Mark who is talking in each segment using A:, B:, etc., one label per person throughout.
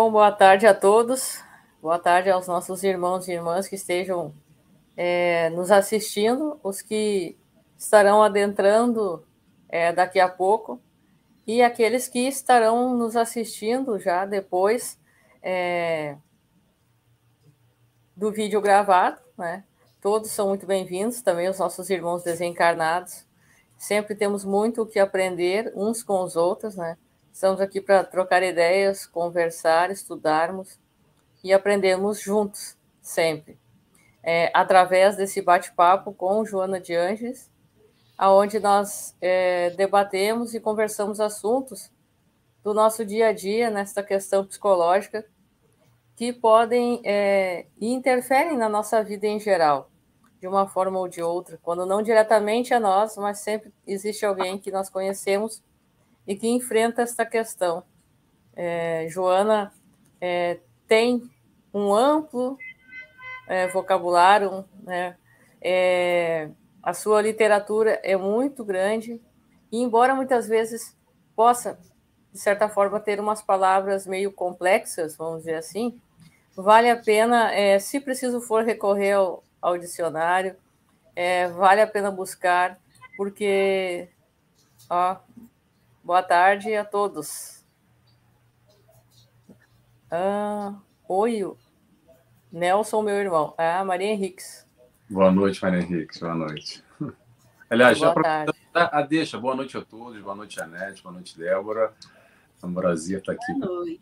A: Bom, boa tarde a todos. Boa tarde aos nossos irmãos e irmãs que estejam é, nos assistindo, os que estarão adentrando é, daqui a pouco e aqueles que estarão nos assistindo já depois é, do vídeo gravado, né? Todos são muito bem-vindos, também os nossos irmãos desencarnados. Sempre temos muito o que aprender uns com os outros, né? Estamos aqui para trocar ideias, conversar, estudarmos e aprendermos juntos, sempre. É, através desse bate-papo com Joana de Anges, aonde nós é, debatemos e conversamos assuntos do nosso dia a dia nesta questão psicológica que podem é, e interferem na nossa vida em geral de uma forma ou de outra, quando não diretamente a nós, mas sempre existe alguém que nós conhecemos e que enfrenta esta questão. É, Joana é, tem um amplo é, vocabulário, né? É, a sua literatura é muito grande, e embora muitas vezes possa, de certa forma, ter umas palavras meio complexas, vamos dizer assim, vale a pena, é, se preciso for recorrer ao, ao dicionário, é, vale a pena buscar, porque. Ó, boa tarde a todos. Ah, oi, Nelson, meu irmão. Ah, Maria Henriques.
B: Boa noite, Maria Henriques. Boa noite. Aliás, boa já tarde. a deixa. Boa noite a todos. Boa noite, Anete. Boa noite, Débora. A Brasil está aqui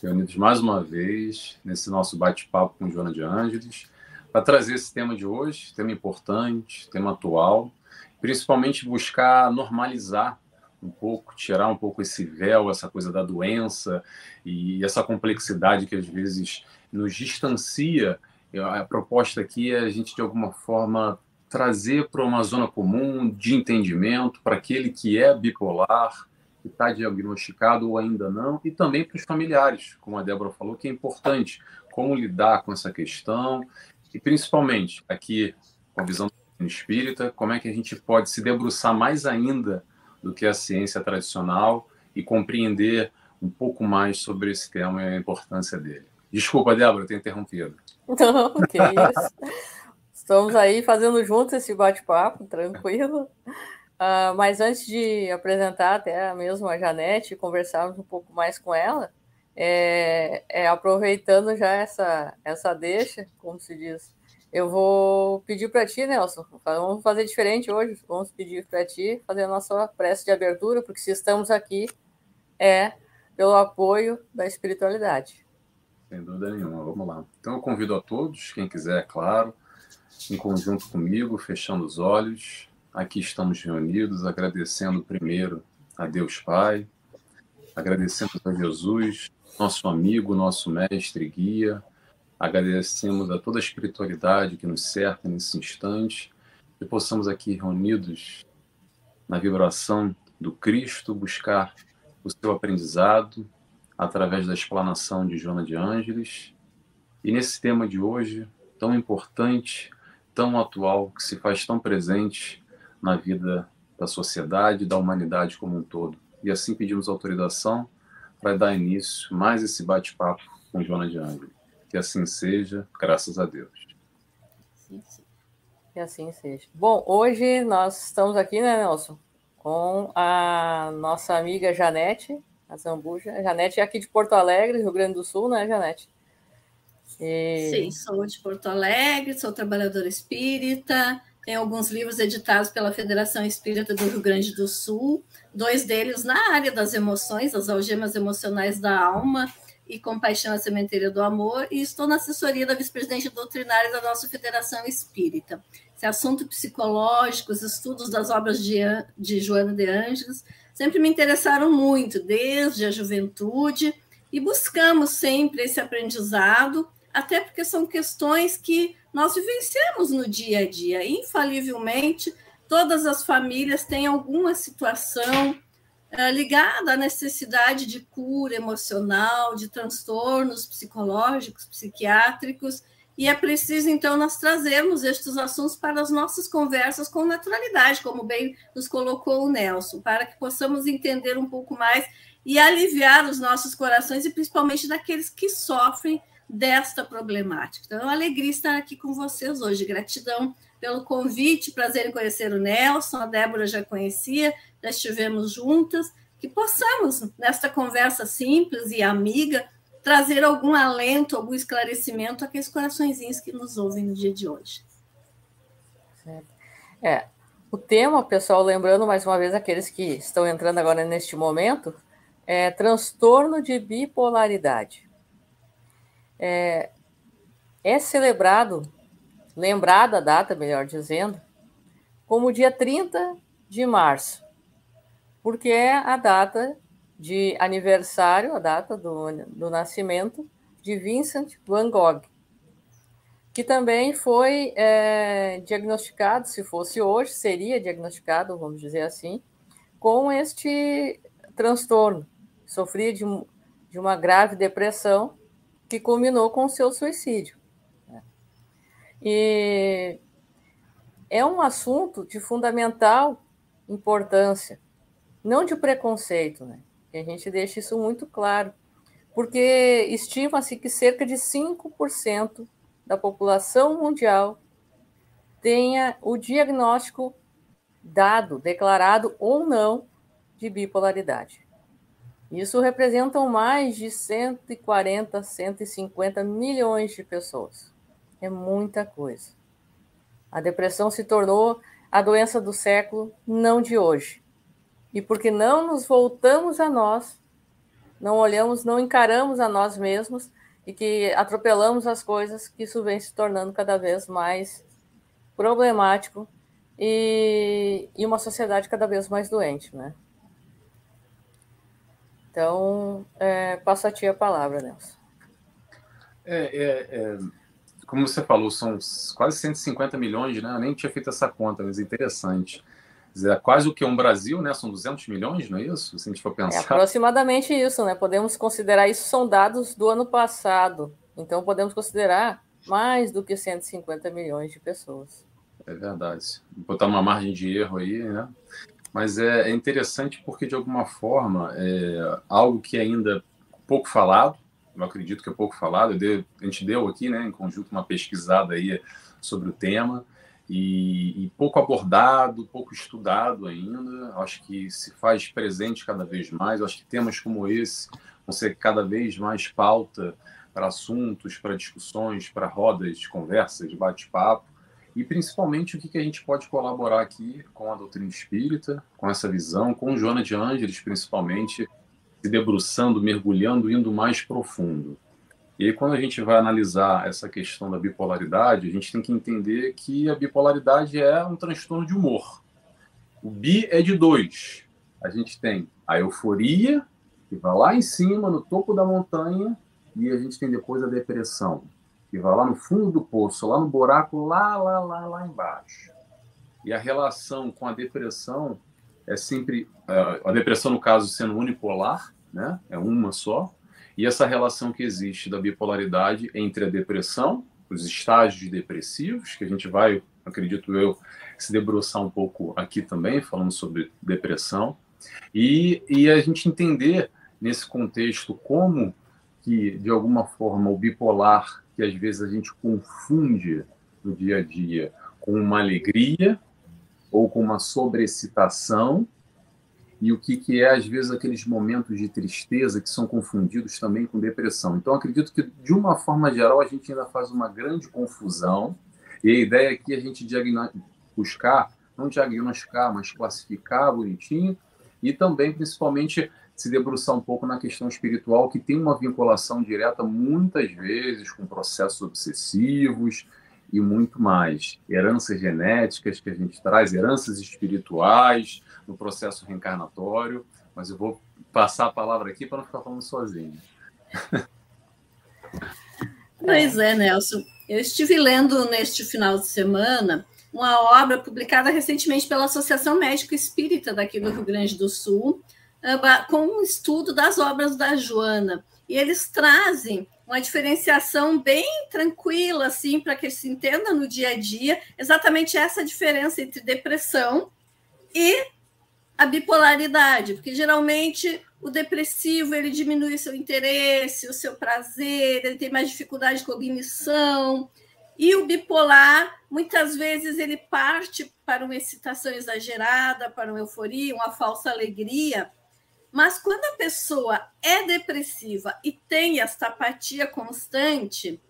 B: reunidos mais uma vez nesse nosso bate-papo com Joana de Ângeles para trazer esse tema de hoje, tema importante, tema atual, principalmente buscar normalizar um pouco, tirar um pouco esse véu, essa coisa da doença e essa complexidade que às vezes nos distancia. A proposta aqui é a gente, de alguma forma, trazer para uma zona comum de entendimento para aquele que é bipolar, que está diagnosticado ou ainda não, e também para os familiares, como a Débora falou, que é importante como lidar com essa questão e principalmente aqui com a visão espírita, como é que a gente pode se debruçar mais ainda do que a ciência tradicional e compreender um pouco mais sobre esse tema e a importância dele. Desculpa, Débora, ter interrompido.
A: Não, que isso. Estamos aí fazendo juntos esse bate-papo, tranquilo. Uh, mas antes de apresentar até mesmo a Janete, conversarmos um pouco mais com ela, é, é, aproveitando já essa, essa deixa, como se diz, eu vou pedir para ti, Nelson, vamos fazer diferente hoje, vamos pedir para ti fazer a nossa prece de abertura, porque se estamos aqui é pelo apoio da espiritualidade.
B: Sem dúvida nenhuma, vamos lá. Então eu convido a todos, quem quiser, é claro, em conjunto comigo, fechando os olhos, aqui estamos reunidos, agradecendo primeiro a Deus Pai, agradecendo a Jesus, nosso amigo, nosso mestre guia. Agradecemos a toda a espiritualidade que nos cerca nesse instante e possamos aqui reunidos na vibração do Cristo buscar o seu aprendizado através da explanação de Joana de Ângeles. E nesse tema de hoje, tão importante, tão atual, que se faz tão presente na vida da sociedade, da humanidade como um todo. E assim pedimos autorização para dar início mais esse bate-papo com Joana de Ângeles. Que assim seja, graças a Deus.
A: Sim, sim. Que assim seja. Bom, hoje nós estamos aqui, né, Nelson, com a nossa amiga Janete, a Zambuja. Janete é aqui de Porto Alegre, Rio Grande do Sul, né, Janete?
C: E... Sim, sou de Porto Alegre, sou trabalhadora espírita, tem alguns livros editados pela Federação Espírita do Rio Grande do Sul, dois deles na área das emoções, as algemas emocionais da alma e Compaixão à Sementeira do Amor, e estou na assessoria da vice-presidente doutrinária da nossa Federação Espírita. Esse assunto psicológico, os estudos das obras de, de Joana de Ângeles, sempre me interessaram muito, desde a juventude, e buscamos sempre esse aprendizado, até porque são questões que nós vivenciamos no dia a dia. Infalivelmente, todas as famílias têm alguma situação é, ligada à necessidade de cura emocional, de transtornos psicológicos, psiquiátricos, e é preciso, então, nós trazermos estes assuntos para as nossas conversas com naturalidade, como bem nos colocou o Nelson, para que possamos entender um pouco mais e aliviar os nossos corações e principalmente daqueles que sofrem desta problemática. Então, é uma alegria estar aqui com vocês hoje. Gratidão pelo convite, prazer em conhecer o Nelson, a Débora já conhecia, já estivemos juntas, que possamos, nesta conversa simples e amiga, trazer algum alento, algum esclarecimento àqueles coraçõezinhos que nos ouvem no dia de hoje.
A: É, o tema, pessoal, lembrando mais uma vez aqueles que estão entrando agora neste momento, é transtorno de bipolaridade. É, é celebrado, lembrada a data, melhor dizendo, como dia 30 de março, porque é a data de aniversário, a data do, do nascimento de Vincent Van Gogh, que também foi é, diagnosticado, se fosse hoje, seria diagnosticado, vamos dizer assim, com este transtorno. Sofria de, de uma grave depressão que culminou com o seu suicídio. E é um assunto de fundamental importância, não de preconceito, né? que a gente deixe isso muito claro, porque estima-se que cerca de 5% da população mundial tenha o diagnóstico dado, declarado ou não, de bipolaridade. Isso representam mais de 140, 150 milhões de pessoas. É muita coisa. A depressão se tornou a doença do século, não de hoje e porque não nos voltamos a nós, não olhamos, não encaramos a nós mesmos e que atropelamos as coisas, que isso vem se tornando cada vez mais problemático e, e uma sociedade cada vez mais doente, né? Então, é, passo a ti a palavra, Nelson.
B: É, é, é, como você falou, são quase 150 milhões, né? Eu nem tinha feito essa conta, mas é interessante é quase o que um Brasil, né? São 200 milhões, não é isso? Se a gente for pensar. É
A: aproximadamente isso, né? Podemos considerar isso são dados do ano passado. Então podemos considerar mais do que 150 milhões de pessoas.
B: É verdade. Vou botar uma margem de erro aí, né? Mas é, é interessante porque, de alguma forma, é algo que ainda é pouco falado, eu acredito que é pouco falado, dei, a gente deu aqui, né, em conjunto, uma pesquisada aí sobre o tema, e, e, pouco abordado, pouco estudado ainda. Acho que se faz presente cada vez mais. Acho que temas como esse vão ser cada vez mais pauta para assuntos, para discussões, para rodas de conversa, de bate-papo. E principalmente o que, que a gente pode colaborar aqui com a doutrina espírita, com essa visão, com Joana de Ângeles, principalmente, se debruçando, mergulhando, indo mais profundo. E aí, quando a gente vai analisar essa questão da bipolaridade, a gente tem que entender que a bipolaridade é um transtorno de humor. O bi é de dois. A gente tem a euforia, que vai lá em cima, no topo da montanha, e a gente tem depois a depressão, que vai lá no fundo do poço, lá no buraco, lá, lá, lá, lá embaixo. E a relação com a depressão é sempre. Eh, a depressão, no caso, sendo unipolar, né? é uma só e essa relação que existe da bipolaridade entre a depressão, os estágios depressivos, que a gente vai, acredito eu, se debruçar um pouco aqui também, falando sobre depressão, e, e a gente entender nesse contexto como que, de alguma forma, o bipolar, que às vezes a gente confunde no dia a dia com uma alegria ou com uma sobrecitação, e o que, que é, às vezes, aqueles momentos de tristeza que são confundidos também com depressão. Então, acredito que, de uma forma geral, a gente ainda faz uma grande confusão, e a ideia aqui é a gente buscar, não diagnosticar, mas classificar bonitinho, e também, principalmente, se debruçar um pouco na questão espiritual, que tem uma vinculação direta, muitas vezes, com processos obsessivos, e muito mais. Heranças genéticas que a gente traz, heranças espirituais, no processo reencarnatório, mas eu vou passar a palavra aqui para não ficar falando sozinho.
C: Pois é, Nelson. Eu estive lendo neste final de semana uma obra publicada recentemente pela Associação Médico Espírita daqui do Rio Grande do Sul, ah, com um estudo das obras da Joana. E eles trazem uma diferenciação bem tranquila, assim, para que se entenda no dia a dia exatamente essa diferença entre depressão e a bipolaridade, porque geralmente o depressivo ele diminui seu interesse, o seu prazer, ele tem mais dificuldade de cognição. E o bipolar, muitas vezes, ele parte para uma excitação exagerada, para uma euforia, uma falsa alegria. Mas quando a pessoa é depressiva e tem esta apatia constante,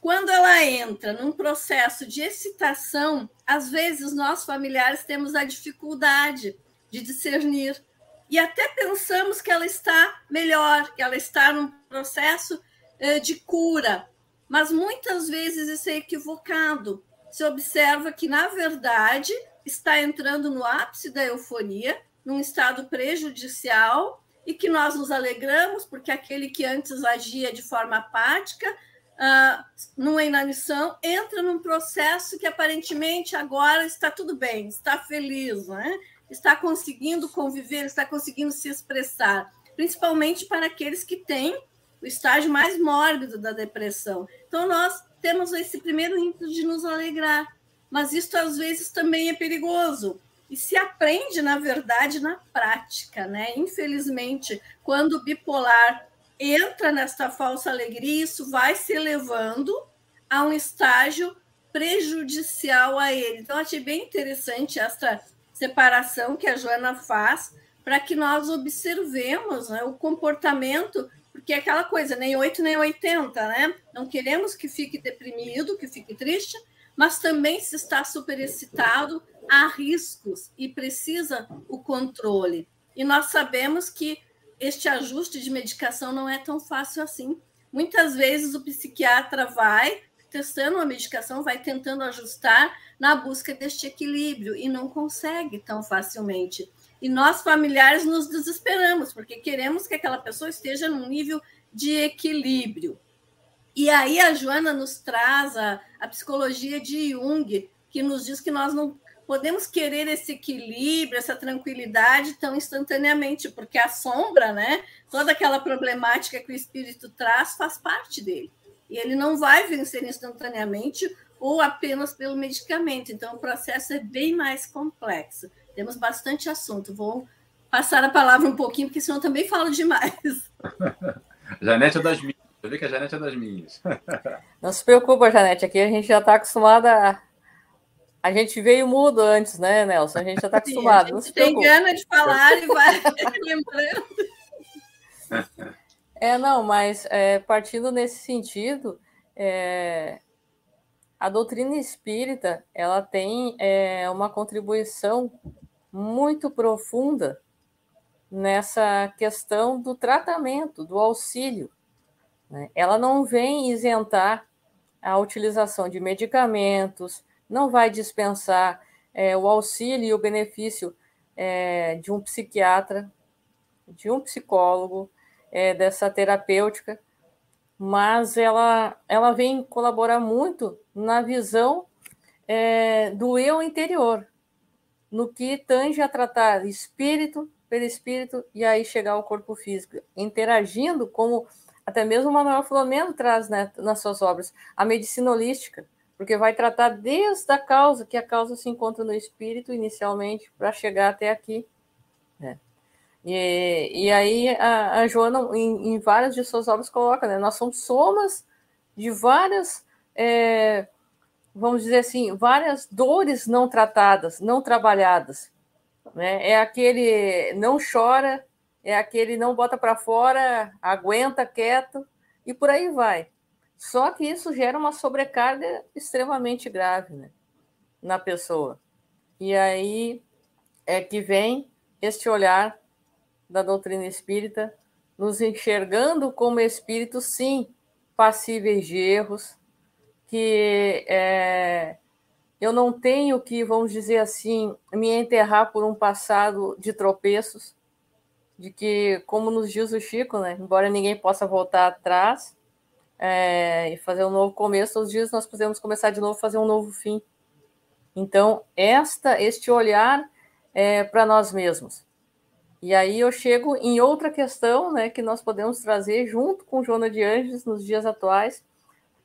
C: quando ela entra num processo de excitação, às vezes nós familiares temos a dificuldade de discernir e até pensamos que ela está melhor, que ela está num processo eh, de cura, mas muitas vezes isso é equivocado. Se observa que, na verdade, está entrando no ápice da euforia, num estado prejudicial, e que nós nos alegramos, porque aquele que antes agia de forma apática, uh, numa inanição, entra num processo que aparentemente agora está tudo bem, está feliz, né? está conseguindo conviver, está conseguindo se expressar, principalmente para aqueles que têm o estágio mais mórbido da depressão. Então, nós temos esse primeiro ímpeto de nos alegrar, mas isso às vezes também é perigoso. E se aprende, na verdade, na prática, né? Infelizmente, quando o bipolar entra nesta falsa alegria, isso vai se levando a um estágio prejudicial a ele. Então, achei bem interessante essa separação que a Joana faz para que nós observemos né, o comportamento, porque é aquela coisa, nem 8 nem 80, né? Não queremos que fique deprimido, que fique triste, mas também se está superexcitado, há riscos e precisa o controle. E nós sabemos que este ajuste de medicação não é tão fácil assim. Muitas vezes o psiquiatra vai testando uma medicação, vai tentando ajustar na busca deste equilíbrio e não consegue tão facilmente. E nós, familiares, nos desesperamos, porque queremos que aquela pessoa esteja num nível de equilíbrio. E aí a Joana nos traz a, a psicologia de Jung, que nos diz que nós não podemos querer esse equilíbrio, essa tranquilidade tão instantaneamente, porque a sombra, né, toda aquela problemática que o espírito traz faz parte dele. E ele não vai vencer instantaneamente ou apenas pelo medicamento. Então, o processo é bem mais complexo. Temos bastante assunto. Vou passar a palavra um pouquinho, porque senão também falo demais.
B: Janete é das minhas. Eu vi que a Janete é das minhas.
A: Não se preocupa, Janete. Aqui a gente já está acostumada a... A gente veio mudo antes, né, Nelson? A gente já está acostumado. Sim, a gente
C: tem gana de falar e vai lembrando.
A: É, não, mas é, partindo nesse sentido, é, a doutrina espírita ela tem é, uma contribuição muito profunda nessa questão do tratamento, do auxílio. Né? Ela não vem isentar a utilização de medicamentos, não vai dispensar é, o auxílio e o benefício é, de um psiquiatra, de um psicólogo, é, dessa terapêutica, mas ela, ela vem colaborar muito na visão é, do eu interior, no que tange a tratar espírito pelo espírito e aí chegar ao corpo físico, interagindo como até mesmo o Manuel Filomeno traz né, nas suas obras, a medicina holística, porque vai tratar desde a causa, que a causa se encontra no espírito inicialmente, para chegar até aqui. Né? E, e aí a, a Joana, em, em, várias de suas obras, coloca, né? Nós somos somas de várias, é, vamos dizer assim, várias dores não tratadas, não trabalhadas. Né? É aquele não chora, é aquele não bota para fora, aguenta quieto, e por aí vai. Só que isso gera uma sobrecarga extremamente grave né? na pessoa. E aí é que vem este olhar da doutrina espírita, nos enxergando como espíritos, sim, passíveis de erros, que é, eu não tenho que, vamos dizer assim, me enterrar por um passado de tropeços, de que, como nos diz o Chico, né, embora ninguém possa voltar atrás é, e fazer um novo começo, os dias nós podemos começar de novo, fazer um novo fim. Então, esta, este olhar é, para nós mesmos, e aí eu chego em outra questão, né, que nós podemos trazer junto com Joana de Anjos nos dias atuais,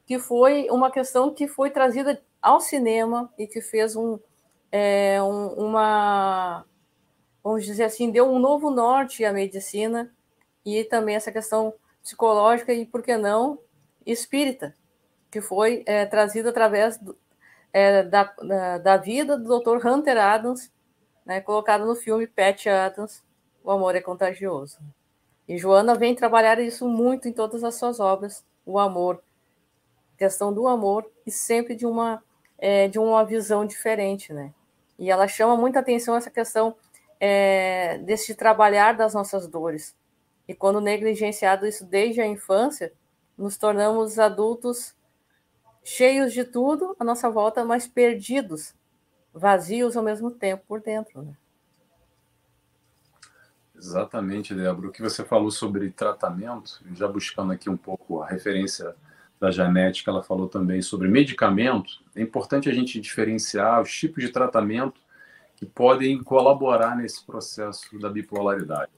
A: que foi uma questão que foi trazida ao cinema e que fez um, é, um, uma, vamos dizer assim, deu um novo norte à medicina, e também essa questão psicológica e, por que não, espírita, que foi é, trazida através do, é, da, da, da, vida do Dr. Hunter Adams, né, colocado no filme Pat Adams, O Amor é Contagioso. E Joana vem trabalhar isso muito em todas as suas obras, o amor, questão do amor e sempre de uma é, de uma visão diferente, né? E ela chama muita atenção essa questão é, desse trabalhar das nossas dores. E quando negligenciado isso desde a infância, nos tornamos adultos cheios de tudo à nossa volta, mas perdidos, vazios ao mesmo tempo por dentro. Né?
B: Exatamente, Débora. O que você falou sobre tratamento, já buscando aqui um pouco a referência da Janete, que ela falou também sobre medicamento, é importante a gente diferenciar os tipos de tratamento que podem colaborar nesse processo da bipolaridade.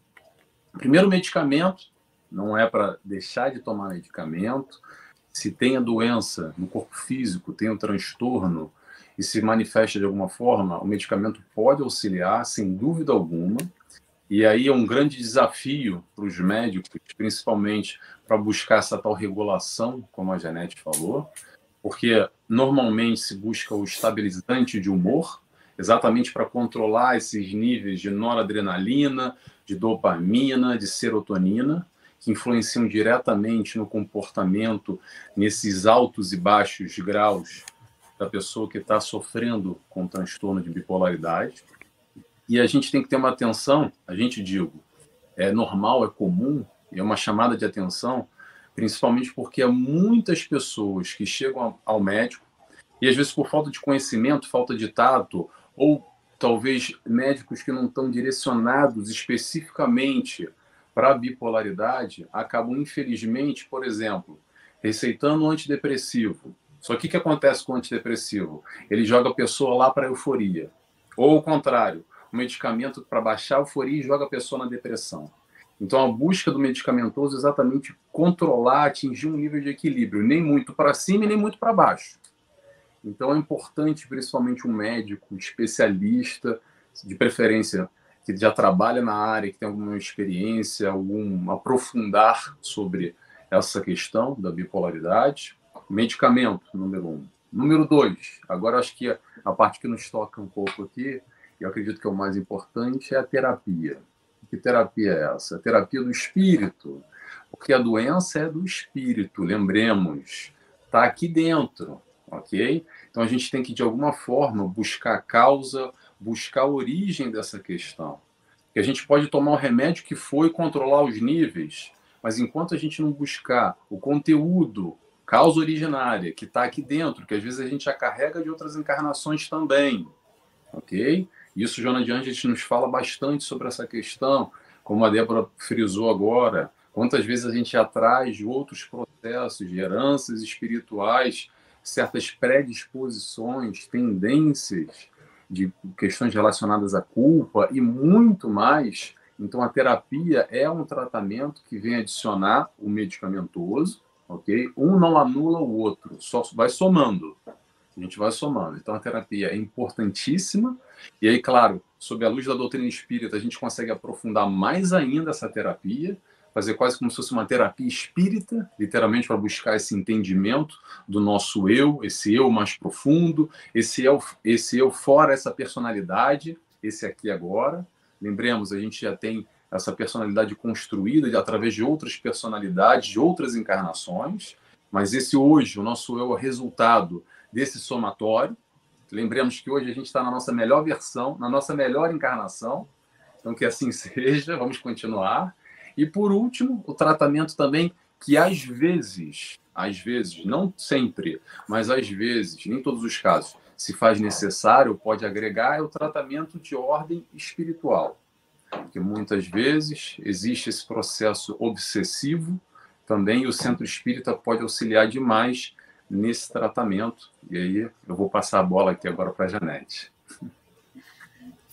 B: Primeiro medicamento não é para deixar de tomar medicamento. Se tem a doença no corpo físico, tem um transtorno e se manifesta de alguma forma, o medicamento pode auxiliar, sem dúvida alguma. E aí é um grande desafio para os médicos, principalmente para buscar essa tal regulação, como a Janete falou, porque normalmente se busca o estabilizante de humor, exatamente para controlar esses níveis de noradrenalina, de dopamina, de serotonina, que influenciam diretamente no comportamento, nesses altos e baixos graus da pessoa que está sofrendo com transtorno de bipolaridade. E a gente tem que ter uma atenção, a gente digo, é normal, é comum, é uma chamada de atenção, principalmente porque há muitas pessoas que chegam ao médico e às vezes por falta de conhecimento, falta de tato, ou talvez médicos que não estão direcionados especificamente para a bipolaridade, acabam infelizmente, por exemplo, receitando um antidepressivo. Só que o que acontece com o antidepressivo? Ele joga a pessoa lá para a euforia. Ou o contrário, um medicamento para baixar a euforia e joga a pessoa na depressão. Então, a busca do medicamentoso é exatamente controlar, atingir um nível de equilíbrio, nem muito para cima e nem muito para baixo. Então, é importante, principalmente, um médico especialista, de preferência, que já trabalha na área, que tem alguma experiência, algum aprofundar sobre essa questão da bipolaridade. Medicamento, número um. Número dois, agora acho que a parte que nos toca um pouco aqui eu acredito que é o mais importante, é a terapia. Que terapia é essa? A terapia do espírito. Porque a doença é do espírito, lembremos. Está aqui dentro, ok? Então a gente tem que, de alguma forma, buscar a causa, buscar a origem dessa questão. Que a gente pode tomar o remédio que foi controlar os níveis, mas enquanto a gente não buscar o conteúdo, causa originária, que está aqui dentro, que às vezes a gente já carrega de outras encarnações também, ok? Isso, Joana de Angeles nos fala bastante sobre essa questão, como a Débora frisou agora, quantas vezes a gente atrás de outros processos, de heranças espirituais, certas predisposições, tendências de questões relacionadas à culpa e muito mais. Então, a terapia é um tratamento que vem adicionar o medicamentoso, ok? Um não anula o outro, só vai somando. A gente vai somando. Então, a terapia é importantíssima. E aí, claro, sob a luz da doutrina espírita, a gente consegue aprofundar mais ainda essa terapia, fazer quase como se fosse uma terapia espírita, literalmente para buscar esse entendimento do nosso eu, esse eu mais profundo, esse eu, esse eu fora essa personalidade, esse aqui agora. Lembremos, a gente já tem essa personalidade construída através de outras personalidades, de outras encarnações, mas esse hoje, o nosso eu é resultado desse somatório. Lembremos que hoje a gente está na nossa melhor versão, na nossa melhor encarnação. Então, que assim seja, vamos continuar. E, por último, o tratamento também, que às vezes, às vezes, não sempre, mas às vezes, nem todos os casos, se faz necessário, pode agregar, é o tratamento de ordem espiritual. Que muitas vezes existe esse processo obsessivo também, e o centro espírita pode auxiliar demais nesse tratamento. E aí eu vou passar a bola aqui agora para a Janete.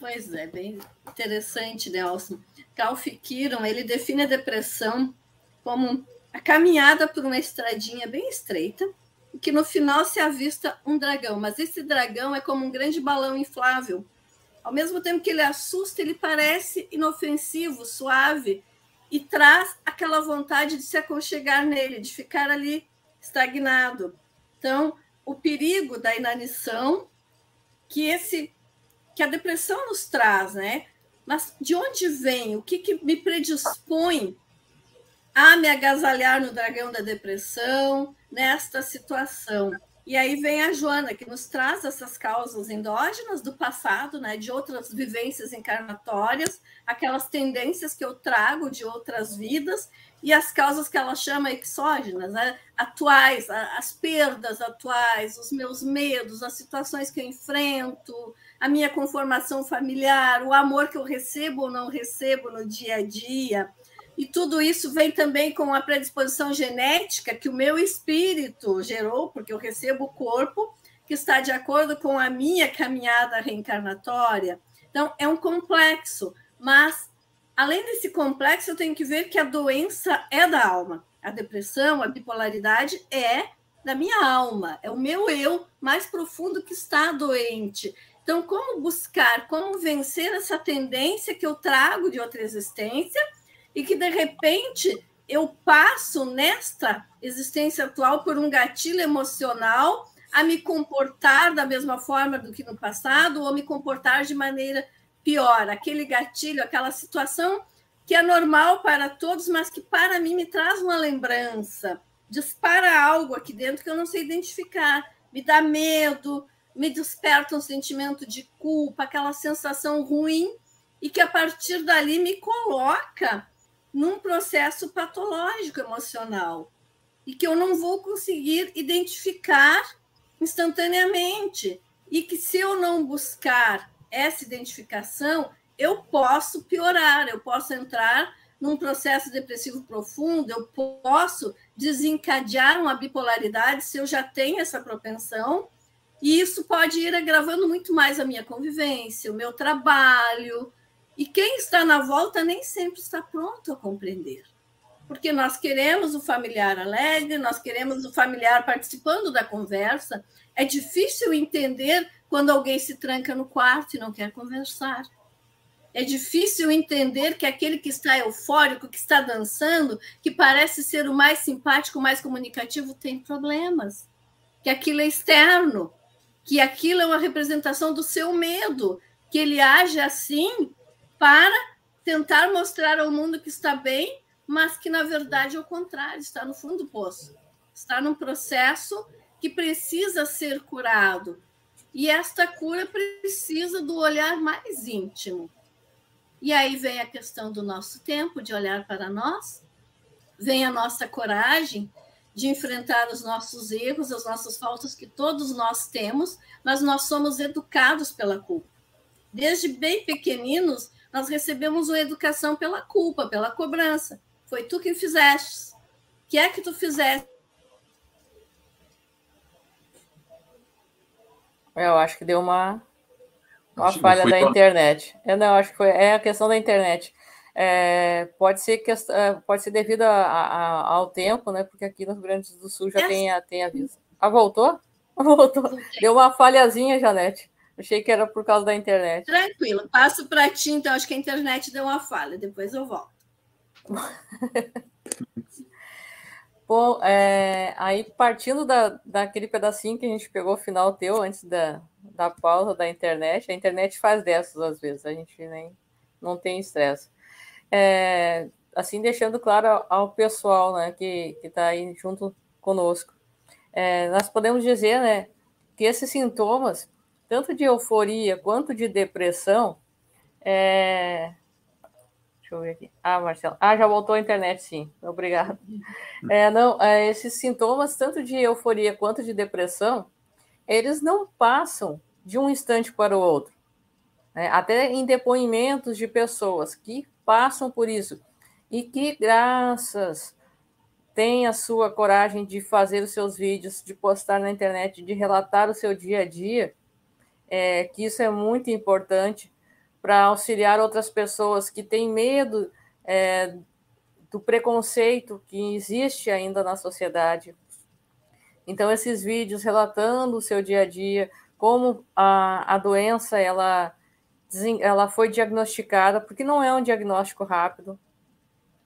C: Pois é, bem interessante, Nelson. Ralph Kiron, ele define a depressão como a caminhada por uma estradinha bem estreita, que no final se avista um dragão, mas esse dragão é como um grande balão inflável. Ao mesmo tempo que ele assusta, ele parece inofensivo, suave, e traz aquela vontade de se aconchegar nele, de ficar ali estagnado. Então, o perigo da inanição que esse que a depressão nos traz, né? Mas de onde vem? O que, que me predispõe a me agasalhar no dragão da depressão nesta situação? E aí vem a Joana, que nos traz essas causas endógenas do passado, né, de outras vivências encarnatórias, aquelas tendências que eu trago de outras vidas, e as causas que ela chama exógenas, né, atuais, as perdas atuais, os meus medos, as situações que eu enfrento, a minha conformação familiar, o amor que eu recebo ou não recebo no dia a dia. E tudo isso vem também com a predisposição genética que o meu espírito gerou, porque eu recebo o corpo que está de acordo com a minha caminhada reencarnatória. Então, é um complexo, mas além desse complexo, eu tenho que ver que a doença é da alma. A depressão, a bipolaridade é da minha alma, é o meu eu mais profundo que está doente. Então, como buscar, como vencer essa tendência que eu trago de outra existência e que de repente eu passo nesta existência atual por um gatilho emocional a me comportar da mesma forma do que no passado ou me comportar de maneira pior, aquele gatilho, aquela situação que é normal para todos, mas que para mim me traz uma lembrança, dispara algo aqui dentro que eu não sei identificar, me dá medo, me desperta um sentimento de culpa, aquela sensação ruim e que a partir dali me coloca num processo patológico emocional e que eu não vou conseguir identificar instantaneamente e que se eu não buscar essa identificação, eu posso piorar, eu posso entrar num processo depressivo profundo, eu posso desencadear uma bipolaridade se eu já tenho essa propensão, e isso pode ir agravando muito mais a minha convivência, o meu trabalho, e quem está na volta nem sempre está pronto a compreender. Porque nós queremos o familiar alegre, nós queremos o familiar participando da conversa. É difícil entender quando alguém se tranca no quarto e não quer conversar. É difícil entender que aquele que está eufórico, que está dançando, que parece ser o mais simpático, o mais comunicativo, tem problemas. Que aquilo é externo, que aquilo é uma representação do seu medo, que ele age assim para tentar mostrar ao mundo que está bem, mas que na verdade é o contrário, está no fundo do poço. Está num processo que precisa ser curado. E esta cura precisa do olhar mais íntimo. E aí vem a questão do nosso tempo, de olhar para nós, vem a nossa coragem de enfrentar os nossos erros, as nossas faltas que todos nós temos, mas nós somos educados pela culpa. Desde bem pequeninos, nós recebemos uma educação pela culpa, pela cobrança. Foi tu que fizeste. O que é que tu fizeste?
A: Eu acho que deu uma, uma falha da internet. Eu não, acho que foi é a questão da internet. É, pode ser que é, pode ser devido a, a, ao tempo, né? Porque aqui no Rio Grande do Sul já é. tem, tem aviso. Ah, voltou? Voltou. Deu uma falhazinha, Janete. Achei que era por causa da internet.
C: Tranquilo, passo para ti, então acho que a internet deu uma falha, depois eu volto.
A: Bom, é, aí partindo da, daquele pedacinho que a gente pegou o final teu antes da, da pausa da internet, a internet faz dessas às vezes, a gente nem não tem estresse. É, assim, deixando claro ao, pessoal né, que está aí junto conosco. É, nós podemos dizer né, que esses sintomas tanto de euforia quanto de depressão, é... Deixa eu ver aqui. Ah, Marcelo. Ah, já voltou a internet, sim. Obrigado. É, não, é, esses sintomas, tanto de euforia quanto de depressão, eles não passam de um instante para o outro. Né? Até em depoimentos de pessoas que passam por isso e que, graças têm a sua coragem de fazer os seus vídeos, de postar na internet, de relatar o seu dia a dia, é, que isso é muito importante para auxiliar outras pessoas que têm medo é, do preconceito que existe ainda na sociedade. Então, esses vídeos relatando o seu dia a dia, como a, a doença ela, ela foi diagnosticada, porque não é um diagnóstico rápido.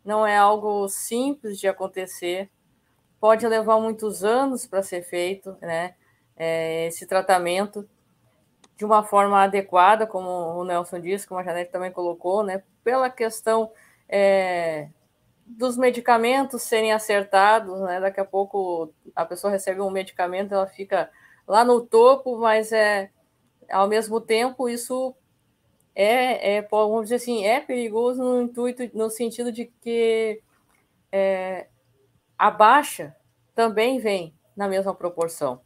A: não é algo simples de acontecer, pode levar muitos anos para ser feito, né? É, esse tratamento de uma forma adequada, como o Nelson disse, como a Janete também colocou, né? Pela questão é, dos medicamentos serem acertados, né? Daqui a pouco a pessoa recebe um medicamento, ela fica lá no topo, mas é ao mesmo tempo isso é, é vamos dizer assim, é perigoso no intuito, no sentido de que é, a baixa também vem na mesma proporção.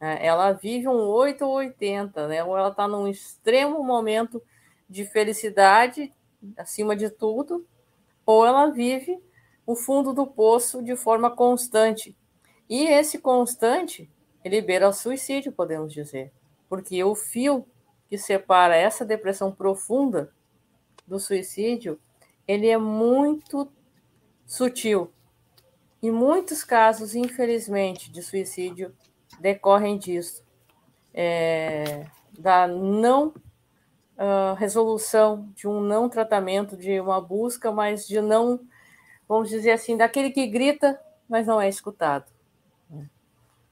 A: Né? Ela vive um 8 ou 80, né? ou ela está num extremo momento de felicidade, acima de tudo, ou ela vive o fundo do poço de forma constante. E esse constante o suicídio, podemos dizer, porque o fio que separa essa depressão profunda do suicídio, ele é muito sutil. E muitos casos, infelizmente, de suicídio decorrem disso, é, da não uh, resolução, de um não tratamento, de uma busca, mas de não, vamos dizer assim, daquele que grita, mas não é escutado.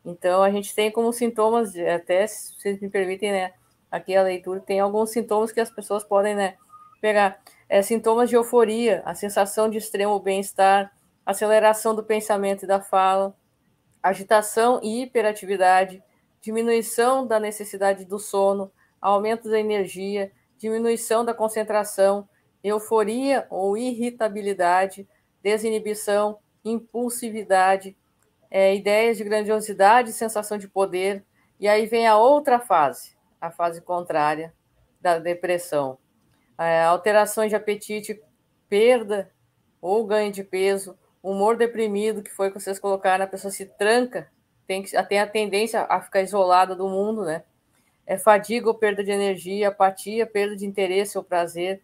A: Então, a gente tem como sintomas, até se vocês me permitem, né, aqui a leitura, tem alguns sintomas que as pessoas podem né, pegar. É, sintomas de euforia, a sensação de extremo bem-estar, aceleração do pensamento e da fala, agitação e hiperatividade, diminuição da necessidade do sono, aumento da energia, diminuição da concentração, euforia ou irritabilidade, desinibição, impulsividade, é, ideias de grandiosidade, sensação de poder. E aí vem a outra fase, a fase contrária da depressão. É, alterações de apetite, perda ou ganho de peso, humor deprimido, que foi que vocês colocaram, a pessoa se tranca, tem, que, tem a tendência a ficar isolada do mundo, né? É fadiga ou perda de energia, apatia, perda de interesse ou prazer,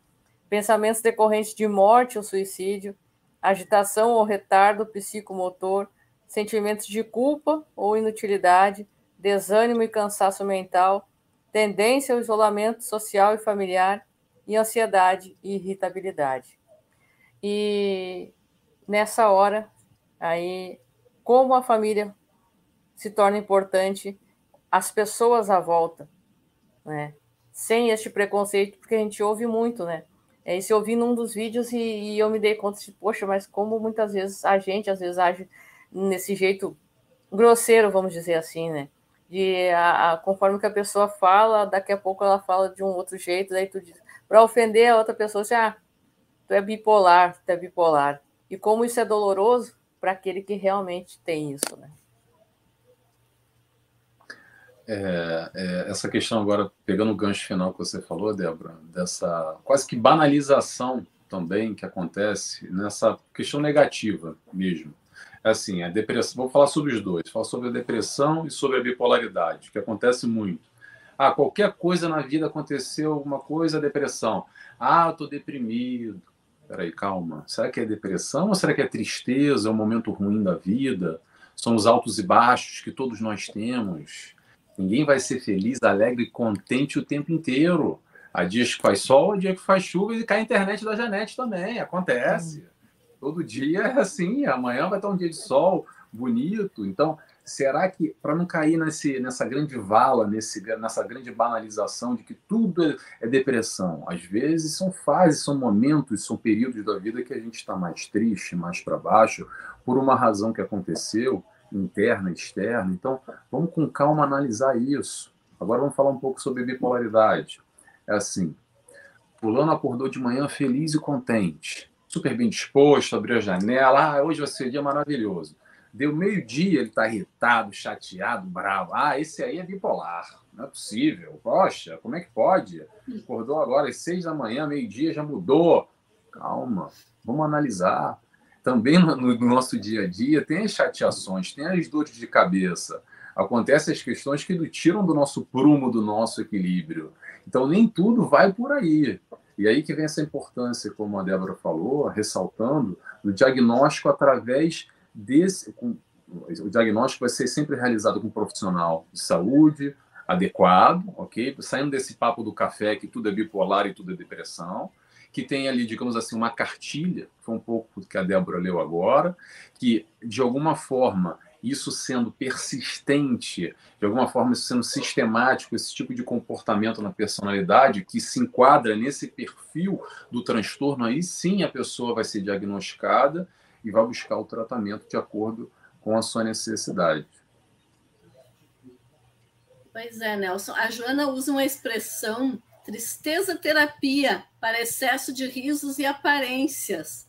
A: pensamentos decorrentes de morte ou suicídio, agitação ou retardo psicomotor, sentimentos de culpa ou inutilidade, desânimo e cansaço mental, tendência ao isolamento social e familiar e ansiedade e irritabilidade. E nessa hora, aí, como a família se torna importante, as pessoas à volta, né? Sem este preconceito, porque a gente ouve muito, né? É, isso eu vi num dos vídeos e, e eu me dei conta de, poxa, mas como muitas vezes a gente, às vezes, age nesse jeito grosseiro, vamos dizer assim, né? De a, a, conforme que a pessoa fala, daqui a pouco ela fala de um outro jeito, daí tu diz, para ofender a outra pessoa, assim, ah, tu é bipolar, tu é bipolar. E como isso é doloroso para aquele que realmente tem isso, né?
B: É, é, essa questão agora, pegando o gancho final que você falou, Débora, dessa quase que banalização também que acontece nessa questão negativa mesmo assim, a depressão, vou falar sobre os dois, falar sobre a depressão e sobre a bipolaridade, que acontece muito. Ah, qualquer coisa na vida aconteceu, alguma coisa, depressão. Ah, tô deprimido. Peraí, calma. Será que é depressão ou será que é tristeza, é um momento ruim da vida? São os altos e baixos que todos nós temos. Ninguém vai ser feliz, alegre e contente o tempo inteiro. Há dias que faz sol, há dia que faz chuva e cai a internet da Janete também. Acontece. Hum todo dia é assim, amanhã vai estar um dia de sol bonito. Então, será que, para não cair nesse, nessa grande vala, nesse, nessa grande banalização de que tudo é, é depressão, às vezes são fases, são momentos, são períodos da vida que a gente está mais triste, mais para baixo, por uma razão que aconteceu, interna, externa. Então, vamos com calma analisar isso. Agora vamos falar um pouco sobre bipolaridade. É assim, fulano acordou de manhã feliz e contente super bem disposto, abriu a janela. Ah, hoje vai ser um dia maravilhoso. Deu meio-dia, ele está irritado, chateado, bravo. Ah, esse aí é bipolar. Não é possível. Poxa, como é que pode? Acordou agora às seis da manhã, meio-dia, já mudou. Calma, vamos analisar. Também no, no, nosso dia a dia tem as chateações, tem as dores de cabeça. Acontecem as questões que tiram do nosso prumo, do nosso equilíbrio. Então, nem tudo vai por aí. E aí que vem essa importância, como a Débora falou, ressaltando, do diagnóstico através desse. Com, o diagnóstico vai ser sempre realizado com um profissional de saúde adequado, ok? Saindo desse papo do café que tudo é bipolar e tudo é depressão. que tem ali, digamos assim, uma cartilha, foi um pouco que a Débora leu agora, que de alguma forma isso sendo persistente, de alguma forma isso sendo sistemático, esse tipo de comportamento na personalidade que se enquadra nesse perfil do transtorno, aí sim a pessoa vai ser diagnosticada e vai buscar o tratamento de acordo com a sua necessidade.
C: Pois é, Nelson. A Joana usa uma expressão tristeza terapia para excesso de risos e aparências.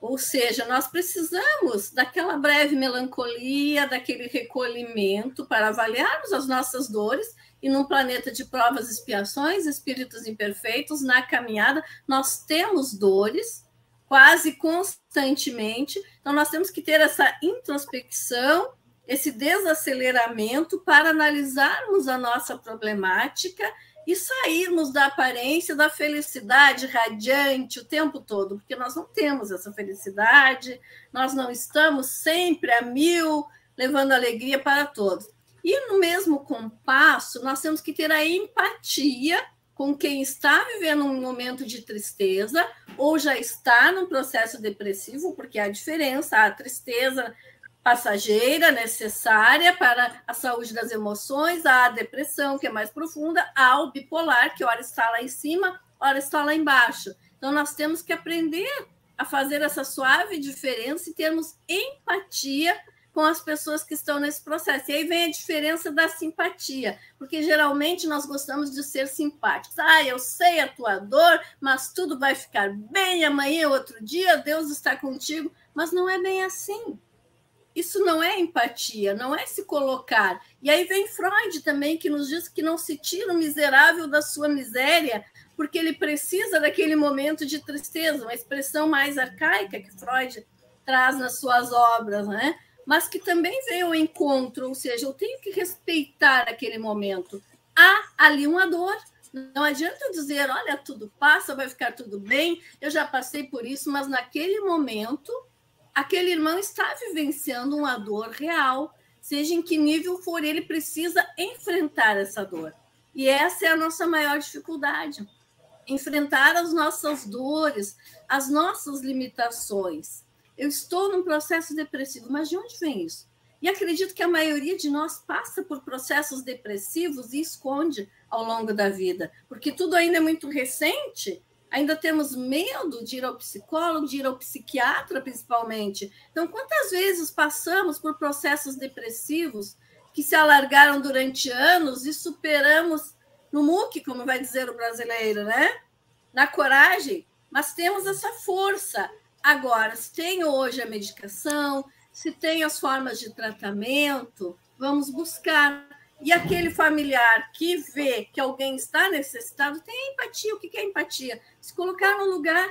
C: Ou seja, nós precisamos daquela breve melancolia, daquele recolhimento para avaliarmos as nossas dores e num planeta de provas e expiações, espíritos imperfeitos, na caminhada, nós temos dores quase constantemente. Então, nós temos que ter essa introspecção, esse desaceleramento para analisarmos a nossa problemática e sairmos da aparência da felicidade radiante o tempo todo, porque nós não temos essa felicidade, nós não estamos sempre a mil, levando alegria para todos. E no mesmo compasso, nós temos que ter a empatia com quem está vivendo um momento de tristeza ou já está num processo depressivo, porque há diferença, a tristeza passageira necessária para a saúde das emoções, a depressão, que é mais profunda, ao bipolar, que ora está lá em cima, ora está lá embaixo. Então, nós temos que aprender a fazer essa suave diferença e termos empatia com as pessoas que estão nesse processo. E aí vem a diferença da simpatia, porque geralmente nós gostamos de ser simpáticos. Ah, eu sei a tua dor, mas tudo vai ficar bem amanhã, outro dia, Deus está contigo. Mas não é bem assim. Isso não é empatia, não é se colocar. E aí vem Freud também, que nos diz que não se tira o miserável da sua miséria, porque ele precisa daquele momento de tristeza, uma expressão mais arcaica que Freud traz nas suas obras, né? mas que também vem ao encontro, ou seja, eu tenho que respeitar aquele momento. Há ali uma dor. Não adianta dizer, olha, tudo passa, vai ficar tudo bem, eu já passei por isso, mas naquele momento aquele irmão está vivenciando uma dor real, seja em que nível for, ele precisa enfrentar essa dor. E essa é a nossa maior dificuldade. Enfrentar as nossas dores, as nossas limitações. Eu estou num processo depressivo, mas de onde vem isso? E acredito que a maioria de nós passa por processos depressivos e esconde ao longo da vida, porque tudo ainda é muito recente ainda temos medo de ir ao psicólogo, de ir ao psiquiatra, principalmente. Então, quantas vezes passamos por processos depressivos que se alargaram durante anos e superamos no muque, como vai dizer o brasileiro, né? Na coragem, mas temos essa força. Agora, se tem hoje a medicação, se tem as formas de tratamento, vamos buscar. E aquele familiar que vê que alguém está necessitado tem empatia. O que é empatia? Se colocar no lugar.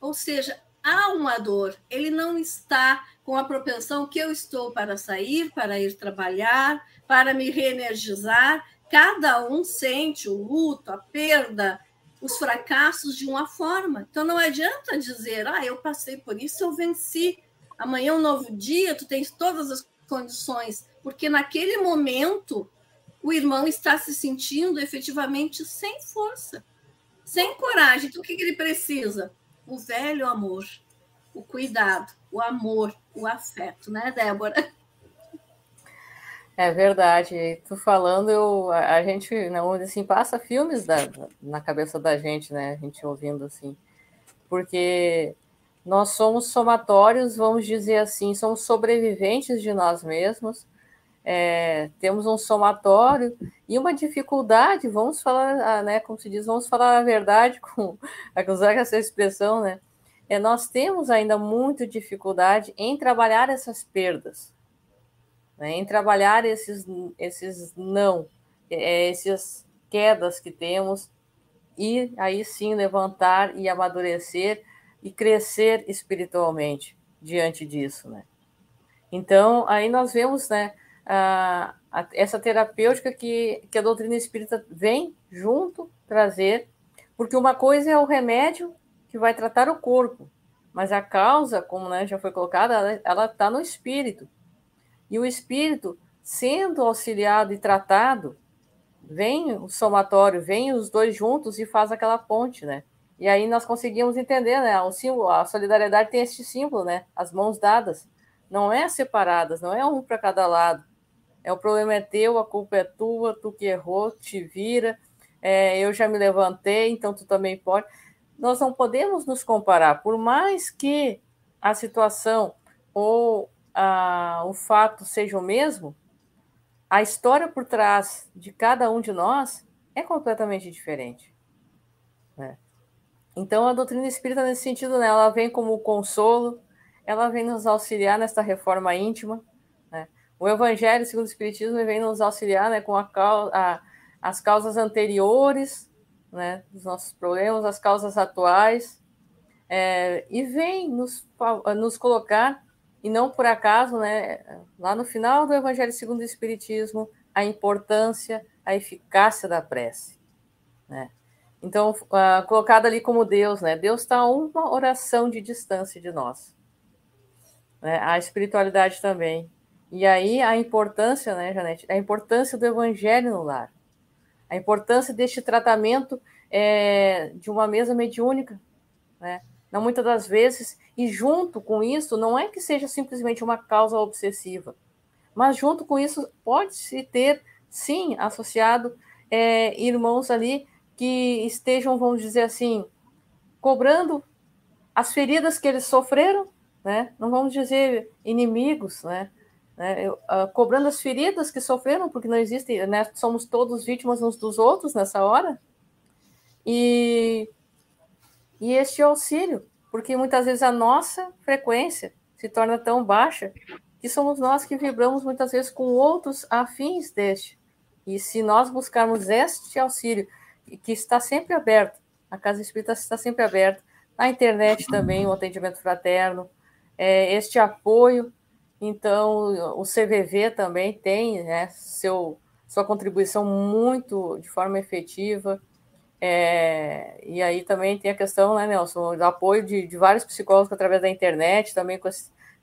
C: Ou seja, há uma dor. Ele não está com a propensão que eu estou para sair, para ir trabalhar, para me reenergizar. Cada um sente o luto, a perda, os fracassos de uma forma. Então não adianta dizer, ah, eu passei por isso, eu venci. Amanhã é um novo dia, tu tens todas as condições, porque naquele momento o irmão está se sentindo efetivamente sem força, sem coragem. Então, o que ele precisa? O velho amor, o cuidado, o amor, o afeto, né, Débora?
A: É verdade. Tu falando, eu, a gente, não, assim, passa filmes da, na cabeça da gente, né? A gente ouvindo assim, porque nós somos somatórios, vamos dizer assim, somos sobreviventes de nós mesmos é, temos um somatório e uma dificuldade, vamos falar, ah, né, como se diz, vamos falar a verdade, com usar essa expressão, né? É, nós temos ainda muita dificuldade em trabalhar essas perdas, né, em trabalhar esses, esses não, é, essas quedas que temos, e aí sim levantar e amadurecer e crescer espiritualmente diante disso, né? Então, aí nós vemos, né, essa terapêutica que, que a doutrina espírita vem junto trazer, porque uma coisa é o remédio que vai tratar o corpo, mas a causa, como né, já foi colocada, ela está no espírito. E o espírito, sendo auxiliado e tratado, vem o somatório, vem os dois juntos e faz aquela ponte, né? E aí nós conseguimos entender, né? O símbolo, a solidariedade tem este símbolo, né? As mãos dadas. Não é separadas, não é um para cada lado. É o problema é teu, a culpa é tua, tu que errou, te vira. É, eu já me levantei, então tu também pode. Nós não podemos nos comparar, por mais que a situação ou a, o fato seja o mesmo, a história por trás de cada um de nós é completamente diferente. Né? Então, a doutrina espírita, nesse sentido, né, ela vem como consolo, ela vem nos auxiliar nesta reforma íntima. O Evangelho, segundo o Espiritismo, vem nos auxiliar né, com a, a, as causas anteriores né, dos nossos problemas, as causas atuais, é, e vem nos, nos colocar, e não por acaso, né, lá no final do Evangelho segundo o Espiritismo, a importância, a eficácia da prece. Né? Então, uh, colocado ali como Deus, né? Deus está a uma oração de distância de nós. Né? A espiritualidade também. E aí a importância, né, Janete? A importância do evangelho no lar. A importância deste tratamento é, de uma mesa mediúnica, né? Não muitas das vezes, e junto com isso, não é que seja simplesmente uma causa obsessiva, mas junto com isso pode-se ter, sim, associado é, irmãos ali que estejam, vamos dizer assim, cobrando as feridas que eles sofreram, né? Não vamos dizer inimigos, né? Né? Uh, cobrando as feridas que sofreram, porque não existe, né? Somos todos vítimas uns dos outros nessa hora. E e este auxílio, porque muitas vezes a nossa frequência se torna tão baixa que somos nós que vibramos muitas vezes com outros afins deste. E se nós buscarmos este auxílio que está sempre aberto. A Casa Espírita está sempre aberta. Na internet também, o atendimento fraterno, é, este apoio. Então, o CVV também tem né, seu, sua contribuição muito de forma efetiva. É, e aí também tem a questão, né, Nelson, do apoio de, de vários psicólogos através da internet, também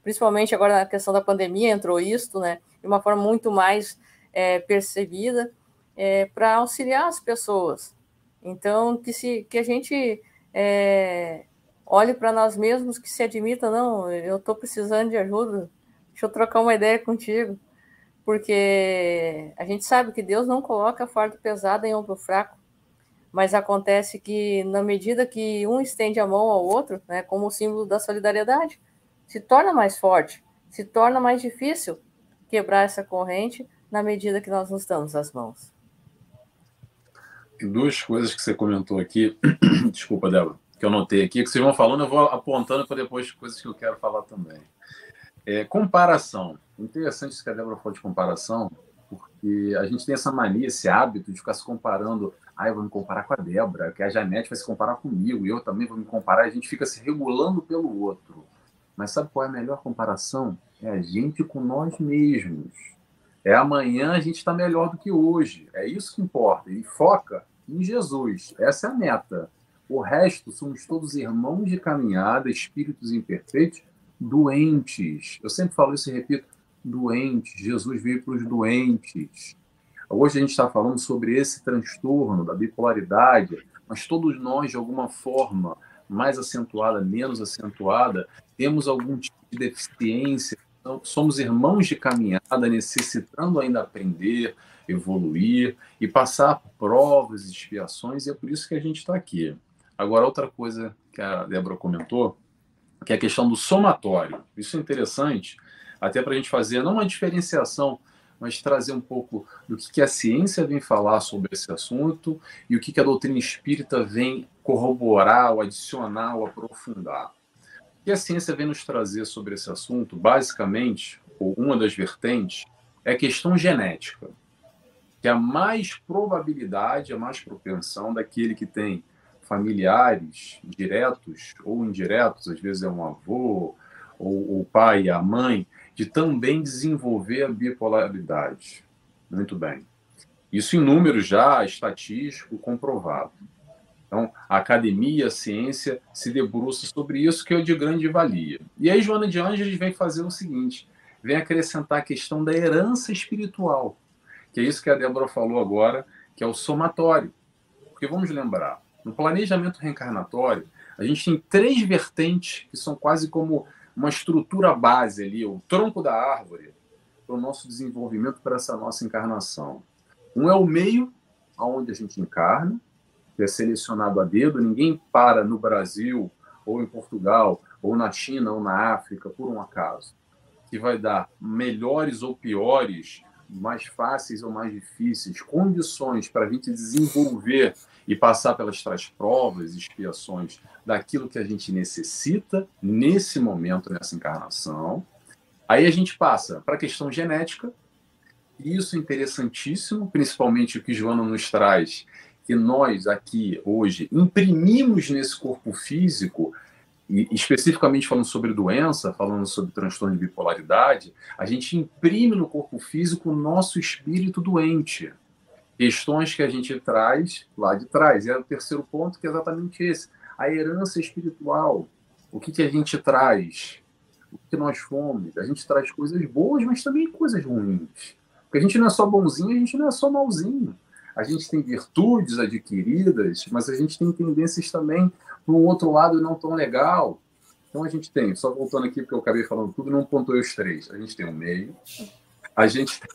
A: principalmente agora na questão da pandemia entrou isto, né, de uma forma muito mais é, percebida é, para auxiliar as pessoas. Então, que, se, que a gente é, olhe para nós mesmos, que se admita, não, eu estou precisando de ajuda, deixa eu trocar uma ideia contigo. Porque a gente sabe que Deus não coloca fardo pesado em ombro fraco, mas acontece que, na medida que um estende a mão ao outro, né, como símbolo da solidariedade, se torna mais forte, se torna mais difícil quebrar essa corrente na medida que nós nos damos as mãos
B: duas coisas que você comentou aqui, desculpa, Débora, que eu notei aqui, que vocês vão falando, eu vou apontando para depois coisas que eu quero falar também. É, comparação. Interessante isso que a Débora falou de comparação, porque a gente tem essa mania, esse hábito de ficar se comparando. Ah, eu vou me comparar com a Débora, que a Janete vai se comparar comigo, eu também vou me comparar. A gente fica se regulando pelo outro. Mas sabe qual é a melhor comparação? É a gente com nós mesmos. É amanhã a gente está melhor do que hoje. É isso que importa. E foca em Jesus. Essa é a meta. O resto somos todos irmãos de caminhada, espíritos imperfeitos, doentes. Eu sempre falo isso e repito: doentes. Jesus veio para os doentes. Hoje a gente está falando sobre esse transtorno da bipolaridade, mas todos nós, de alguma forma, mais acentuada, menos acentuada, temos algum tipo de deficiência. Então, somos irmãos de caminhada, necessitando ainda aprender, evoluir e passar provas, expiações, e é por isso que a gente está aqui. Agora, outra coisa que a Débora comentou, que é a questão do somatório. Isso é interessante, até para a gente fazer não uma diferenciação, mas trazer um pouco do que a ciência vem falar sobre esse assunto e o que a doutrina espírita vem corroborar, ou adicionar, ou aprofundar. O que a ciência vem nos trazer sobre esse assunto, basicamente, ou uma das vertentes, é a questão genética que a mais probabilidade, a mais propensão daquele que tem familiares diretos ou indiretos, às vezes é um avô, ou o pai e a mãe, de também desenvolver a bipolaridade. Muito bem. Isso em números já estatístico comprovado. Então, a academia, a ciência se debruça sobre isso, que é de grande valia. E aí, Joana de Ângeles vem fazer o seguinte: vem acrescentar a questão da herança espiritual que é isso que a Débora falou agora, que é o somatório. Porque vamos lembrar, No planejamento reencarnatório, a gente tem três vertentes que são quase como uma estrutura base ali, o tronco da árvore, para o nosso desenvolvimento, para essa nossa encarnação. Um é o meio aonde a gente encarna, que é selecionado a dedo, ninguém para no Brasil, ou em Portugal, ou na China, ou na África, por um acaso, que vai dar melhores ou piores, mais fáceis ou mais difíceis, condições para a gente desenvolver e passar pelas trás provas, expiações daquilo que a gente necessita nesse momento, nessa encarnação. Aí a gente passa para a questão genética, isso é interessantíssimo, principalmente o que Joana nos traz, que nós aqui hoje imprimimos nesse corpo físico, e especificamente falando sobre doença, falando sobre transtorno de bipolaridade, a gente imprime no corpo físico o nosso espírito doente questões que a gente traz lá de trás. E é o terceiro ponto que é exatamente esse: a herança espiritual. O que, que a gente traz? O que nós fomos? A gente traz coisas boas, mas também coisas ruins. Porque a gente não é só bonzinho, a gente não é só malzinho. A gente tem virtudes adquiridas, mas a gente tem tendências também para um outro lado não tão legal. Então a gente tem, só voltando aqui, porque eu acabei falando tudo, não pontuei os três. A gente tem o meio, a gente tem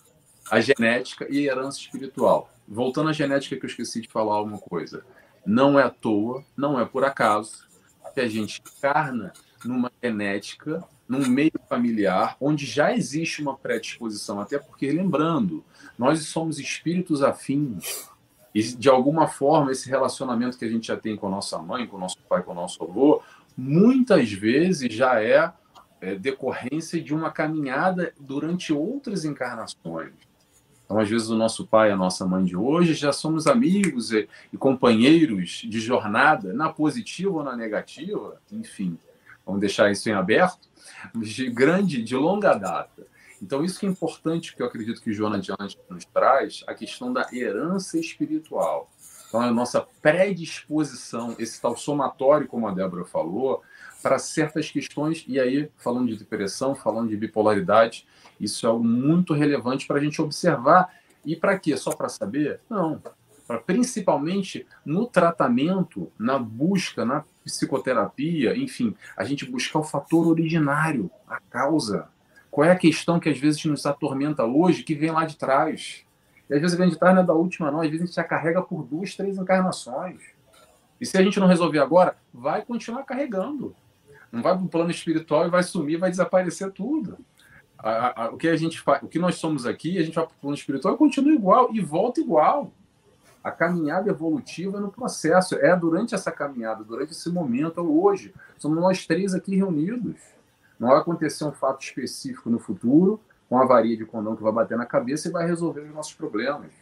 B: a genética e a herança espiritual. Voltando à genética, que eu esqueci de falar uma coisa. Não é à toa, não é por acaso que a gente encarna numa genética, num meio familiar, onde já existe uma predisposição, até porque, lembrando, nós somos espíritos afins, e de alguma forma esse relacionamento que a gente já tem com a nossa mãe, com o nosso pai, com o nosso avô, muitas vezes já é, é decorrência de uma caminhada durante outras encarnações. Então, às vezes, o nosso pai, a nossa mãe de hoje, já somos amigos e, e companheiros de jornada, na positiva ou na negativa, enfim, vamos deixar isso em aberto, de grande, de longa data. Então, isso que é importante, que eu acredito que Joana Diante nos traz, a questão da herança espiritual. Então, a nossa predisposição, esse tal somatório, como a Débora falou, para certas questões, e aí, falando de depressão, falando de bipolaridade, isso é algo muito relevante para a gente observar. E para quê? Só para saber? Não. Pra, principalmente no tratamento, na busca, na psicoterapia, enfim, a gente buscar o fator originário, a causa. Qual é a questão que às vezes nos atormenta hoje, que vem lá de trás? E às vezes vem de trás não é da última, não. Às vezes a gente já carrega por duas, três encarnações. E se a gente não resolver agora, vai continuar carregando. Não vai para o plano espiritual e vai sumir, vai desaparecer tudo a, a, o que a gente faz, o que nós somos aqui, a gente vai para o plano espiritual e continua igual e volta igual. A caminhada evolutiva é no processo, é durante essa caminhada, durante esse momento, hoje. Somos nós três aqui reunidos. Não vai acontecer um fato específico no futuro, com a varia de condão que vai bater na cabeça e vai resolver os nossos problemas.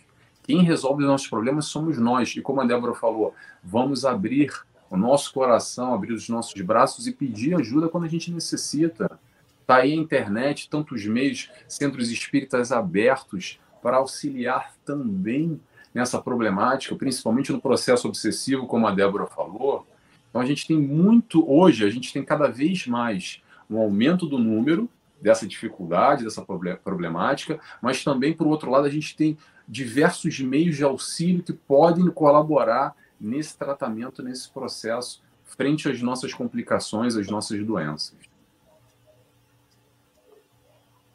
B: Quem resolve os nossos problemas somos nós. E como a Débora falou, vamos abrir o nosso coração, abrir os nossos braços e pedir ajuda quando a gente necessita. Está aí a internet, tantos meios, centros espíritas abertos para auxiliar também nessa problemática, principalmente no processo obsessivo, como a Débora falou. Então, a gente tem muito, hoje, a gente tem cada vez mais um aumento do número dessa dificuldade, dessa problemática, mas também, por outro lado, a gente tem diversos meios de auxílio que podem colaborar nesse tratamento, nesse processo, frente às nossas complicações, às nossas doenças.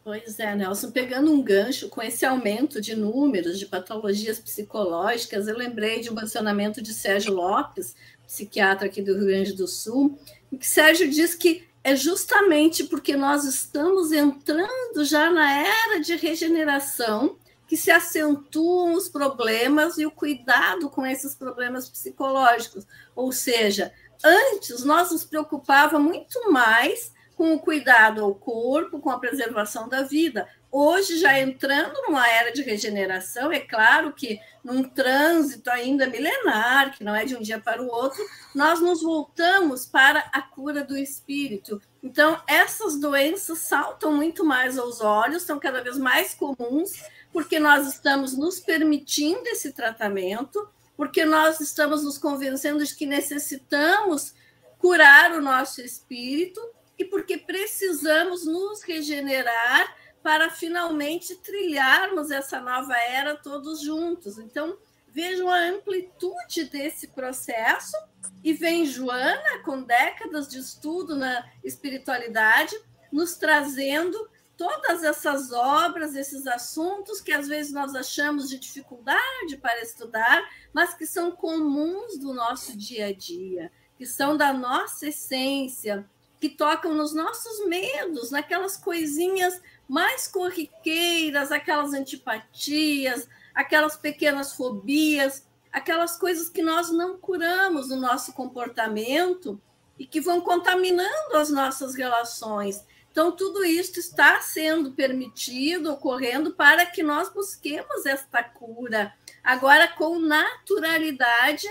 C: Pois é, Nelson, pegando um gancho com esse aumento de números de patologias psicológicas, eu lembrei de um mencionamento de Sérgio Lopes, psiquiatra aqui do Rio Grande do Sul, em que Sérgio diz que é justamente porque nós estamos entrando já na era de regeneração que se acentuam os problemas e o cuidado com esses problemas psicológicos. Ou seja, antes nós nos preocupava muito mais com o cuidado ao corpo, com a preservação da vida. Hoje, já entrando numa era de regeneração, é claro que num trânsito ainda milenar, que não é de um dia para o outro, nós nos voltamos para a cura do espírito. Então, essas doenças saltam muito mais aos olhos, são cada vez mais comuns, porque nós estamos nos permitindo esse tratamento, porque nós estamos nos convencendo de que necessitamos curar o nosso espírito e porque precisamos nos regenerar para finalmente trilharmos essa nova era todos juntos. Então, vejam a amplitude desse processo e vem Joana com décadas de estudo na espiritualidade nos trazendo todas essas obras, esses assuntos que às vezes nós achamos de dificuldade para estudar, mas que são comuns do nosso dia a dia, que são da nossa essência, que tocam nos nossos medos, naquelas coisinhas mais corriqueiras, aquelas antipatias, aquelas pequenas fobias, aquelas coisas que nós não curamos no nosso comportamento e que vão contaminando as nossas relações. Então, tudo isso está sendo permitido, ocorrendo, para que nós busquemos esta cura, agora com naturalidade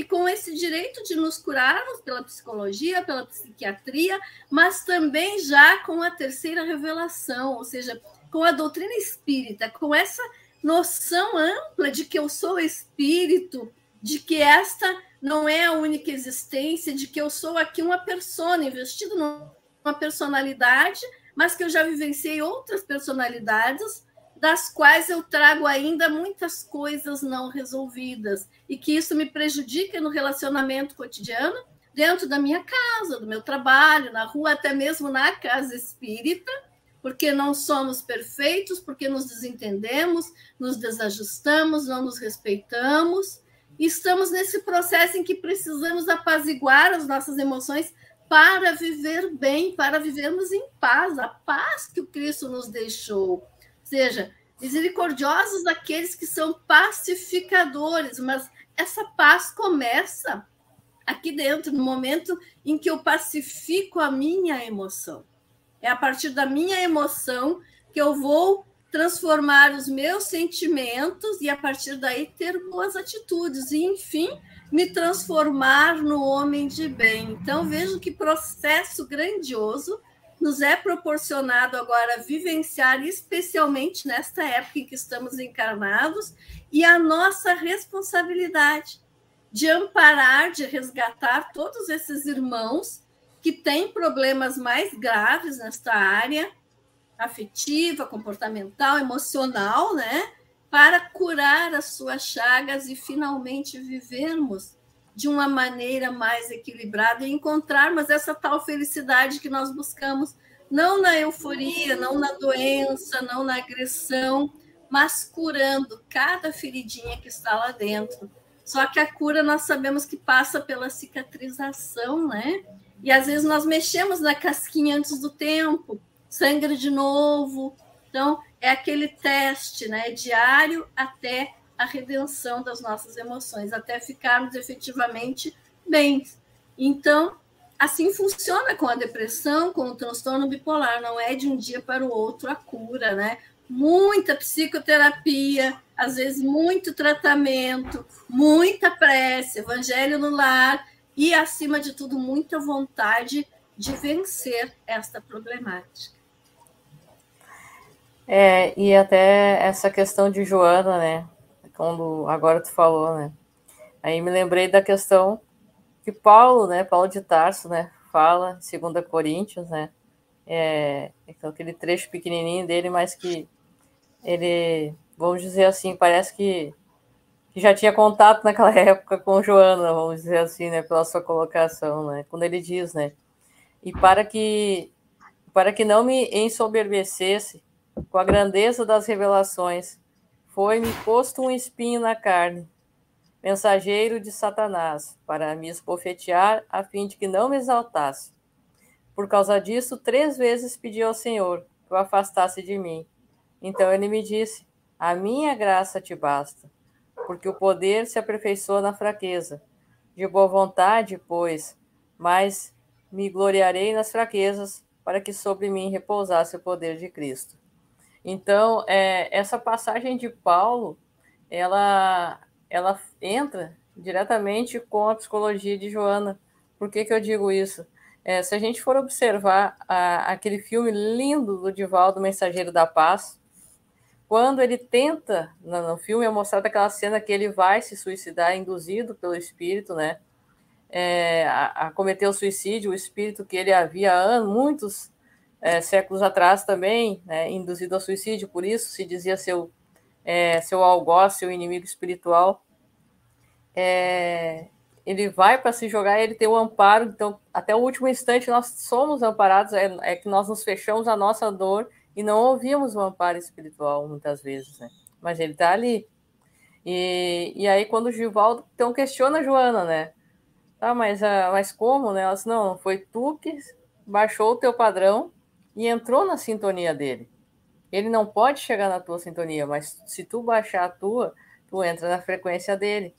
C: e com esse direito de nos curarmos pela psicologia, pela psiquiatria, mas também já com a terceira revelação, ou seja, com a doutrina espírita, com essa noção ampla de que eu sou espírito, de que esta não é a única existência, de que eu sou aqui uma persona investido no uma personalidade, mas que eu já vivenciei outras personalidades, das quais eu trago ainda muitas coisas não resolvidas, e que isso me prejudica no relacionamento cotidiano, dentro da minha casa, do meu trabalho, na rua, até mesmo na casa espírita, porque não somos perfeitos, porque nos desentendemos, nos desajustamos, não nos respeitamos. E estamos nesse processo em que precisamos apaziguar as nossas emoções para viver bem, para vivermos em paz, a paz que o Cristo nos deixou. Seja, misericordiosos aqueles que são pacificadores, mas essa paz começa aqui dentro, no momento em que eu pacifico a minha emoção. É a partir da minha emoção que eu vou transformar os meus sentimentos e a partir daí ter boas atitudes e enfim me transformar no homem de bem. Então, vejo que processo grandioso nos é proporcionado agora vivenciar, especialmente nesta época em que estamos encarnados, e a nossa responsabilidade de amparar, de resgatar todos esses irmãos que têm problemas mais graves nesta área afetiva, comportamental, emocional, né? para curar as suas chagas e finalmente vivermos de uma maneira mais equilibrada e encontrarmos essa tal felicidade que nós buscamos, não na euforia, não na doença, não na agressão, mas curando cada feridinha que está lá dentro. Só que a cura nós sabemos que passa pela cicatrização, né? E às vezes nós mexemos na casquinha antes do tempo, sangra de novo. Então, é aquele teste né, diário até a redenção das nossas emoções, até ficarmos efetivamente bem. Então, assim funciona com a depressão, com o transtorno bipolar, não é de um dia para o outro a cura, né? Muita psicoterapia, às vezes muito tratamento, muita prece, evangelho no lar e, acima de tudo, muita vontade de vencer esta problemática.
A: É, e até essa questão de Joana, né? Quando agora tu falou, né? Aí me lembrei da questão que Paulo, né? Paulo de Tarso, né? Fala, segunda Coríntios, né? É, aquele trecho pequenininho dele, mas que ele, vamos dizer assim, parece que, que já tinha contato naquela época com Joana, vamos dizer assim, né? Pela sua colocação, né? Quando ele diz, né? E para que para que não me ensoberbecesse com a grandeza das revelações, foi-me posto um espinho na carne, mensageiro de Satanás, para me esbofetear, a fim de que não me exaltasse. Por causa disso, três vezes pedi ao Senhor que o afastasse de mim. Então ele me disse: A minha graça te basta, porque o poder se aperfeiçoa na fraqueza. De boa vontade, pois, mas me gloriarei nas fraquezas, para que sobre mim repousasse o poder de Cristo. Então, é, essa passagem de Paulo, ela, ela entra diretamente com a psicologia de Joana. Por que, que eu digo isso? É, se a gente for observar a, aquele filme lindo do Divaldo, Mensageiro da Paz, quando ele tenta, no, no filme é mostrada aquela cena que ele vai se suicidar, induzido pelo espírito, né? É, a, a, cometer o suicídio, o espírito que ele havia anos, muitos é, séculos atrás também, né, induzido ao suicídio, por isso se dizia seu, é, seu algoz, seu inimigo espiritual. é, ele vai para se jogar, ele tem o amparo, então até o último instante nós somos amparados, é, é, que nós nos fechamos a nossa dor e não ouvimos o amparo espiritual muitas vezes, né? Mas ele está ali. E, e aí quando o Givaldo, então questiona a Joana, né? Ah, mas, ah, mas como, né? Ela disse, não, foi tu que baixou o teu padrão e entrou na sintonia dele. Ele não pode chegar na tua sintonia, mas se tu baixar a tua, tu entra na frequência dele.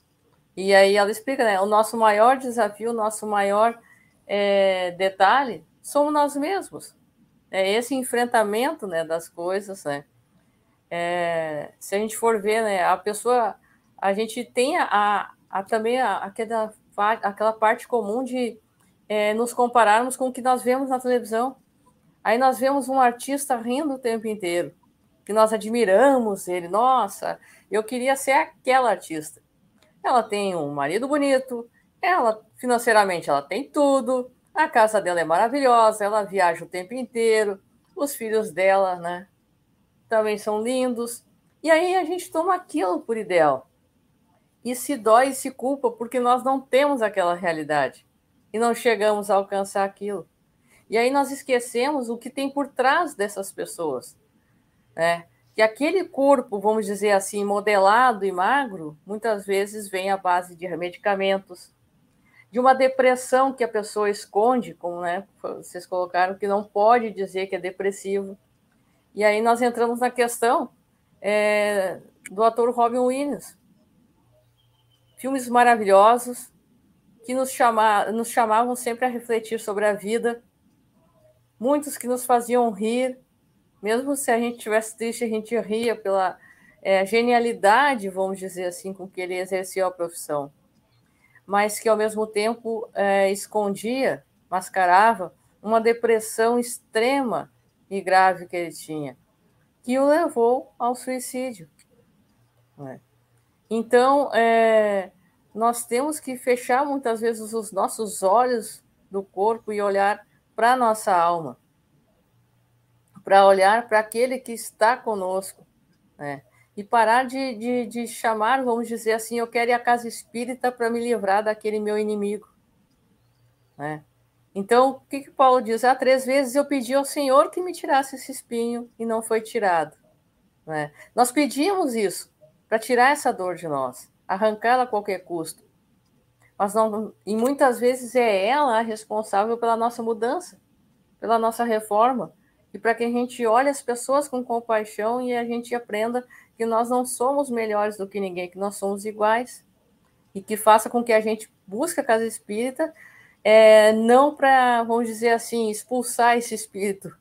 A: E aí ela explica, né? O nosso maior desafio, o nosso maior é, detalhe somos nós mesmos. É esse enfrentamento né, das coisas, né? É, se a gente for ver, né, a pessoa, a gente tem a, a também a, aquela, aquela parte comum de é, nos compararmos com o que nós vemos na televisão. Aí nós vemos um artista rindo o tempo inteiro, que nós admiramos ele. Nossa, eu queria ser aquela artista. Ela tem um marido bonito, ela financeiramente ela tem tudo, a casa dela é maravilhosa, ela viaja o tempo inteiro, os filhos dela, né, também são lindos. E aí a gente toma aquilo por ideal. E se dói e se culpa porque nós não temos aquela realidade e não chegamos a alcançar aquilo. E aí nós esquecemos o que tem por trás dessas pessoas, né? que aquele corpo, vamos dizer assim, modelado e magro, muitas vezes vem à base de medicamentos, de uma depressão que a pessoa esconde, como né, vocês colocaram, que não pode dizer que é depressivo. E aí nós entramos na questão é, do ator Robin Williams. Filmes maravilhosos que nos, chama, nos chamavam sempre a refletir sobre a vida, muitos que nos faziam rir, mesmo se a gente tivesse triste, a gente ria pela é, genialidade, vamos dizer assim, com que ele exercia a profissão, mas que ao mesmo tempo é, escondia, mascarava uma depressão extrema e grave que ele tinha, que o levou ao suicídio. Né? Então, é, nós temos que fechar muitas vezes os nossos olhos do corpo e olhar para a nossa alma para olhar para aquele que está conosco, né? E parar de, de, de, chamar, vamos dizer assim, eu quero ir à casa espírita para me livrar daquele meu inimigo. Né? Então, o que, que Paulo diz? Há três vezes eu pedi ao Senhor que me tirasse esse espinho e não foi tirado. Né? Nós pedimos isso para tirar essa dor de nós, arrancá-la a qualquer custo. Não, e muitas vezes é ela a responsável pela nossa mudança, pela nossa reforma, e para que a gente olhe as pessoas com compaixão e a gente aprenda que nós não somos melhores do que ninguém, que nós somos iguais, e que faça com que a gente busque a casa espírita, é, não para, vamos dizer assim, expulsar esse espírito,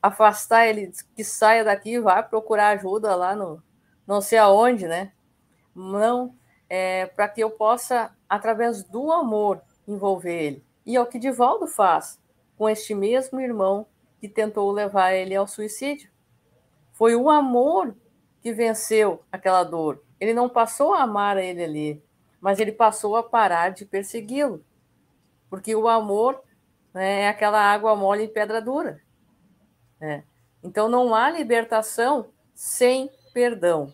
A: afastar ele, que saia daqui e vá procurar ajuda lá no não sei aonde, né? Não, é, para que eu possa, através do amor, envolver ele. E é o que Divaldo faz com este mesmo irmão que tentou levar ele ao suicídio. Foi o amor que venceu aquela dor. Ele não passou a amar ele ali, mas ele passou a parar de persegui-lo. Porque o amor né, é aquela água mole em pedra dura. Né? Então não há libertação sem perdão.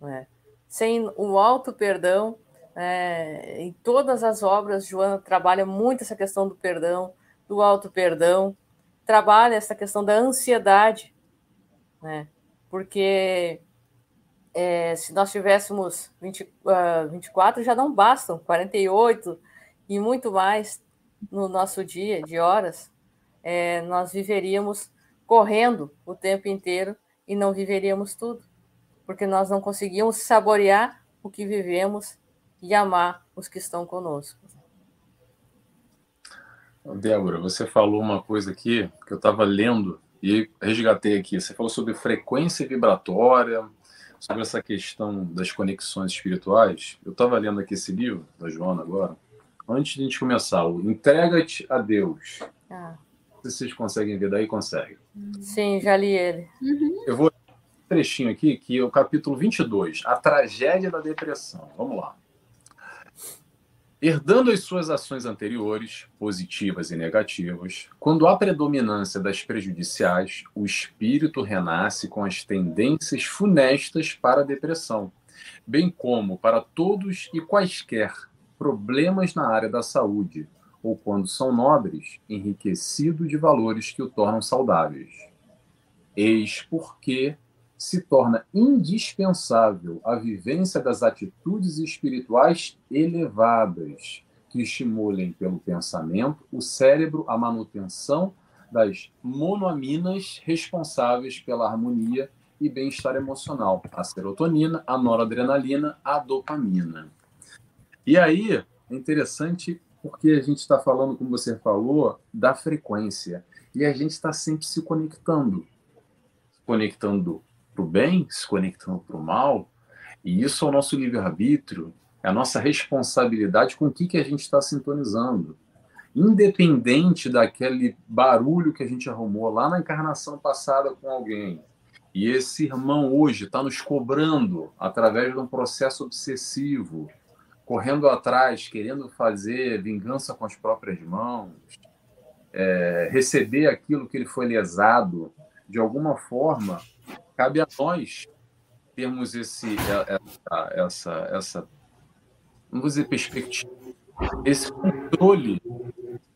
A: Né? Sem o alto perdão, é, em todas as obras, Joana trabalha muito essa questão do perdão, do alto perdão, trabalha essa questão da ansiedade, né? Porque é, se nós tivéssemos 20, uh, 24, já não bastam, 48 e muito mais no nosso dia de horas, é, nós viveríamos correndo o tempo inteiro e não viveríamos tudo, porque nós não conseguíamos saborear o que vivemos e amar os que estão conosco.
B: Débora, você falou uma coisa aqui que eu estava lendo e resgatei aqui. Você falou sobre frequência vibratória, sobre essa questão das conexões espirituais. Eu estava lendo aqui esse livro da Joana agora. Antes de a gente começar, o Entrega-te a Deus. Ah. Se vocês conseguem ver daí, conseguem.
A: Sim, já li ele.
B: Uhum. Eu vou um trechinho aqui, que é o capítulo 22, A Tragédia da Depressão. Vamos lá. Herdando as suas ações anteriores, positivas e negativas, quando há predominância das prejudiciais, o espírito renasce com as tendências funestas para a depressão, bem como para todos e quaisquer problemas na área da saúde, ou quando são nobres, enriquecido de valores que o tornam saudáveis. Eis porque se torna indispensável a vivência das atitudes espirituais elevadas, que estimulem pelo pensamento o cérebro à manutenção das monoaminas responsáveis pela harmonia e bem-estar emocional, a serotonina, a noradrenalina, a dopamina. E aí, é interessante porque a gente está falando, como você falou, da frequência. E a gente está sempre se conectando. Conectando para o bem, se conectando para o mal. E isso é o nosso livre-arbítrio, é a nossa responsabilidade com o que, que a gente está sintonizando. Independente daquele barulho que a gente arrumou lá na encarnação passada com alguém, e esse irmão hoje está nos cobrando através de um processo obsessivo, correndo atrás, querendo fazer vingança com as próprias mãos, é, receber aquilo que ele foi lesado, de alguma forma, cabe a nós termos esse, é, essa, essa, essa não vou dizer perspectiva, esse controle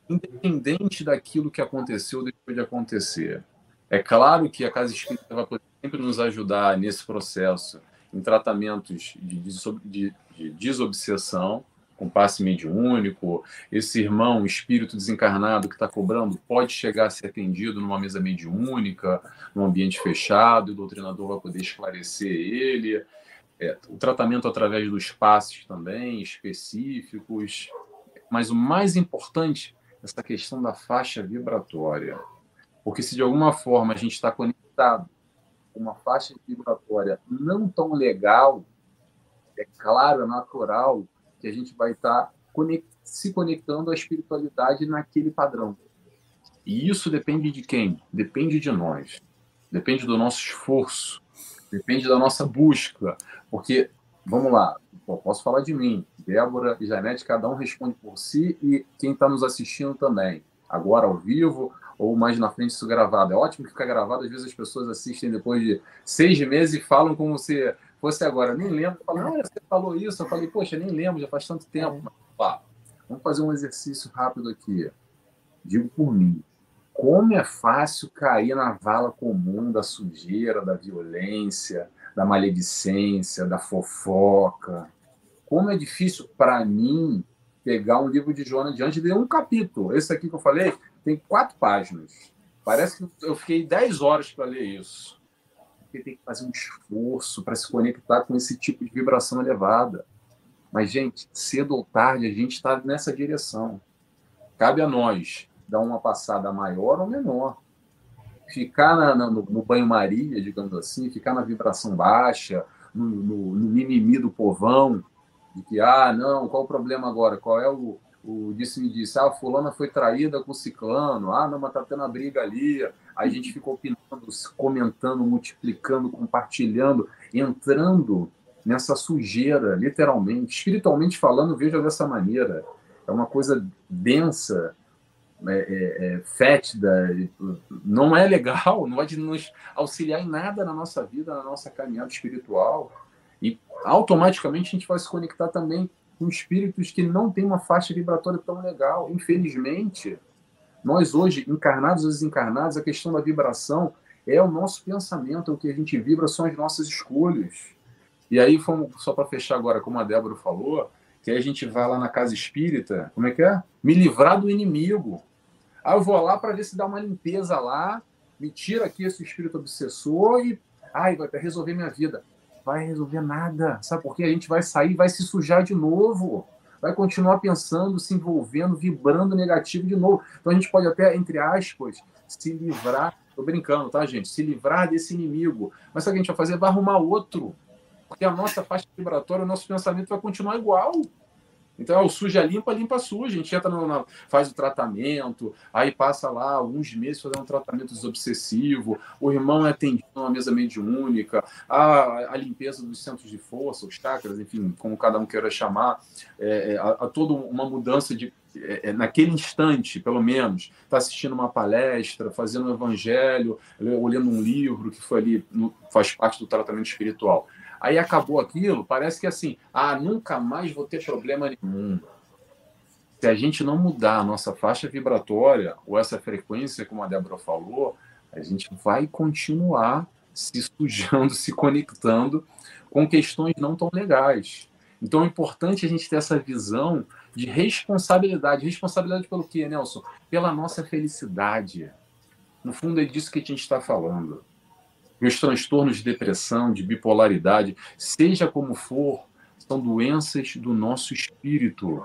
B: independente daquilo que aconteceu deixou de acontecer. É claro que a Casa Espírita vai poder sempre nos ajudar nesse processo, em tratamentos de, de, de desobsessão, com passe mediúnico. Esse irmão, espírito desencarnado que está cobrando, pode chegar a ser atendido numa mesa mediúnica, num ambiente fechado, e o doutrinador vai poder esclarecer ele. É, o tratamento através dos passes também, específicos. Mas o mais importante, essa questão da faixa vibratória. Porque se de alguma forma a gente está conectado com uma faixa vibratória não tão legal, é claro, é natural que a gente vai estar tá conect se conectando à espiritualidade naquele padrão. E isso depende de quem? Depende de nós. Depende do nosso esforço. Depende da nossa busca. Porque, vamos lá, posso falar de mim. Débora e Janete, cada um responde por si e quem está nos assistindo também. Agora ao vivo ou mais na frente isso gravado. É ótimo que fica gravado, às vezes as pessoas assistem depois de seis meses e falam como se fosse agora. Nem lembro, falam, ah, você falou isso. Eu falei, poxa, nem lembro, já faz tanto tempo. Mas, pá, vamos fazer um exercício rápido aqui. Digo por mim, como é fácil cair na vala comum da sujeira, da violência, da maledicência, da fofoca. Como é difícil para mim pegar um livro de Joana diante de um capítulo. Esse aqui que eu falei tem quatro páginas. Parece que eu fiquei dez horas para ler isso. Porque tem que fazer um esforço para se conectar com esse tipo de vibração elevada. Mas, gente, cedo ou tarde a gente está nessa direção. Cabe a nós dar uma passada maior ou menor. Ficar na, na, no, no banho-maria, digamos assim, ficar na vibração baixa, no, no, no mimimi do povão, de que, ah, não, qual o problema agora? Qual é o, o disse me disse, ah, fulana foi traída com ciclano, ah, não, mas tá tendo a briga ali. A gente ficou opinando, comentando, multiplicando, compartilhando, entrando nessa sujeira, literalmente, espiritualmente falando, veja dessa maneira. É uma coisa densa, é, é, é, fétida, não é legal, não vai nos auxiliar em nada na nossa vida, na nossa caminhada espiritual. E automaticamente a gente vai se conectar também com espíritos que não têm uma faixa vibratória tão legal. Infelizmente, nós hoje, encarnados ou desencarnados, a questão da vibração é o nosso pensamento, é o que a gente vibra, são as nossas escolhas. E aí, fomos, só para fechar agora, como a Débora falou, que aí a gente vai lá na casa espírita, como é que é? Me livrar do inimigo. Aí eu vou lá para ver se dá uma limpeza lá, me tira aqui esse espírito obsessor e ai, vai resolver minha vida vai resolver nada. Sabe por quê? A gente vai sair vai se sujar de novo. Vai continuar pensando, se envolvendo, vibrando negativo de novo. Então a gente pode até, entre aspas, se livrar. Tô brincando, tá, gente? Se livrar desse inimigo. Mas o que a gente vai fazer? Vai arrumar outro. Porque a nossa faixa vibratória, o nosso pensamento vai continuar igual. Então, é o suja limpa, limpa suja. A gente entra no, faz o tratamento, aí passa lá alguns meses fazendo um tratamento desobsessivo, o irmão é atendido numa mesa mediúnica, a, a limpeza dos centros de força, os chakras, enfim, como cada um queira chamar, é, é a, a toda uma mudança de é, é, naquele instante, pelo menos, está assistindo uma palestra, fazendo um evangelho, olhando um livro que foi ali, faz parte do tratamento espiritual. Aí acabou aquilo, parece que assim, ah, nunca mais vou ter problema nenhum. Se a gente não mudar a nossa faixa vibratória, ou essa frequência, como a Débora falou, a gente vai continuar se sujando, se conectando com questões não tão legais. Então é importante a gente ter essa visão de responsabilidade. Responsabilidade pelo quê, Nelson? Pela nossa felicidade. No fundo, é disso que a gente está falando. Os transtornos de depressão, de bipolaridade, seja como for, são doenças do nosso espírito.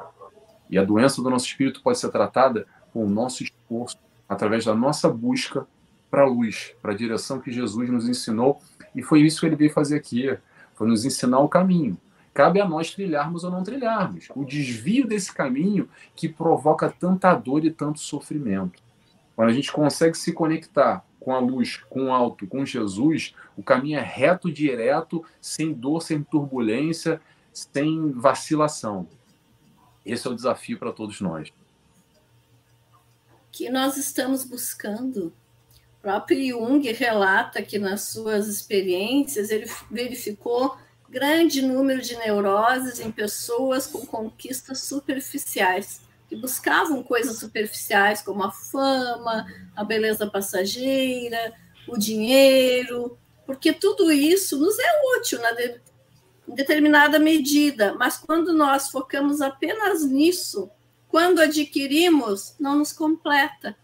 B: E a doença do nosso espírito pode ser tratada com o nosso esforço, através da nossa busca para a luz, para a direção que Jesus nos ensinou. E foi isso que ele veio fazer aqui: foi nos ensinar o caminho. Cabe a nós trilharmos ou não trilharmos. O desvio desse caminho que provoca tanta dor e tanto sofrimento. Quando a gente consegue se conectar com a luz, com o alto, com Jesus, o caminho é reto, direto, sem dor, sem turbulência, sem vacilação. Esse é o desafio para todos nós.
C: Que nós estamos buscando. O próprio Jung relata que nas suas experiências ele verificou grande número de neuroses em pessoas com conquistas superficiais, que buscavam coisas superficiais como a fama, a beleza passageira, o dinheiro, porque tudo isso nos é útil na de, em determinada medida, mas quando nós focamos apenas nisso, quando adquirimos, não nos completa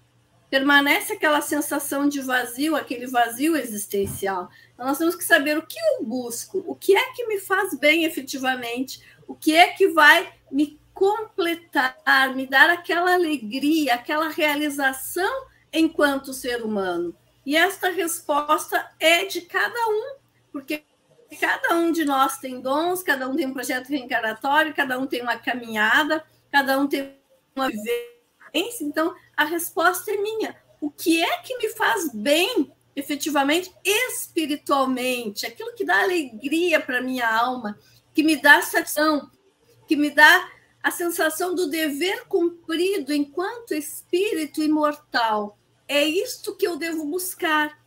C: permanece aquela sensação de vazio, aquele vazio existencial. Então, nós temos que saber o que eu busco, o que é que me faz bem efetivamente, o que é que vai me completar, me dar aquela alegria, aquela realização enquanto ser humano. E esta resposta é de cada um, porque cada um de nós tem dons, cada um tem um projeto reencarnatório, cada um tem uma caminhada, cada um tem uma vivência. Então, a resposta é minha. O que é que me faz bem, efetivamente, espiritualmente? Aquilo que dá alegria para minha alma, que me dá satisfação, que me dá a sensação do dever cumprido enquanto espírito imortal. É isto que eu devo buscar.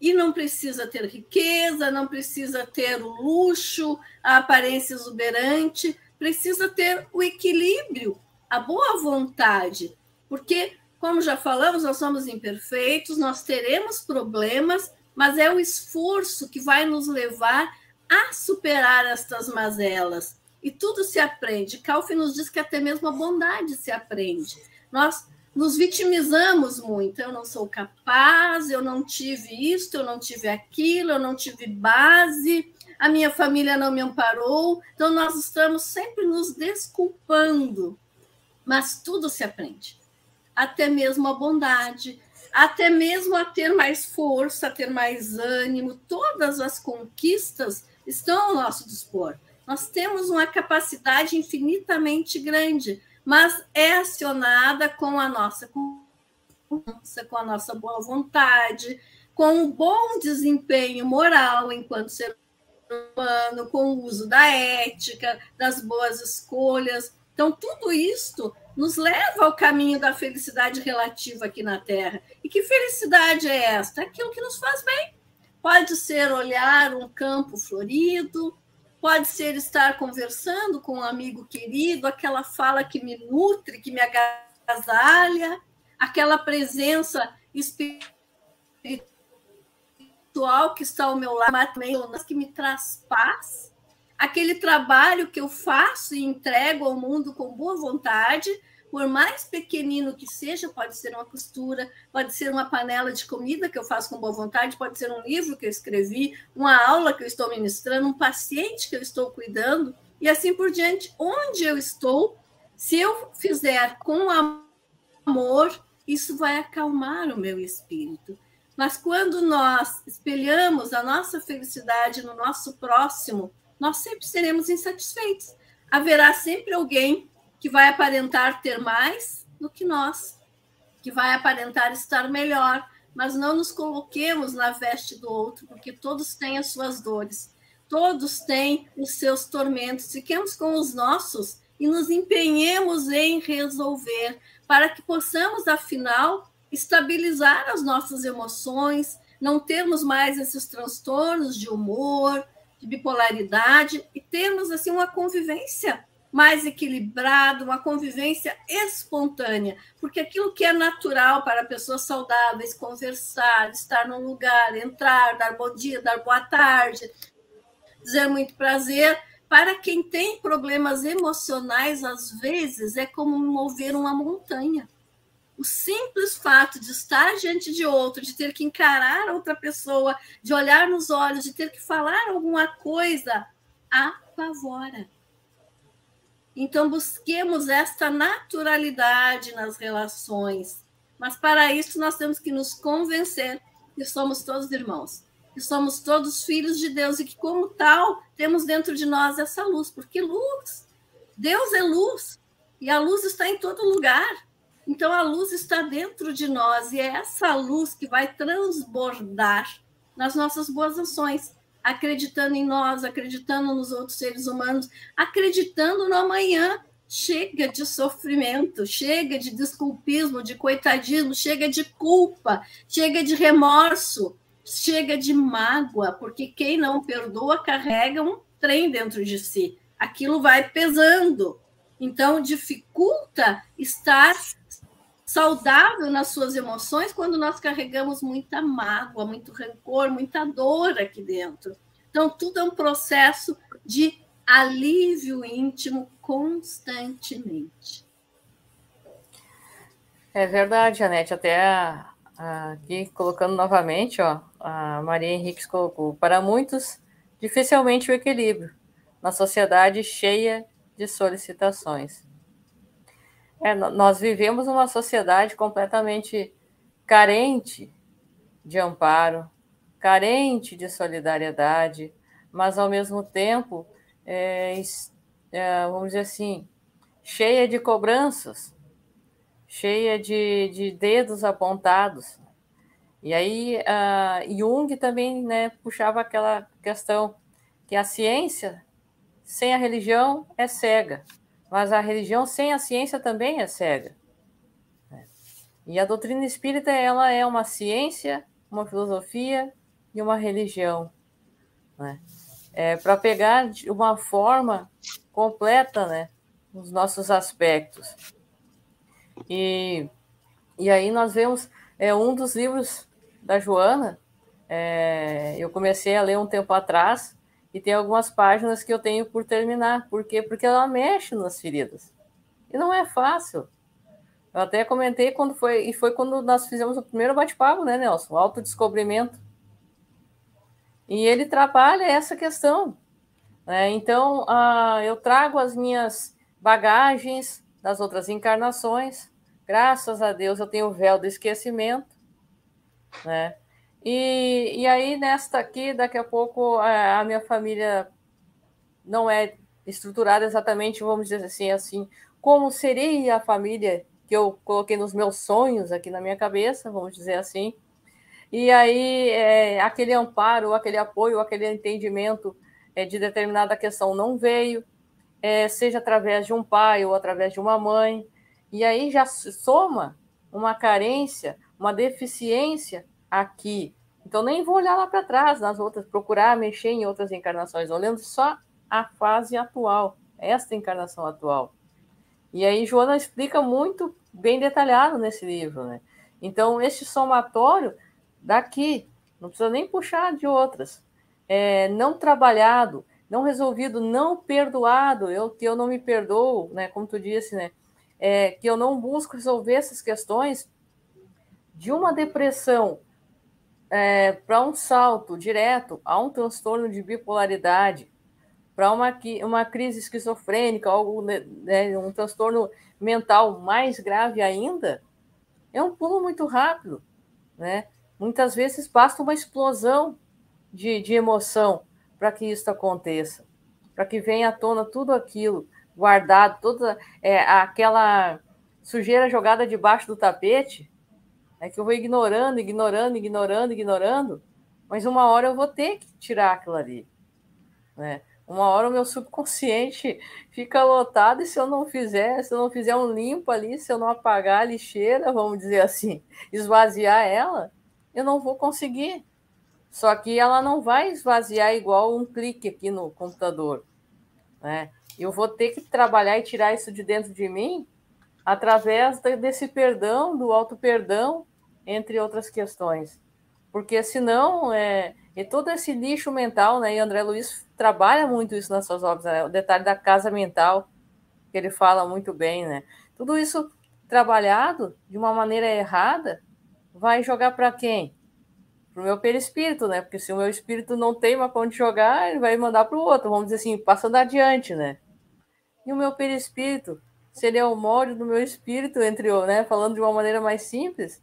C: E não precisa ter riqueza, não precisa ter o luxo, a aparência exuberante, precisa ter o equilíbrio, a boa vontade, porque como já falamos, nós somos imperfeitos, nós teremos problemas, mas é o esforço que vai nos levar a superar estas mazelas. E tudo se aprende. Calvin nos diz que até mesmo a bondade se aprende. Nós nos vitimizamos muito. Eu não sou capaz, eu não tive isto, eu não tive aquilo, eu não tive base, a minha família não me amparou. Então, nós estamos sempre nos desculpando. Mas tudo se aprende até mesmo a bondade, até mesmo a ter mais força, a ter mais ânimo. Todas as conquistas estão ao nosso dispor. Nós temos uma capacidade infinitamente grande, mas é acionada com a nossa confiança, com a nossa boa vontade, com um bom desempenho moral enquanto ser humano, com o uso da ética, das boas escolhas. Então, tudo isto nos leva ao caminho da felicidade relativa aqui na Terra. E que felicidade é esta? Aquilo que nos faz bem. Pode ser olhar um campo florido, pode ser estar conversando com um amigo querido, aquela fala que me nutre, que me agasalha, aquela presença espiritual que está ao meu lado, que me traz paz. Aquele trabalho que eu faço e entrego ao mundo com boa vontade, por mais pequenino que seja, pode ser uma costura, pode ser uma panela de comida que eu faço com boa vontade, pode ser um livro que eu escrevi, uma aula que eu estou ministrando, um paciente que eu estou cuidando, e assim por diante. Onde eu estou, se eu fizer com amor, isso vai acalmar o meu espírito. Mas quando nós espelhamos a nossa felicidade no nosso próximo, nós sempre seremos insatisfeitos. Haverá sempre alguém que vai aparentar ter mais do que nós, que vai aparentar estar melhor, mas não nos coloquemos na veste do outro, porque todos têm as suas dores, todos têm os seus tormentos. Fiquemos com os nossos e nos empenhemos em resolver, para que possamos, afinal, estabilizar as nossas emoções, não termos mais esses transtornos de humor, de bipolaridade e termos assim uma convivência mais equilibrada, uma convivência espontânea, porque aquilo que é natural para pessoas saudáveis, conversar, estar num lugar, entrar, dar bom dia, dar boa tarde, dizer muito prazer, para quem tem problemas emocionais, às vezes é como mover uma montanha. O simples fato de estar diante de outro, de ter que encarar outra pessoa, de olhar nos olhos, de ter que falar alguma coisa, apavora. Então, busquemos esta naturalidade nas relações. Mas, para isso, nós temos que nos convencer que somos todos irmãos, que somos todos filhos de Deus e que, como tal, temos dentro de nós essa luz, porque luz, Deus é luz e a luz está em todo lugar. Então, a luz está dentro de nós e é essa luz que vai transbordar nas nossas boas ações acreditando em nós, acreditando nos outros seres humanos, acreditando no amanhã. Chega de sofrimento, chega de desculpismo, de coitadismo, chega de culpa, chega de remorso, chega de mágoa, porque quem não perdoa carrega um trem dentro de si. Aquilo vai pesando. Então, dificulta estar saudável nas suas emoções quando nós carregamos muita mágoa, muito rancor, muita dor aqui dentro. Então, tudo é um processo de alívio íntimo constantemente.
A: É verdade, Janete. Até aqui colocando novamente, ó, a Maria Henriques colocou: para muitos, dificilmente o equilíbrio na sociedade cheia de solicitações. É, nós vivemos uma sociedade completamente carente de amparo, carente de solidariedade, mas ao mesmo tempo, é, é, vamos dizer assim, cheia de cobranças, cheia de, de dedos apontados. E aí, Jung também né, puxava aquela questão que a ciência sem a religião é cega. Mas a religião sem a ciência também é cega. E a doutrina espírita ela é uma ciência, uma filosofia e uma religião. Né? É, Para pegar de uma forma completa né, os nossos aspectos. E, e aí nós vemos é, um dos livros da Joana, é, eu comecei a ler um tempo atrás, e tem algumas páginas que eu tenho por terminar. Por quê? Porque ela mexe nas feridas. E não é fácil. Eu até comentei quando foi, e foi quando nós fizemos o primeiro bate-papo, né, Nelson? O autodescobrimento. E ele trabalha essa questão. Né? Então, uh, eu trago as minhas bagagens das outras encarnações. Graças a Deus eu tenho o véu do esquecimento. Né? E, e aí, nesta aqui, daqui a pouco, a, a minha família não é estruturada exatamente, vamos dizer assim, assim, como seria a família que eu coloquei nos meus sonhos aqui na minha cabeça, vamos dizer assim. E aí, é, aquele amparo, aquele apoio, aquele entendimento é, de determinada questão não veio, é, seja através de um pai ou através de uma mãe. E aí já soma uma carência, uma deficiência aqui. Então, nem vou olhar lá para trás, nas outras, procurar mexer em outras encarnações, olhando só a fase atual, esta encarnação atual. E aí, Joana explica muito bem detalhado nesse livro, né? Então, este somatório daqui, não precisa nem puxar de outras, é, não trabalhado, não resolvido, não perdoado, eu que eu não me perdoo, né? Como tu disse, né? É, que eu não busco resolver essas questões de uma depressão é, para um salto direto a um transtorno de bipolaridade, para uma, uma crise esquizofrênica, algo, né, né, um transtorno mental mais grave ainda, é um pulo muito rápido. Né? Muitas vezes basta uma explosão de, de emoção para que isso aconteça, para que venha à tona tudo aquilo guardado, toda é, aquela sujeira jogada debaixo do tapete, é que eu vou ignorando, ignorando, ignorando, ignorando, mas uma hora eu vou ter que tirar aquilo ali. Né? Uma hora o meu subconsciente fica lotado e se eu não fizer, se eu não fizer um limpo ali, se eu não apagar a lixeira, vamos dizer assim, esvaziar ela, eu não vou conseguir. Só que ela não vai esvaziar igual um clique aqui no computador, né? Eu vou ter que trabalhar e tirar isso de dentro de mim através desse perdão, do auto perdão, entre outras questões. Porque senão é, e todo esse lixo mental, né? E André Luiz trabalha muito isso nas suas obras, né? o detalhe da casa mental, que ele fala muito bem, né? Tudo isso trabalhado de uma maneira errada vai jogar para quem? Para o meu perispírito, né? Porque se o meu espírito não tem uma onde jogar, ele vai mandar para o outro, vamos dizer assim, passando adiante, né? E o meu perispírito, se ele é o molde do meu espírito, entre né, falando de uma maneira mais simples,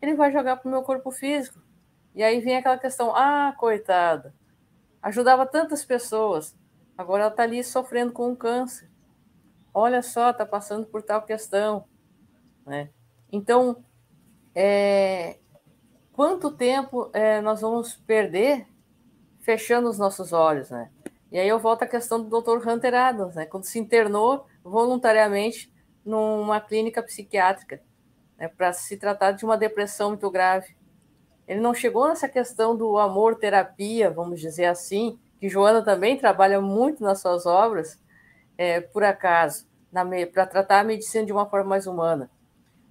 A: ele vai jogar para o meu corpo físico. E aí vem aquela questão: ah, coitada, ajudava tantas pessoas, agora ela está ali sofrendo com um câncer. Olha só, está passando por tal questão. Né? Então, é, quanto tempo é, nós vamos perder fechando os nossos olhos? Né? E aí eu volto à questão do Dr. Hunter Adams, né? quando se internou voluntariamente numa clínica psiquiátrica né? para se tratar de uma depressão muito grave. Ele não chegou nessa questão do amor terapia, vamos dizer assim, que Joana também trabalha muito nas suas obras, é, por acaso, para tratar a medicina de uma forma mais humana.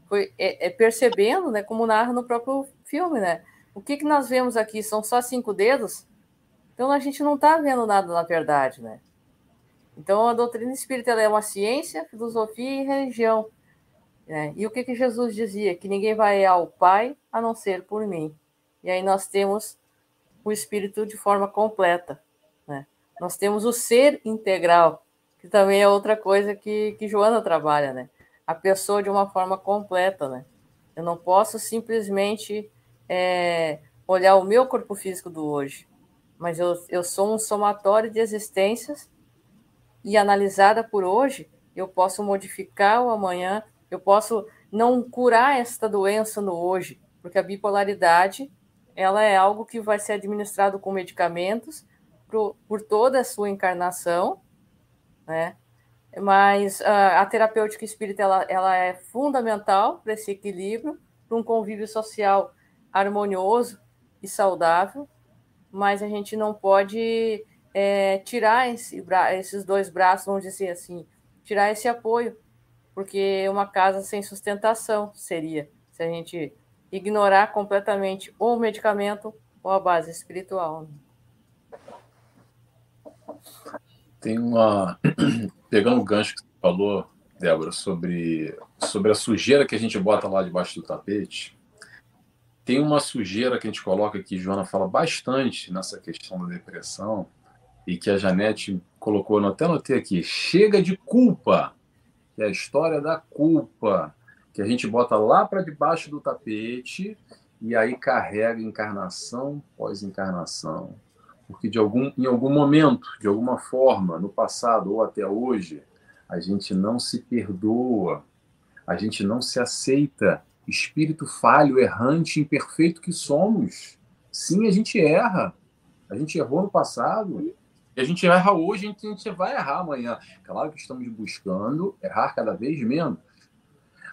A: Foi é, é percebendo, né, como narra no próprio filme, né? O que, que nós vemos aqui? São só cinco dedos? Então a gente não está vendo nada na verdade, né? Então a doutrina espírita é uma ciência, filosofia e religião. Né? E o que, que Jesus dizia? Que ninguém vai ao Pai a não ser por mim. E aí nós temos o espírito de forma completa. Né? Nós temos o ser integral, que também é outra coisa que, que Joana trabalha, né? A pessoa de uma forma completa, né? Eu não posso simplesmente é, olhar o meu corpo físico do hoje, mas eu, eu sou um somatório de existências e analisada por hoje, eu posso modificar o amanhã, eu posso não curar esta doença no hoje, porque a bipolaridade ela é algo que vai ser administrado com medicamentos por, por toda a sua encarnação, né? Mas a, a terapêutica espírita ela, ela é fundamental para esse equilíbrio, para um convívio social harmonioso e saudável, mas a gente não pode é, tirar esse, esses dois braços, vamos dizer assim, tirar esse apoio, porque uma casa sem sustentação seria se a gente ignorar completamente ou o medicamento ou a base espiritual.
B: Tem uma. Pegando o gancho que você falou, Débora, sobre, sobre a sujeira que a gente bota lá debaixo do tapete. Tem uma sujeira que a gente coloca que Joana fala bastante nessa questão da depressão e que a Janete colocou, até notei aqui, chega de culpa, é a história da culpa que a gente bota lá para debaixo do tapete e aí carrega encarnação pós encarnação. Porque de algum, em algum momento, de alguma forma, no passado ou até hoje, a gente não se perdoa, a gente não se aceita. Espírito falho, errante, imperfeito que somos. Sim, a gente erra. A gente errou no passado. A gente erra hoje, a gente vai errar amanhã. Claro que estamos buscando errar cada vez menos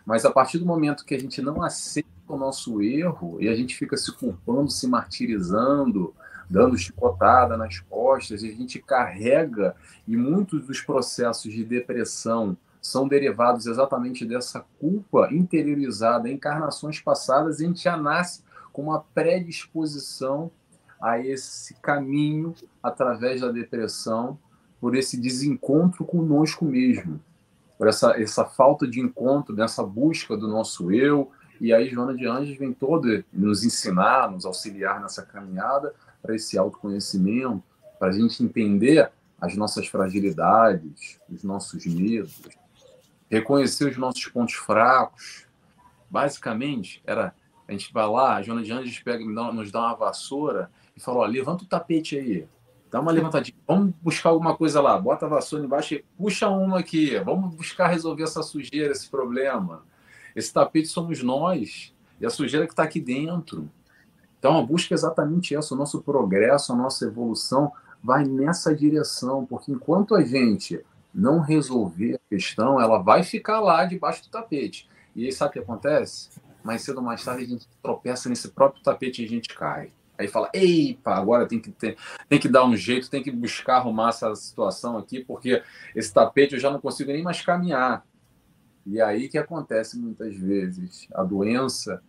B: mas a partir do momento que a gente não aceita o nosso erro e a gente fica se culpando, se martirizando, dando chicotada nas costas, e a gente carrega, e muitos dos processos de depressão são derivados exatamente dessa culpa interiorizada, encarnações passadas, e a gente já nasce com uma predisposição a esse caminho através da depressão, por esse desencontro conosco mesmo por essa, essa falta de encontro, dessa busca do nosso eu. E aí, Joana de Anjos vem toda nos ensinar, nos auxiliar nessa caminhada para esse autoconhecimento, para a gente entender as nossas fragilidades, os nossos medos, reconhecer os nossos pontos fracos. Basicamente, era a gente vai lá, a Joana de Anjos pega, nos dá uma vassoura e fala: ó, levanta o tapete aí. Dá uma levantadinha. Vamos buscar alguma coisa lá. Bota a vassoura embaixo e puxa uma aqui. Vamos buscar resolver essa sujeira, esse problema. Esse tapete somos nós. E a sujeira que está aqui dentro. Então, a busca é exatamente essa. O nosso progresso, a nossa evolução vai nessa direção, porque enquanto a gente não resolver a questão, ela vai ficar lá debaixo do tapete. E aí sabe o que acontece? Mais cedo ou mais tarde a gente tropeça nesse próprio tapete e a gente cai. Aí fala, eita, agora tem que, ter, tem que dar um jeito, tem que buscar arrumar essa situação aqui, porque esse tapete eu já não consigo nem mais caminhar. E aí que acontece muitas vezes. A doença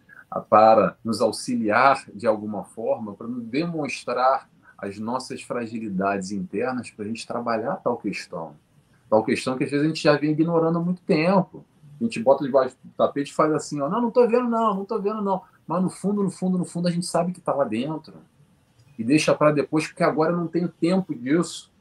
B: para nos auxiliar de alguma forma, para nos demonstrar as nossas fragilidades internas para a gente trabalhar tal questão. Tal questão que às vezes a gente já vem ignorando há muito tempo. A gente bota debaixo do tapete e faz assim, ó, não, não estou vendo não, não estou vendo não. Mas no fundo, no fundo, no fundo, a gente sabe que está lá dentro. E deixa para depois, porque agora eu não tenho tempo disso.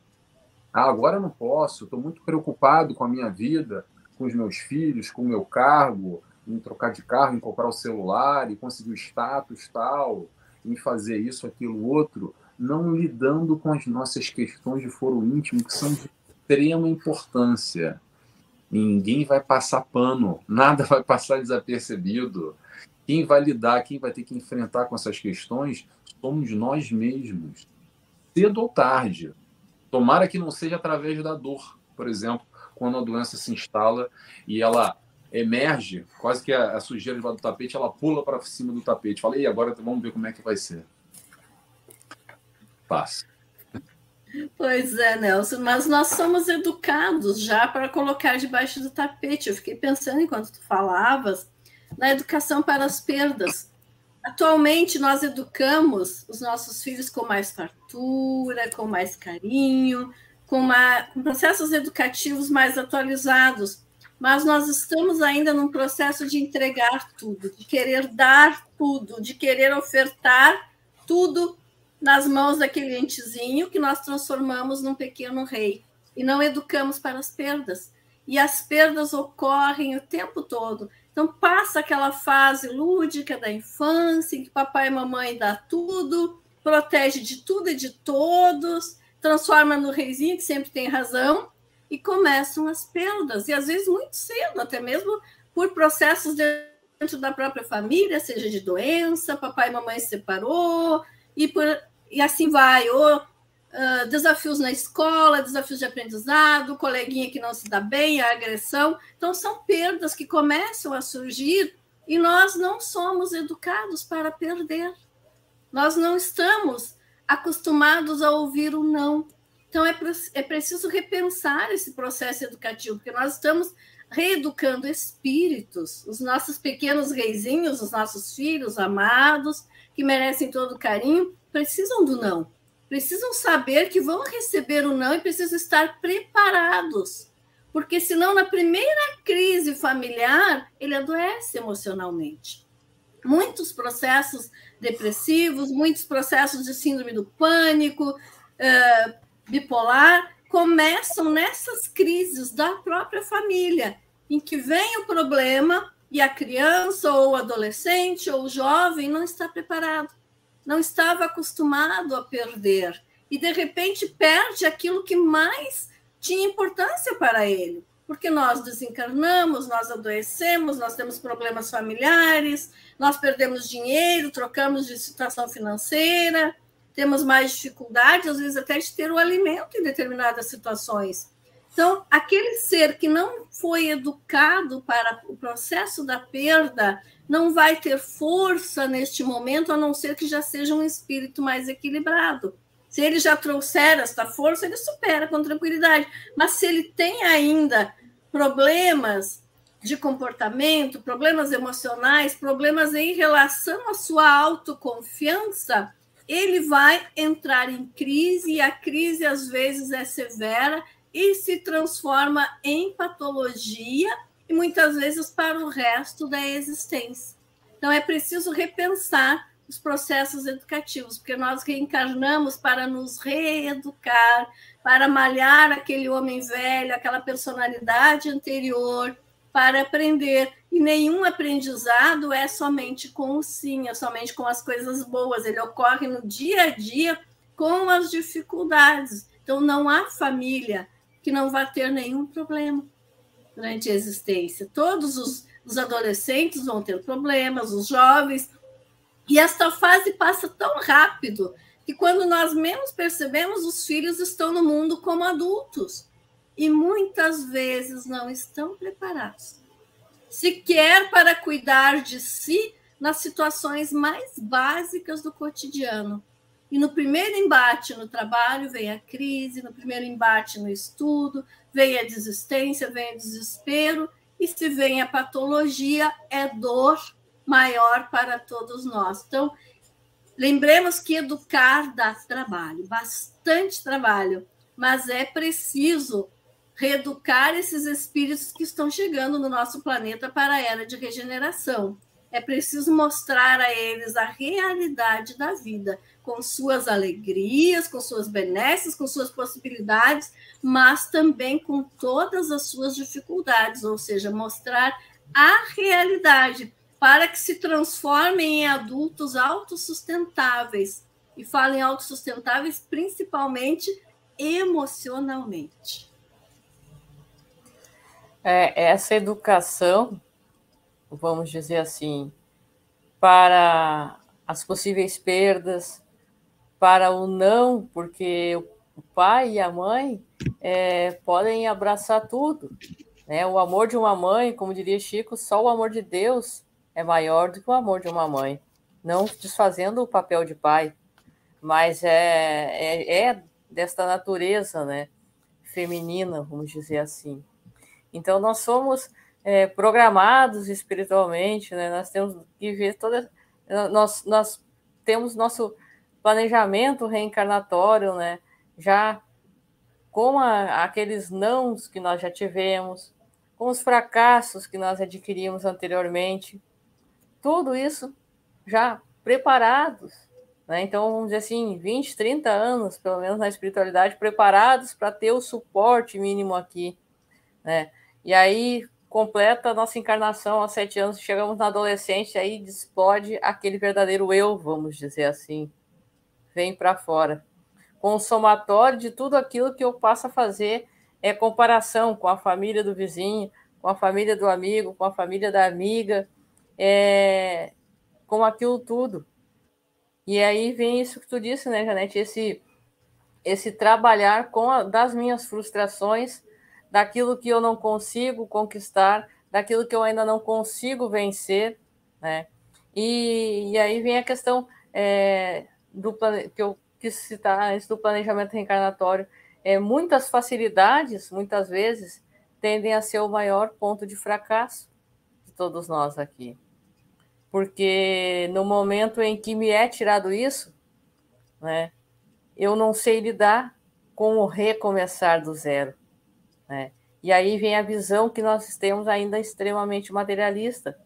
B: Ah, agora eu não posso, estou muito preocupado com a minha vida, com os meus filhos, com o meu cargo, em trocar de carro, em comprar o celular, e conseguir o status tal, em fazer isso, aquilo, outro não lidando com as nossas questões de foro íntimo, que são de extrema importância. Ninguém vai passar pano, nada vai passar desapercebido. Quem vai lidar, quem vai ter que enfrentar com essas questões somos nós mesmos, cedo ou tarde. Tomara que não seja através da dor, por exemplo, quando a doença se instala e ela emerge, quase que a, a sujeira do tapete, ela pula para cima do tapete. Falei, agora vamos ver como é que vai ser. Passa.
C: Pois é, Nelson, mas nós somos educados já para colocar debaixo do tapete. Eu fiquei pensando enquanto tu falavas na educação para as perdas. Atualmente nós educamos os nossos filhos com mais fartura, com mais carinho, com, uma, com processos educativos mais atualizados, mas nós estamos ainda num processo de entregar tudo, de querer dar tudo, de querer ofertar tudo nas mãos daquele entezinho que nós transformamos num pequeno rei e não educamos para as perdas. E as perdas ocorrem o tempo todo. Então passa aquela fase lúdica da infância em que papai e mamãe dá tudo, protege de tudo e de todos, transforma no reizinho que sempre tem razão e começam as perdas. E às vezes muito cedo, até mesmo por processos dentro da própria família, seja de doença, papai e mamãe se separou, e, por, e assim vai, ou uh, desafios na escola, desafios de aprendizado, coleguinha que não se dá bem, a agressão. Então, são perdas que começam a surgir e nós não somos educados para perder. Nós não estamos acostumados a ouvir o não. Então, é, é preciso repensar esse processo educativo, porque nós estamos reeducando espíritos, os nossos pequenos reizinhos, os nossos filhos amados, que merecem todo o carinho, precisam do não. Precisam saber que vão receber o não e precisam estar preparados. Porque senão, na primeira crise familiar, ele adoece emocionalmente. Muitos processos depressivos, muitos processos de síndrome do pânico, uh, bipolar, começam nessas crises da própria família, em que vem o problema e a criança, ou o adolescente, ou o jovem não está preparado, não estava acostumado a perder, e de repente perde aquilo que mais tinha importância para ele, porque nós desencarnamos, nós adoecemos, nós temos problemas familiares, nós perdemos dinheiro, trocamos de situação financeira, temos mais dificuldades, às vezes até de ter o alimento em determinadas situações. Então, aquele ser que não foi educado para o processo da perda não vai ter força neste momento, a não ser que já seja um espírito mais equilibrado. Se ele já trouxer esta força, ele supera com tranquilidade. Mas se ele tem ainda problemas de comportamento, problemas emocionais, problemas em relação à sua autoconfiança, ele vai entrar em crise e a crise às vezes é severa e se transforma em patologia e muitas vezes para o resto da existência. Então é preciso repensar os processos educativos, porque nós reencarnamos para nos reeducar, para malhar aquele homem velho, aquela personalidade anterior, para aprender. E nenhum aprendizado é somente com o sim, é somente com as coisas boas, ele ocorre no dia a dia com as dificuldades. Então não há família que não vai ter nenhum problema durante a existência. Todos os, os adolescentes vão ter problemas, os jovens, e esta fase passa tão rápido que quando nós menos percebemos, os filhos estão no mundo como adultos e muitas vezes não estão preparados, sequer para cuidar de si nas situações mais básicas do cotidiano. E no primeiro embate no trabalho vem a crise, no primeiro embate no estudo, vem a desistência, vem o desespero, e se vem a patologia, é dor maior para todos nós. Então, lembremos que educar dá trabalho, bastante trabalho, mas é preciso reeducar esses espíritos que estão chegando no nosso planeta para a era de regeneração. É preciso mostrar a eles a realidade da vida, com suas alegrias, com suas benesses, com suas possibilidades, mas também com todas as suas dificuldades, ou seja, mostrar a realidade para que se transformem em adultos autossustentáveis. E falem autossustentáveis principalmente emocionalmente.
A: É, essa educação vamos dizer assim, para as possíveis perdas, para o não, porque o pai e a mãe é, podem abraçar tudo. Né? O amor de uma mãe, como diria Chico, só o amor de Deus é maior do que o amor de uma mãe. Não desfazendo o papel de pai, mas é, é, é desta natureza né? feminina, vamos dizer assim. Então, nós somos é, programados espiritualmente, né? Nós temos que ver toda. Nós, nós temos nosso planejamento reencarnatório, né? Já com aqueles nãos que nós já tivemos, com os fracassos que nós adquirimos anteriormente, tudo isso já preparados. Né? Então, vamos dizer assim, 20, 30 anos, pelo menos na espiritualidade, preparados para ter o suporte mínimo aqui. Né? E aí, completa a nossa encarnação aos sete anos, chegamos na adolescência, aí explode aquele verdadeiro eu, vamos dizer assim. Vem para fora. Com o somatório de tudo aquilo que eu passo a fazer é comparação com a família do vizinho, com a família do amigo, com a família da amiga, é, com aquilo tudo. E aí vem isso que tu disse, né, Janete? Esse, esse trabalhar com a, das minhas frustrações daquilo que eu não consigo conquistar, daquilo que eu ainda não consigo vencer, né? E, e aí vem a questão é, do que eu quis citar antes do planejamento reencarnatório. É, muitas facilidades, muitas vezes, tendem a ser o maior ponto de fracasso de todos nós aqui. Porque no momento em que me é tirado isso, né, eu não sei lidar com o recomeçar do zero. Né? E aí vem a visão que nós temos ainda extremamente materialista.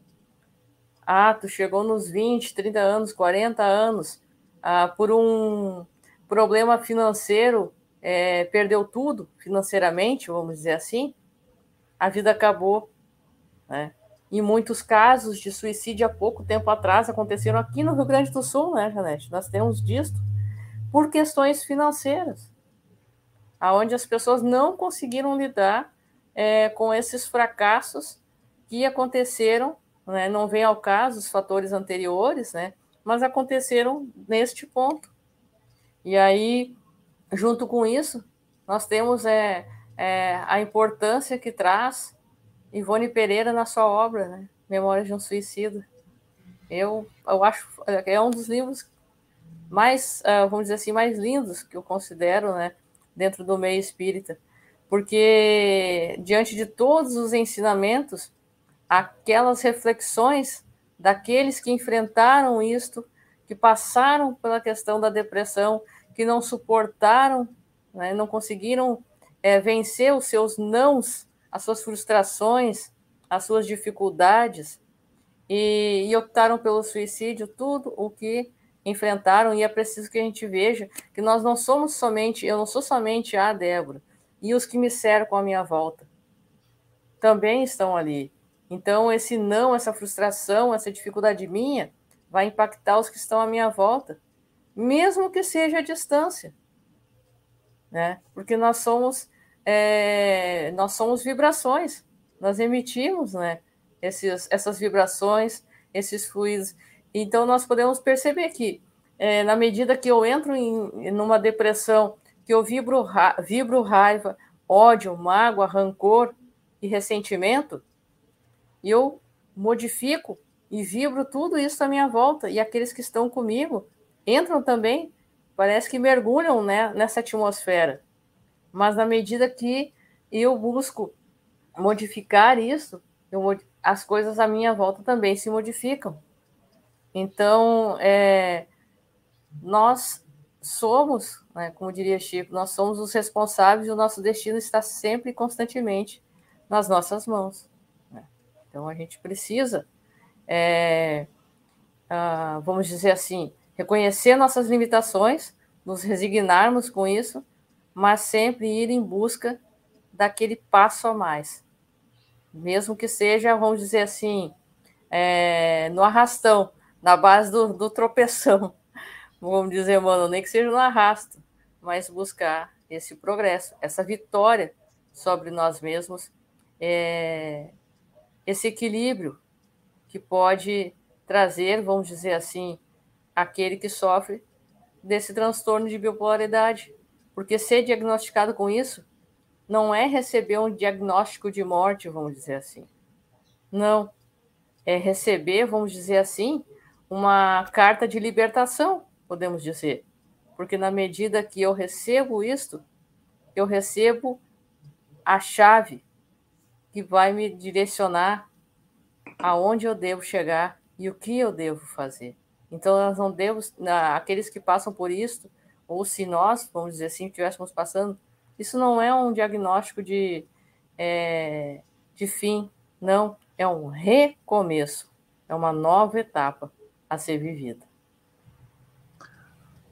A: Ah, tu chegou nos 20, 30 anos, 40 anos, ah, por um problema financeiro, é, perdeu tudo financeiramente, vamos dizer assim, a vida acabou. Né? Em muitos casos de suicídio há pouco tempo atrás aconteceram aqui no Rio Grande do Sul, né, Janete? Nós temos disto por questões financeiras aonde as pessoas não conseguiram lidar é, com esses fracassos que aconteceram, né, não vem ao caso os fatores anteriores, né, mas aconteceram neste ponto. E aí, junto com isso, nós temos é, é, a importância que traz Ivone Pereira na sua obra, né, Memórias de um Suicida. Eu, eu acho é um dos livros mais, uh, vamos dizer assim, mais lindos que eu considero, né, dentro do meio espírita, porque diante de todos os ensinamentos, aquelas reflexões daqueles que enfrentaram isto, que passaram pela questão da depressão, que não suportaram, né, não conseguiram é, vencer os seus nãos, as suas frustrações, as suas dificuldades, e, e optaram pelo suicídio, tudo o que enfrentaram e é preciso que a gente veja que nós não somos somente, eu não sou somente a Débora e os que me cercam à minha volta também estão ali. Então esse não, essa frustração, essa dificuldade minha vai impactar os que estão à minha volta, mesmo que seja a distância, né? Porque nós somos é, nós somos vibrações, nós emitimos, né? Esses, essas vibrações, esses fluidos. Então, nós podemos perceber que é, na medida que eu entro em numa depressão, que eu vibro, ra, vibro raiva, ódio, mágoa, rancor e ressentimento, eu modifico e vibro tudo isso à minha volta. E aqueles que estão comigo entram também, parece que mergulham né, nessa atmosfera. Mas na medida que eu busco modificar isso, eu, as coisas à minha volta também se modificam. Então, é, nós somos, né, como diria Chico, nós somos os responsáveis e o nosso destino está sempre e constantemente nas nossas mãos. Né? Então, a gente precisa, é, vamos dizer assim, reconhecer nossas limitações, nos resignarmos com isso, mas sempre ir em busca daquele passo a mais. Mesmo que seja, vamos dizer assim, é, no arrastão, na base do, do tropeção. Vamos dizer, mano, nem que seja no arrasto, mas buscar esse progresso, essa vitória sobre nós mesmos, é, esse equilíbrio que pode trazer, vamos dizer assim, aquele que sofre desse transtorno de bipolaridade. Porque ser diagnosticado com isso não é receber um diagnóstico de morte, vamos dizer assim. Não. É receber, vamos dizer assim, uma carta de libertação, podemos dizer. Porque na medida que eu recebo isto, eu recebo a chave que vai me direcionar aonde eu devo chegar e o que eu devo fazer. Então, nós não devemos, aqueles que passam por isto, ou se nós, vamos dizer assim, estivéssemos passando, isso não é um diagnóstico de, é, de fim, não, é um recomeço, é uma nova etapa a ser vivida.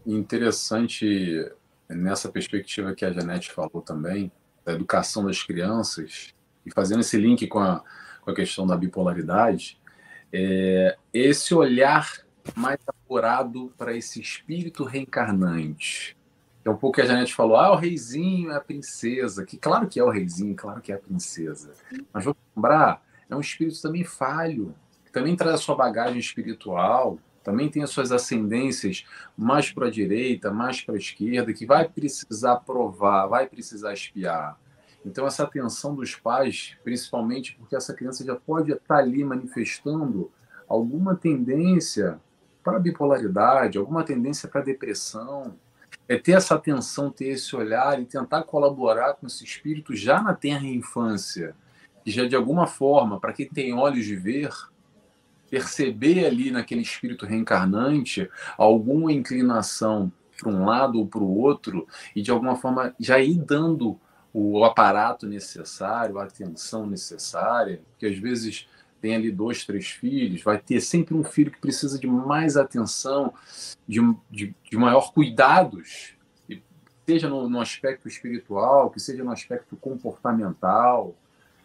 B: Interessante nessa perspectiva que a Janete falou também, da educação das crianças, e fazendo esse link com a, com a questão da bipolaridade, é, esse olhar mais apurado para esse espírito reencarnante. É um pouco que a Janete falou, ah, o reizinho é a princesa, que claro que é o reizinho, claro que é a princesa. Mas vou lembrar, é um espírito também falho, também traz a sua bagagem espiritual, também tem as suas ascendências mais para a direita, mais para a esquerda, que vai precisar provar, vai precisar espiar. Então, essa atenção dos pais, principalmente porque essa criança já pode estar ali manifestando alguma tendência para bipolaridade, alguma tendência para depressão. É ter essa atenção, ter esse olhar e tentar colaborar com esse espírito já na tenra infância, que já de alguma forma, para quem tem olhos de ver, perceber ali naquele espírito reencarnante alguma inclinação para um lado ou para o outro e de alguma forma já ir dando o aparato necessário, a atenção necessária, que às vezes tem ali dois, três filhos, vai ter sempre um filho que precisa de mais atenção, de, de, de maior cuidados, seja no, no aspecto espiritual, que seja no aspecto comportamental,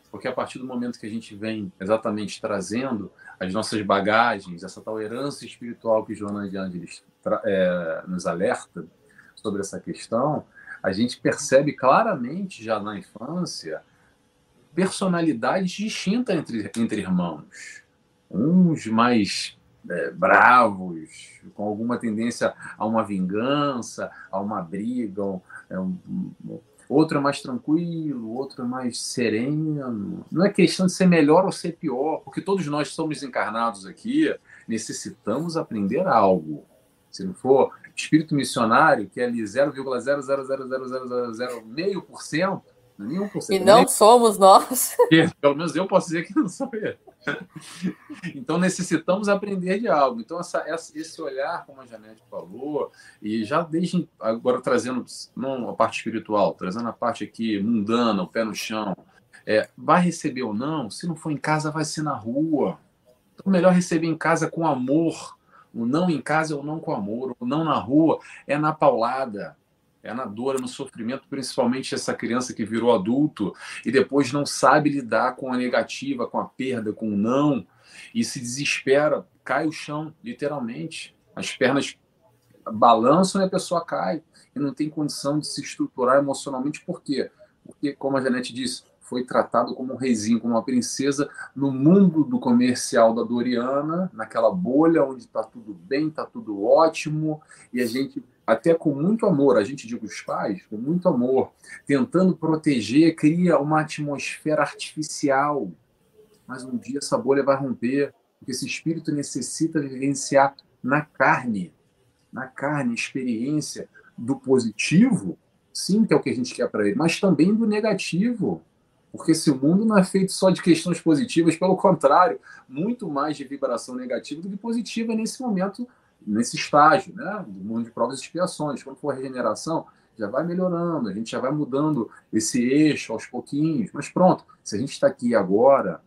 B: porque a partir do momento que a gente vem exatamente trazendo as nossas bagagens, essa tal herança espiritual que Joana de Angelis é, nos alerta sobre essa questão, a gente percebe claramente já na infância personalidades distintas entre, entre irmãos. Uns mais é, bravos, com alguma tendência a uma vingança, a uma briga, um, é um, outro é mais tranquilo, outro é mais sereno. Não é questão de ser melhor ou ser pior, porque todos nós somos encarnados aqui, necessitamos aprender algo. Se não for espírito missionário, que é ali 0,0000000,5%,
A: Nenhum e não somos nós.
B: Pelo menos eu posso dizer que não sou eu. Então necessitamos aprender de algo. Então essa, esse olhar, como a Janete falou, e já desde agora trazendo não a parte espiritual, trazendo a parte aqui mundana, o pé no chão, é, vai receber ou não? Se não for em casa, vai ser na rua. Então melhor receber em casa com amor. O não em casa é o não com amor. O não na rua é na paulada é na dor, é no sofrimento, principalmente essa criança que virou adulto e depois não sabe lidar com a negativa, com a perda, com o não, e se desespera, cai o chão, literalmente. As pernas balançam e a pessoa cai e não tem condição de se estruturar emocionalmente. Por quê? Porque, como a Janete disse, foi tratado como um reizinho, como uma princesa, no mundo do comercial da Doriana, naquela bolha onde está tudo bem, está tudo ótimo, e a gente, até com muito amor, a gente diz os pais, com muito amor, tentando proteger, cria uma atmosfera artificial. Mas um dia essa bolha vai romper, porque esse espírito necessita vivenciar na carne, na carne, experiência do positivo sim, que é o que a gente quer para ele, mas também do negativo. Porque esse mundo não é feito só de questões positivas, pelo contrário, muito mais de vibração negativa do que positiva nesse momento, nesse estágio, né? Do mundo de provas e expiações. Quando for regeneração, já vai melhorando, a gente já vai mudando esse eixo aos pouquinhos. Mas pronto, se a gente está aqui agora,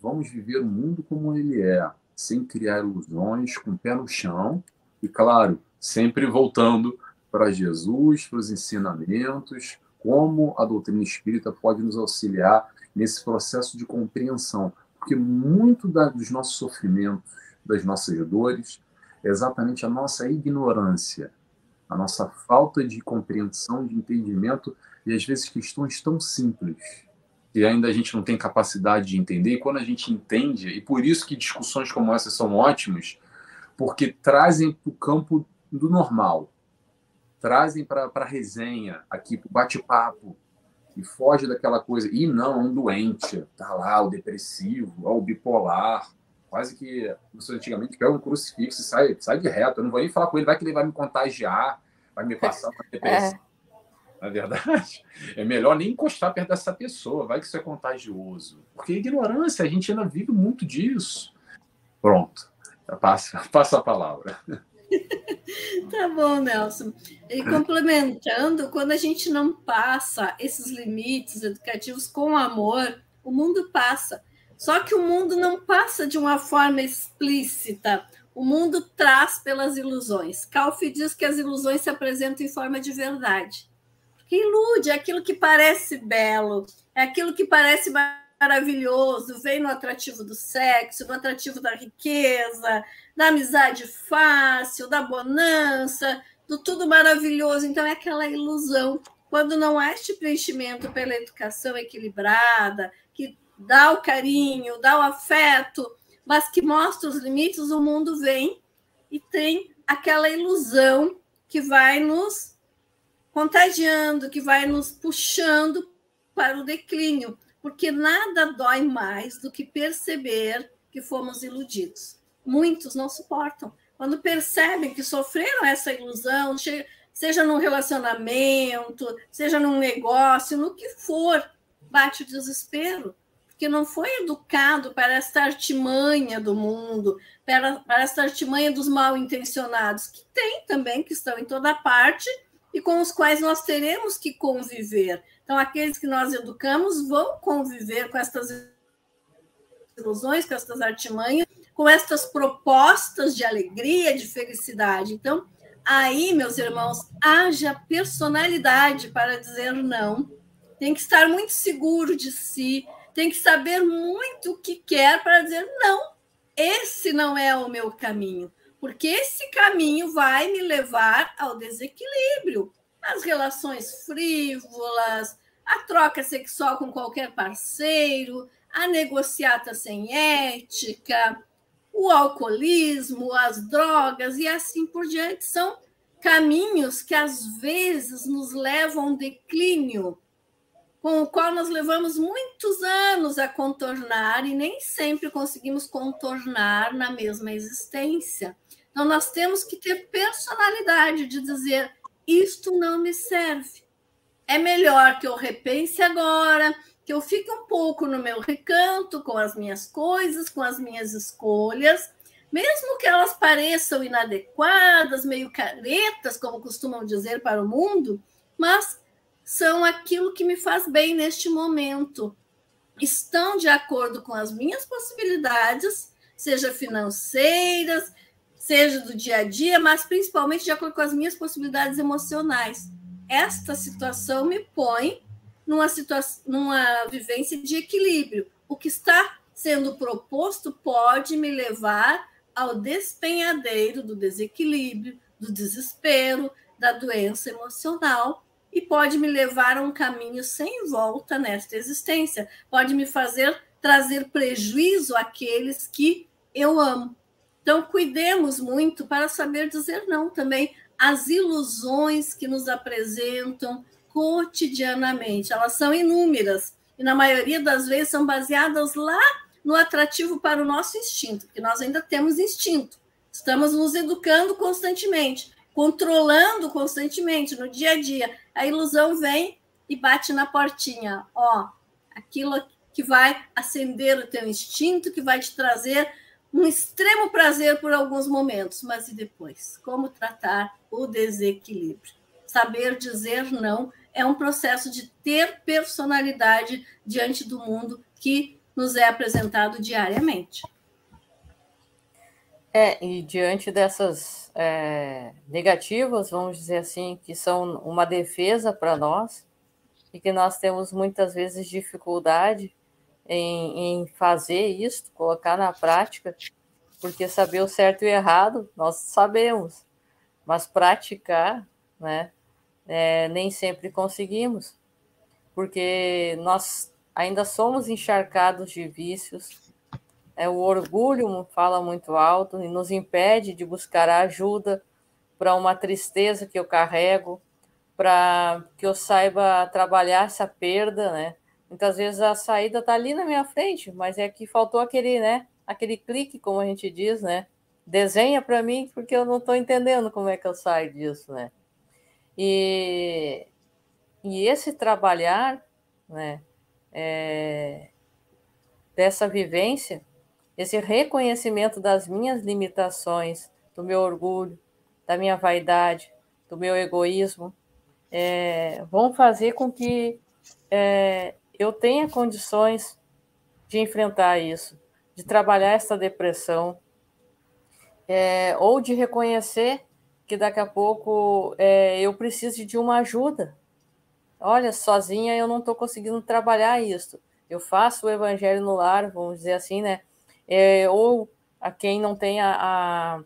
B: vamos viver o mundo como ele é, sem criar ilusões, com o pé no chão e, claro, sempre voltando para Jesus, para os ensinamentos, como a doutrina espírita pode nos auxiliar nesse processo de compreensão. Porque muito da, dos nossos sofrimentos, das nossas dores, exatamente a nossa ignorância, a nossa falta de compreensão, de entendimento, e às vezes questões tão simples que ainda a gente não tem capacidade de entender. E quando a gente entende, e por isso que discussões como essa são ótimas, porque trazem para o campo do normal, trazem para a resenha, aqui para o bate-papo, e foge daquela coisa, e não, um doente, tá lá, o depressivo, ó, o bipolar, quase que você antigamente pega um crucifixo e sai, sai de reto, eu não vou nem falar com ele, vai que ele vai me contagiar, vai me passar uma depressão. É. Na verdade, é melhor nem encostar perto dessa pessoa, vai que isso é contagioso. Porque ignorância, a gente ainda vive muito disso. Pronto, passa, passa a palavra.
C: Tá bom, Nelson. E complementando, quando a gente não passa esses limites educativos com amor, o mundo passa. Só que o mundo não passa de uma forma explícita. O mundo traz pelas ilusões. Calfi diz que as ilusões se apresentam em forma de verdade. Que ilude é aquilo que parece belo, é aquilo que parece maravilhoso, vem no atrativo do sexo, no atrativo da riqueza, da amizade fácil, da bonança, do tudo maravilhoso. Então, é aquela ilusão. Quando não há este preenchimento pela educação equilibrada, dá o carinho, dá o afeto, mas que mostra os limites, o mundo vem e tem aquela ilusão que vai nos contagiando, que vai nos puxando para o declínio porque nada dói mais do que perceber que fomos iludidos. Muitos não suportam. Quando percebem que sofreram essa ilusão, seja num relacionamento, seja num negócio, no que for, bate o desespero, porque não foi educado para esta artimanha do mundo, para, para esta artimanha dos mal intencionados, que tem também, que estão em toda parte, e com os quais nós teremos que conviver. Então, aqueles que nós educamos vão conviver com estas ilusões, com estas artimanhas, com estas propostas de alegria, de felicidade. Então, aí, meus irmãos, haja personalidade para dizer não. Tem que estar muito seguro de si, tem que saber muito o que quer para dizer não. Esse não é o meu caminho, porque esse caminho vai me levar ao desequilíbrio, as relações frívolas, a troca sexual com qualquer parceiro, a negociata sem ética, o alcoolismo, as drogas e assim por diante são caminhos que às vezes nos levam a um declínio, com o qual nós levamos muitos anos a contornar e nem sempre conseguimos contornar na mesma existência. Então, nós temos que ter personalidade de dizer: isto não me serve. É melhor que eu repense agora, que eu fique um pouco no meu recanto com as minhas coisas, com as minhas escolhas, mesmo que elas pareçam inadequadas, meio caretas, como costumam dizer para o mundo, mas são aquilo que me faz bem neste momento. Estão de acordo com as minhas possibilidades, seja financeiras, seja do dia a dia, mas principalmente de acordo com as minhas possibilidades emocionais. Esta situação me põe numa, situação, numa vivência de equilíbrio. O que está sendo proposto pode me levar ao despenhadeiro do desequilíbrio, do desespero, da doença emocional, e pode me levar a um caminho sem volta nesta existência, pode me fazer trazer prejuízo àqueles que eu amo. Então, cuidemos muito para saber dizer não também às ilusões que nos apresentam cotidianamente. Elas são inúmeras e, na maioria das vezes, são baseadas lá no atrativo para o nosso instinto, porque nós ainda temos instinto. Estamos nos educando constantemente, controlando constantemente no dia a dia. A ilusão vem e bate na portinha. Ó, aquilo que vai acender o teu instinto, que vai te trazer um extremo prazer por alguns momentos, mas e depois? Como tratar o desequilíbrio? Saber dizer não é um processo de ter personalidade diante do mundo que nos é apresentado diariamente.
A: É, e diante dessas é, negativas, vamos dizer assim, que são uma defesa para nós, e que nós temos muitas vezes dificuldade em, em fazer isso, colocar na prática, porque saber o certo e o errado nós sabemos, mas praticar, né, é, nem sempre conseguimos, porque nós ainda somos encharcados de vícios, é, o orgulho fala muito alto e nos impede de buscar ajuda para uma tristeza que eu carrego, para que eu saiba trabalhar essa perda, né? Muitas vezes a saída está ali na minha frente, mas é que faltou aquele, né? Aquele clique, como a gente diz, né? Desenha para mim, porque eu não estou entendendo como é que eu saio disso, né? E, e esse trabalhar, né? É, dessa vivência, esse reconhecimento das minhas limitações, do meu orgulho, da minha vaidade, do meu egoísmo, é, vão fazer com que é, eu tenha condições de enfrentar isso, de trabalhar essa depressão, é, ou de reconhecer que daqui a pouco é, eu preciso de uma ajuda. Olha, sozinha eu não estou conseguindo trabalhar isso. Eu faço o evangelho no lar, vamos dizer assim, né? É, ou a quem não tem a,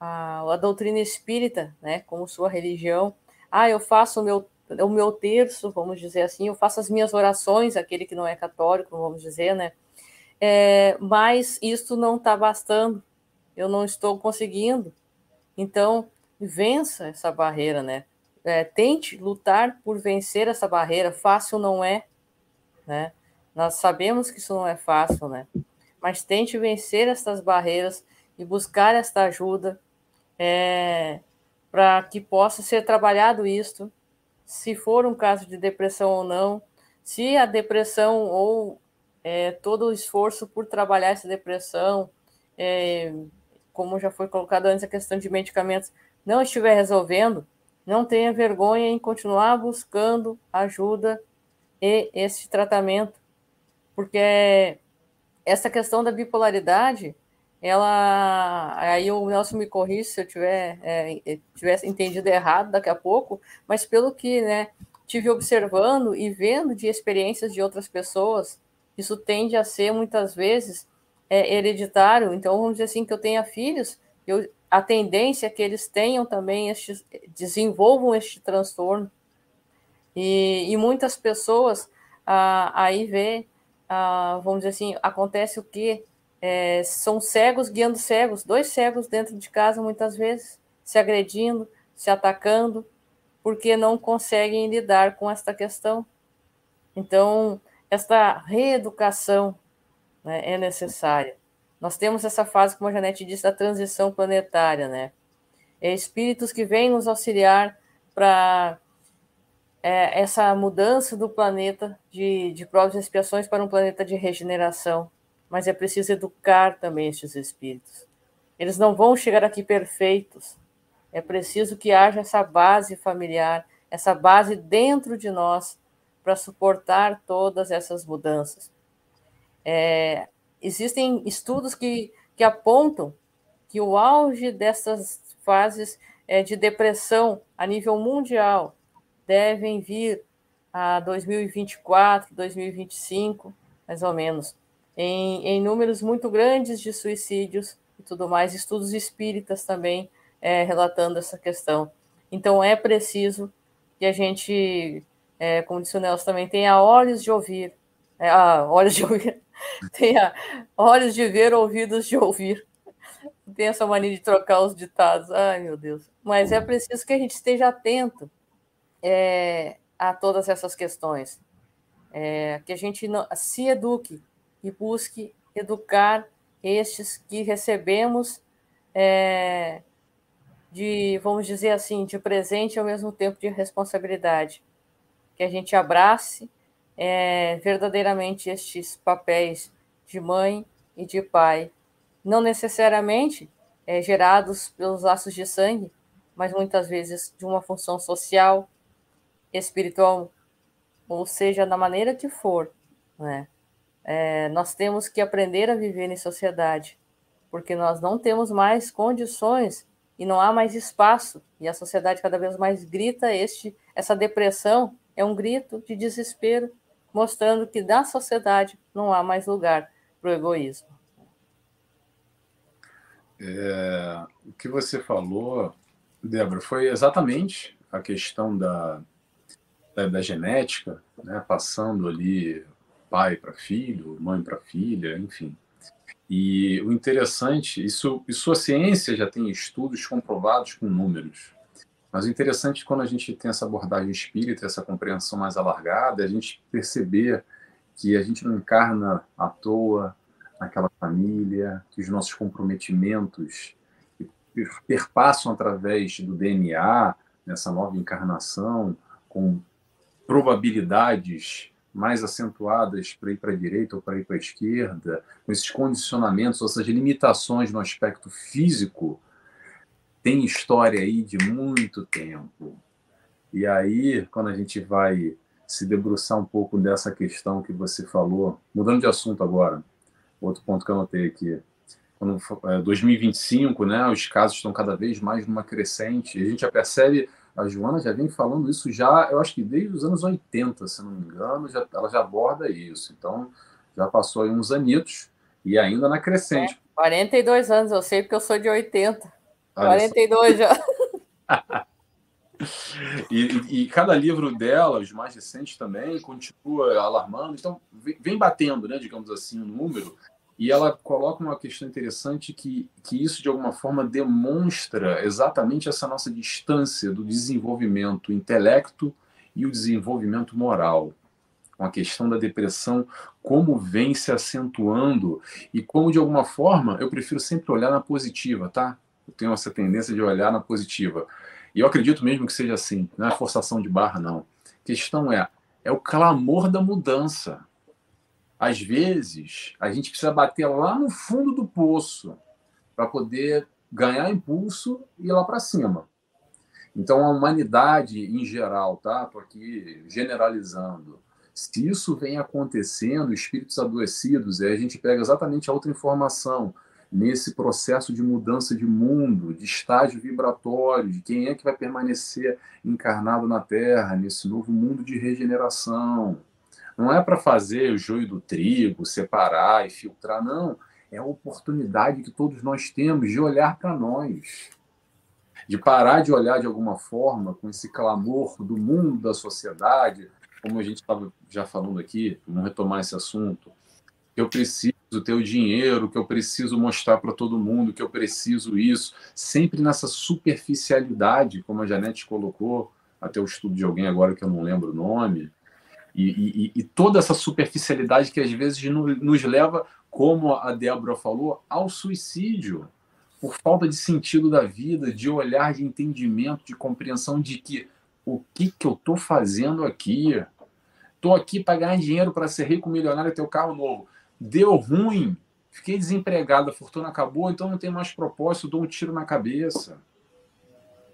A: a, a, doutrina espírita, né, como sua religião. Ah, eu faço o meu o meu terço, vamos dizer assim, eu faço as minhas orações, aquele que não é católico, vamos dizer, né? É, mas isso não está bastando, eu não estou conseguindo. Então, vença essa barreira, né? É, tente lutar por vencer essa barreira, fácil não é, né? Nós sabemos que isso não é fácil, né? Mas tente vencer essas barreiras e buscar esta ajuda é, para que possa ser trabalhado isto se for um caso de depressão ou não, se a depressão ou é, todo o esforço por trabalhar essa depressão, é, como já foi colocado antes, a questão de medicamentos, não estiver resolvendo, não tenha vergonha em continuar buscando ajuda e esse tratamento, porque essa questão da bipolaridade ela aí o Nelson me corrige se eu tiver é, tivesse entendido errado daqui a pouco, mas pelo que né tive observando e vendo de experiências de outras pessoas, isso tende a ser muitas vezes é, hereditário. Então vamos dizer assim que eu tenha filhos, eu, a tendência é que eles tenham também este, desenvolvam este transtorno e, e muitas pessoas ah, aí vê, ah, vamos dizer assim, acontece o que é, são cegos guiando cegos, dois cegos dentro de casa, muitas vezes, se agredindo, se atacando, porque não conseguem lidar com esta questão. Então, esta reeducação né, é necessária. Nós temos essa fase, como a Janete disse, da transição planetária, né? É espíritos que vêm nos auxiliar para é, essa mudança do planeta de, de provas e expiações para um planeta de regeneração mas é preciso educar também estes espíritos. Eles não vão chegar aqui perfeitos. É preciso que haja essa base familiar, essa base dentro de nós para suportar todas essas mudanças. É, existem estudos que, que apontam que o auge dessas fases é, de depressão a nível mundial devem vir a 2024, 2025, mais ou menos em, em números muito grandes de suicídios e tudo mais, estudos espíritas também é, relatando essa questão. Então, é preciso que a gente, é, como disse o Nelson também, tenha olhos de ouvir, é, ah, olhos de ouvir, tenha olhos de ver, ouvidos de ouvir. Tem essa mania de trocar os ditados. Ai, meu Deus. Mas é preciso que a gente esteja atento é, a todas essas questões. É, que a gente não, se eduque e busque educar estes que recebemos é, de, vamos dizer assim, de presente e ao mesmo tempo de responsabilidade. Que a gente abrace é, verdadeiramente estes papéis de mãe e de pai, não necessariamente é, gerados pelos laços de sangue, mas muitas vezes de uma função social, espiritual, ou seja, da maneira que for. Né? É, nós temos que aprender a viver em sociedade, porque nós não temos mais condições e não há mais espaço, e a sociedade cada vez mais grita este, essa depressão é um grito de desespero, mostrando que na sociedade não há mais lugar para o egoísmo.
B: É, o que você falou, Débora, foi exatamente a questão da, da, da genética, né, passando ali pai para filho, mãe para filha, enfim. E o interessante, isso, isso a ciência já tem estudos comprovados com números. Mas o interessante é quando a gente tem essa abordagem espírita, essa compreensão mais alargada, a gente perceber que a gente não encarna à toa naquela família, que os nossos comprometimentos perpassam através do DNA, nessa nova encarnação, com probabilidades mais acentuadas para ir para a direita ou para ir para a esquerda, com esses condicionamentos, seja, limitações no aspecto físico, tem história aí de muito tempo. E aí, quando a gente vai se debruçar um pouco dessa questão que você falou, mudando de assunto agora, outro ponto que eu anotei aqui, quando é, 2025, né, os casos estão cada vez mais numa crescente, a gente já percebe a Joana já vem falando isso já, eu acho que desde os anos 80, se não me engano, já, ela já aborda isso. Então, já passou aí uns anitos e ainda na crescente. É,
A: 42 anos, eu sei porque eu sou de 80. Olha 42 já.
B: e, e, cada livro dela, os mais recentes também, continua alarmando. Então, vem batendo, né, digamos assim, o um número. E ela coloca uma questão interessante que, que isso, de alguma forma, demonstra exatamente essa nossa distância do desenvolvimento intelecto e o desenvolvimento moral. Com a questão da depressão, como vem se acentuando e como, de alguma forma, eu prefiro sempre olhar na positiva, tá? Eu tenho essa tendência de olhar na positiva. E eu acredito mesmo que seja assim, não é forçação de barra, não. A questão é, é o clamor da mudança às vezes, a gente precisa bater lá no fundo do poço para poder ganhar impulso e ir lá para cima. Então, a humanidade em geral, tá? Estou aqui generalizando. Se isso vem acontecendo, espíritos adoecidos, aí a gente pega exatamente a outra informação nesse processo de mudança de mundo, de estágio vibratório, de quem é que vai permanecer encarnado na Terra, nesse novo mundo de regeneração. Não é para fazer o joio do trigo, separar e filtrar, não. É a oportunidade que todos nós temos de olhar para nós, de parar de olhar de alguma forma com esse clamor do mundo, da sociedade, como a gente estava já falando aqui, vamos retomar esse assunto, eu preciso ter o dinheiro, que eu preciso mostrar para todo mundo, que eu preciso isso, sempre nessa superficialidade, como a Janete colocou, até o estudo de alguém agora que eu não lembro o nome, e, e, e, toda essa superficialidade que às vezes nos leva, como a Débora falou, ao suicídio, por falta de sentido da vida, de olhar, de entendimento, de compreensão de que o que, que eu estou fazendo aqui? Estou aqui para ganhar dinheiro para ser rico, milionário ter o um carro novo. Deu ruim, fiquei desempregado, a fortuna acabou, então não tem mais propósito, dou um tiro na cabeça.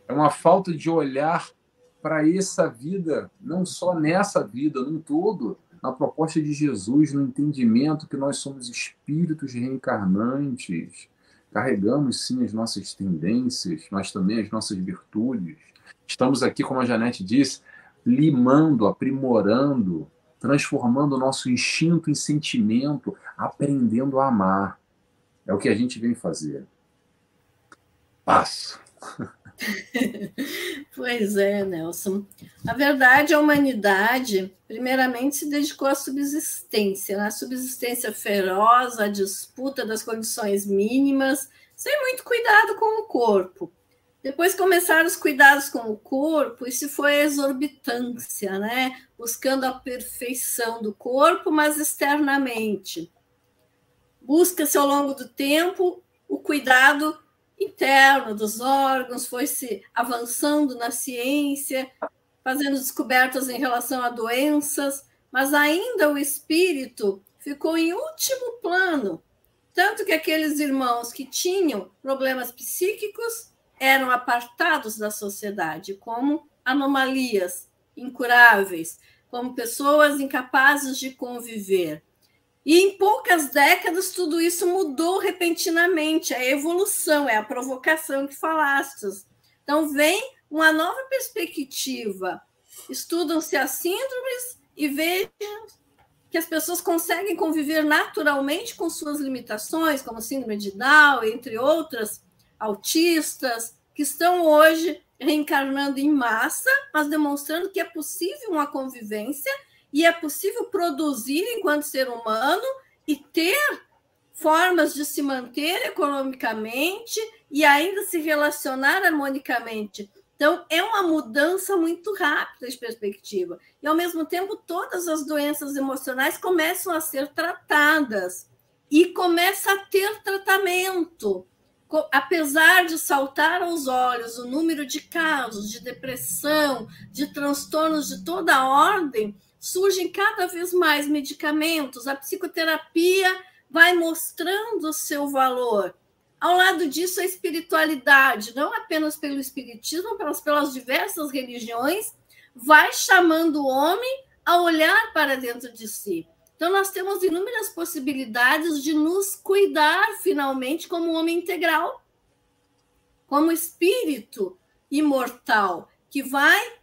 B: É uma falta de olhar para essa vida, não só nessa vida, num todo, na proposta de Jesus, no entendimento que nós somos espíritos reencarnantes, carregamos sim as nossas tendências, mas também as nossas virtudes. Estamos aqui, como a Janete disse, limando, aprimorando, transformando o nosso instinto em sentimento, aprendendo a amar. É o que a gente vem fazer. Passo.
C: pois é, Nelson. A verdade, a humanidade, primeiramente, se dedicou à subsistência, na né? subsistência feroz, à disputa das condições mínimas, sem muito cuidado com o corpo. Depois começaram os cuidados com o corpo, isso foi a exorbitância, né? Buscando a perfeição do corpo, mas externamente. Busca-se ao longo do tempo o cuidado interno dos órgãos, foi se avançando na ciência, fazendo descobertas em relação a doenças, mas ainda o espírito ficou em último plano. Tanto que aqueles irmãos que tinham problemas psíquicos eram apartados da sociedade como anomalias incuráveis, como pessoas incapazes de conviver. E em poucas décadas tudo isso mudou repentinamente. A evolução é a provocação que falastes. Então vem uma nova perspectiva. Estudam-se as síndromes e vejam que as pessoas conseguem conviver naturalmente com suas limitações, como síndrome de Down, entre outras, autistas, que estão hoje reencarnando em massa, mas demonstrando que é possível uma convivência e é possível produzir enquanto ser humano e ter formas de se manter economicamente e ainda se relacionar harmonicamente. Então, é uma mudança muito rápida de perspectiva. E, ao mesmo tempo, todas as doenças emocionais começam a ser tratadas e começa a ter tratamento apesar de saltar aos olhos o número de casos de depressão, de transtornos de toda ordem, surgem cada vez mais medicamentos, a psicoterapia vai mostrando o seu valor. Ao lado disso, a espiritualidade, não apenas pelo espiritismo, mas pelas diversas religiões, vai chamando o homem a olhar para dentro de si. Então, nós temos inúmeras possibilidades de nos cuidar finalmente como um homem integral, como espírito imortal, que vai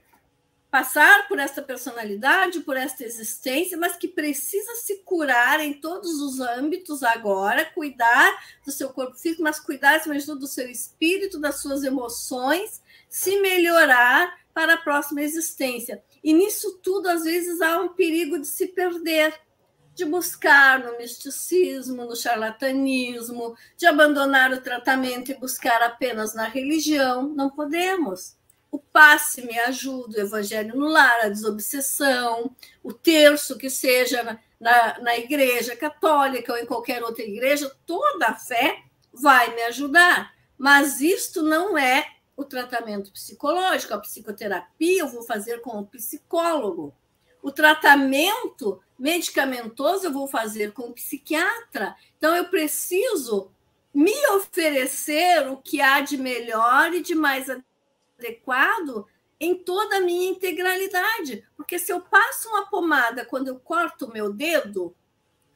C: passar por essa personalidade, por esta existência, mas que precisa se curar em todos os âmbitos agora, cuidar do seu corpo físico, mas cuidar, acima de tudo, do seu espírito, das suas emoções, se melhorar para a próxima existência. E nisso tudo, às vezes, há um perigo de se perder de buscar no misticismo, no charlatanismo, de abandonar o tratamento e buscar apenas na religião. Não podemos. O passe me ajuda, o evangelho no lar, a desobsessão, o terço que seja na, na, na igreja católica ou em qualquer outra igreja, toda a fé vai me ajudar. Mas isto não é o tratamento psicológico, a psicoterapia eu vou fazer com o psicólogo. O tratamento medicamentoso eu vou fazer com o psiquiatra. Então, eu preciso me oferecer o que há de melhor e de mais adequado em toda a minha integralidade. Porque se eu passo uma pomada quando eu corto o meu dedo,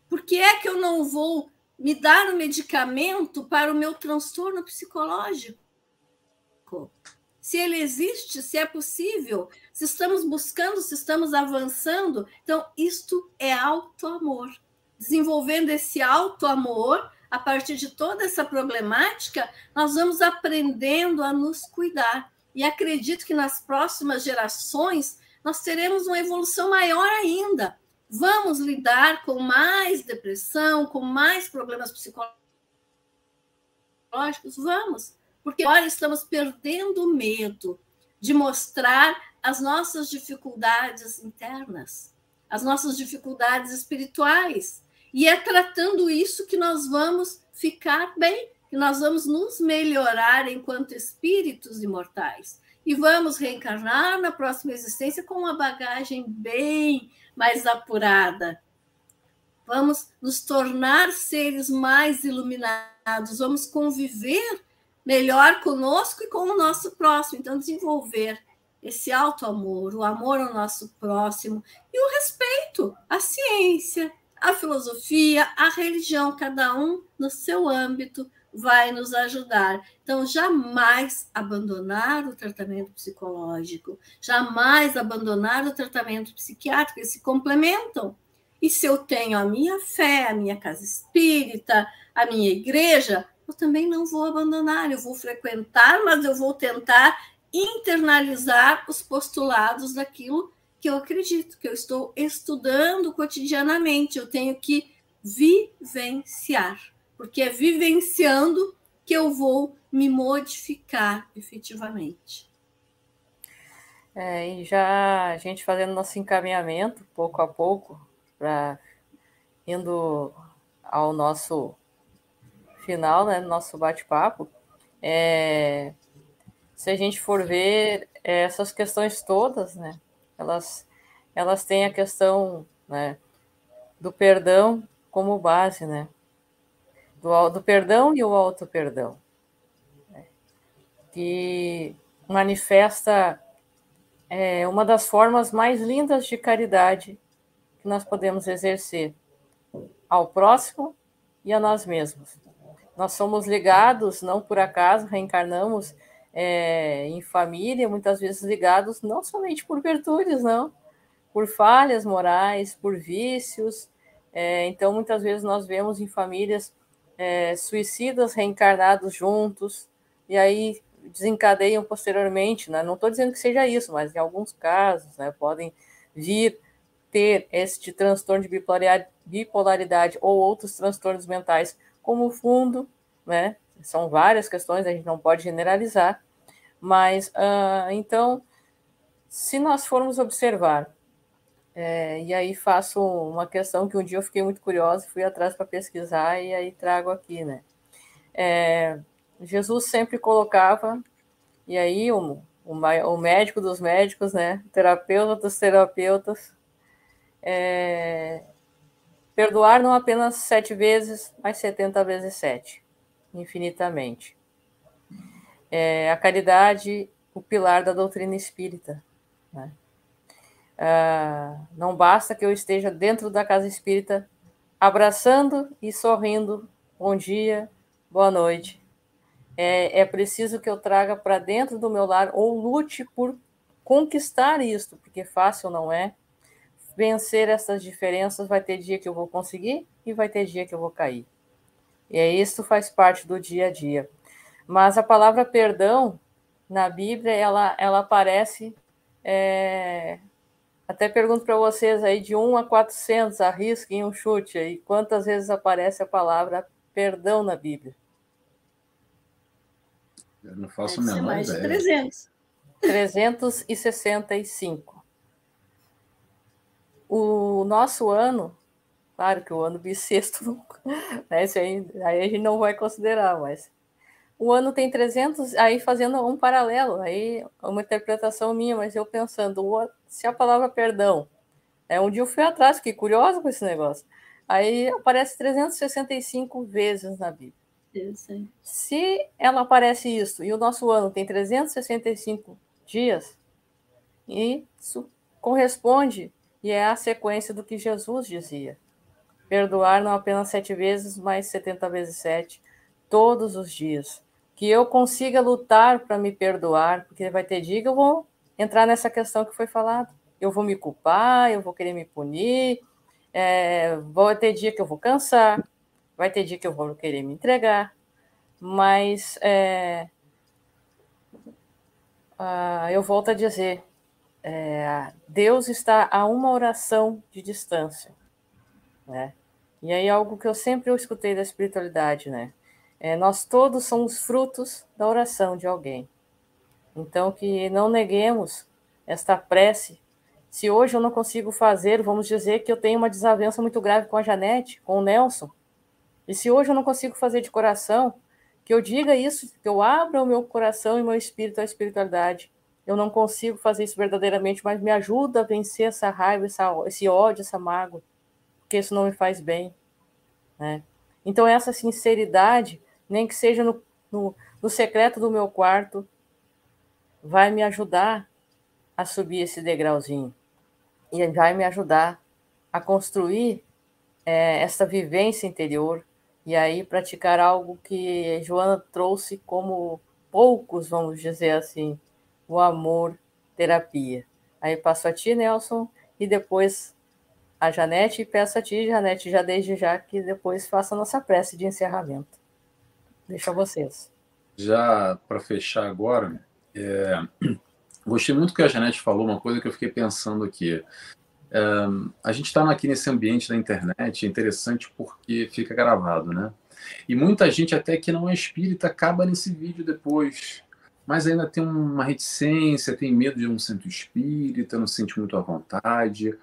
C: por que é que eu não vou me dar o um medicamento para o meu transtorno psicológico? se ele existe, se é possível, se estamos buscando, se estamos avançando. Então, isto é auto-amor. Desenvolvendo esse auto-amor, a partir de toda essa problemática, nós vamos aprendendo a nos cuidar. E acredito que nas próximas gerações nós teremos uma evolução maior ainda. Vamos lidar com mais depressão, com mais problemas psicológicos? Vamos porque agora estamos perdendo o medo de mostrar as nossas dificuldades internas, as nossas dificuldades espirituais. E é tratando isso que nós vamos ficar bem, que nós vamos nos melhorar enquanto espíritos imortais. E vamos reencarnar na próxima existência com uma bagagem bem mais apurada. Vamos nos tornar seres mais iluminados, vamos conviver melhor conosco e com o nosso próximo. Então, desenvolver esse alto amor, o amor ao nosso próximo e o respeito à ciência, à filosofia, à religião, cada um no seu âmbito vai nos ajudar. Então, jamais abandonar o tratamento psicológico, jamais abandonar o tratamento psiquiátrico, eles se complementam. E se eu tenho a minha fé, a minha casa espírita, a minha igreja, eu também não vou abandonar, eu vou frequentar, mas eu vou tentar internalizar os postulados daquilo que eu acredito, que eu estou estudando cotidianamente, eu tenho que vivenciar, porque é vivenciando que eu vou me modificar efetivamente.
A: É, e já a gente fazendo nosso encaminhamento pouco a pouco, indo ao nosso final, né, nosso bate-papo, é, se a gente for ver essas questões todas, né, elas, elas têm a questão né, do perdão como base, né, do, do perdão e o auto-perdão, né, que manifesta é, uma das formas mais lindas de caridade que nós podemos exercer ao próximo e a nós mesmos. Nós somos ligados, não por acaso, reencarnamos é, em família, muitas vezes ligados não somente por virtudes, não, por falhas morais, por vícios. É, então, muitas vezes nós vemos em famílias é, suicidas reencarnados juntos, e aí desencadeiam posteriormente. Né? Não estou dizendo que seja isso, mas em alguns casos né, podem vir ter este transtorno de bipolaridade, ou outros transtornos mentais como fundo, né? São várias questões, a gente não pode generalizar, mas uh, então, se nós formos observar, é, e aí faço uma questão que um dia eu fiquei muito curiosa, fui atrás para pesquisar e aí trago aqui, né? É, Jesus sempre colocava, e aí o, o, o médico dos médicos, né? terapeuta dos terapeutas, é, Perdoar não apenas sete vezes, mas setenta vezes sete, infinitamente. É, a caridade, o pilar da doutrina espírita. Né? Ah, não basta que eu esteja dentro da casa espírita, abraçando e sorrindo. Bom dia, boa noite. É, é preciso que eu traga para dentro do meu lar ou lute por conquistar isto, porque fácil não é vencer essas diferenças, vai ter dia que eu vou conseguir e vai ter dia que eu vou cair. E é isso faz parte do dia a dia. Mas a palavra perdão na Bíblia ela ela aparece é... até pergunto para vocês aí de 1 a 400, arrisquem um chute aí, quantas vezes aparece a palavra perdão na Bíblia?
B: Eu não faço a menor
C: mais ideia. de 300.
A: 365 o nosso ano, claro que o ano bissexto, né, esse aí, aí a gente não vai considerar, mas o ano tem 300, aí fazendo um paralelo, aí uma interpretação minha, mas eu pensando, se a palavra perdão, é um dia eu fui atrás, fiquei curiosa com esse negócio, aí aparece 365 vezes na Bíblia. Se ela aparece isso, e o nosso ano tem 365 dias, e isso corresponde e é a sequência do que Jesus dizia. Perdoar não apenas sete vezes, mas setenta vezes sete, todos os dias. Que eu consiga lutar para me perdoar, porque vai ter dia que eu vou entrar nessa questão que foi falada. Eu vou me culpar, eu vou querer me punir, é, vai ter dia que eu vou cansar, vai ter dia que eu vou querer me entregar, mas é, ah, eu volto a dizer, é, Deus está a uma oração de distância, né? E aí algo que eu sempre escutei da espiritualidade, né? É, nós todos somos frutos da oração de alguém. Então que não neguemos esta prece. Se hoje eu não consigo fazer, vamos dizer que eu tenho uma desavença muito grave com a Janete, com o Nelson. E se hoje eu não consigo fazer de coração, que eu diga isso, que eu abra o meu coração e meu espírito à espiritualidade eu não consigo fazer isso verdadeiramente, mas me ajuda a vencer essa raiva, essa, esse ódio, essa mágoa, porque isso não me faz bem. Né? Então, essa sinceridade, nem que seja no, no, no secreto do meu quarto, vai me ajudar a subir esse degrauzinho e vai me ajudar a construir é, essa vivência interior e aí praticar algo que Joana trouxe como poucos, vamos dizer assim, o amor terapia. Aí passo a ti, Nelson, e depois a Janete, e peço a ti, Janete, já desde já que depois faça a nossa prece de encerramento. Deixa vocês.
B: Já para fechar agora, é... gostei muito que a Janete falou, uma coisa que eu fiquei pensando aqui. É... a gente está aqui nesse ambiente da internet, é interessante porque fica gravado, né? E muita gente, até que não é espírita, acaba nesse vídeo depois. Mas ainda tem uma reticência, tem medo de um centro espírita, não se sente muito à vontade.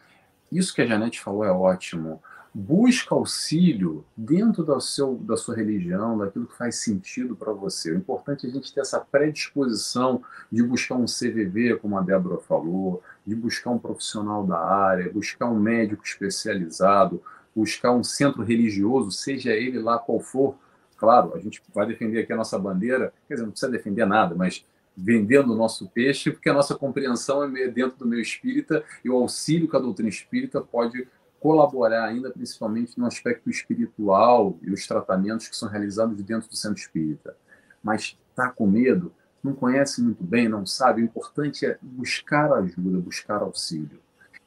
B: Isso que a Janete falou é ótimo. Busca auxílio dentro do seu, da sua religião, daquilo que faz sentido para você. O importante é a gente ter essa predisposição de buscar um CVV, como a Débora falou, de buscar um profissional da área, buscar um médico especializado, buscar um centro religioso, seja ele lá qual for. Claro, a gente vai defender aqui a nossa bandeira, quer dizer, não precisa defender nada, mas vendendo o nosso peixe, porque a nossa compreensão é dentro do meio espírita e o auxílio que a doutrina espírita pode colaborar ainda, principalmente no aspecto espiritual e os tratamentos que são realizados dentro do centro espírita. Mas está com medo, não conhece muito bem, não sabe, o importante é buscar ajuda, buscar auxílio.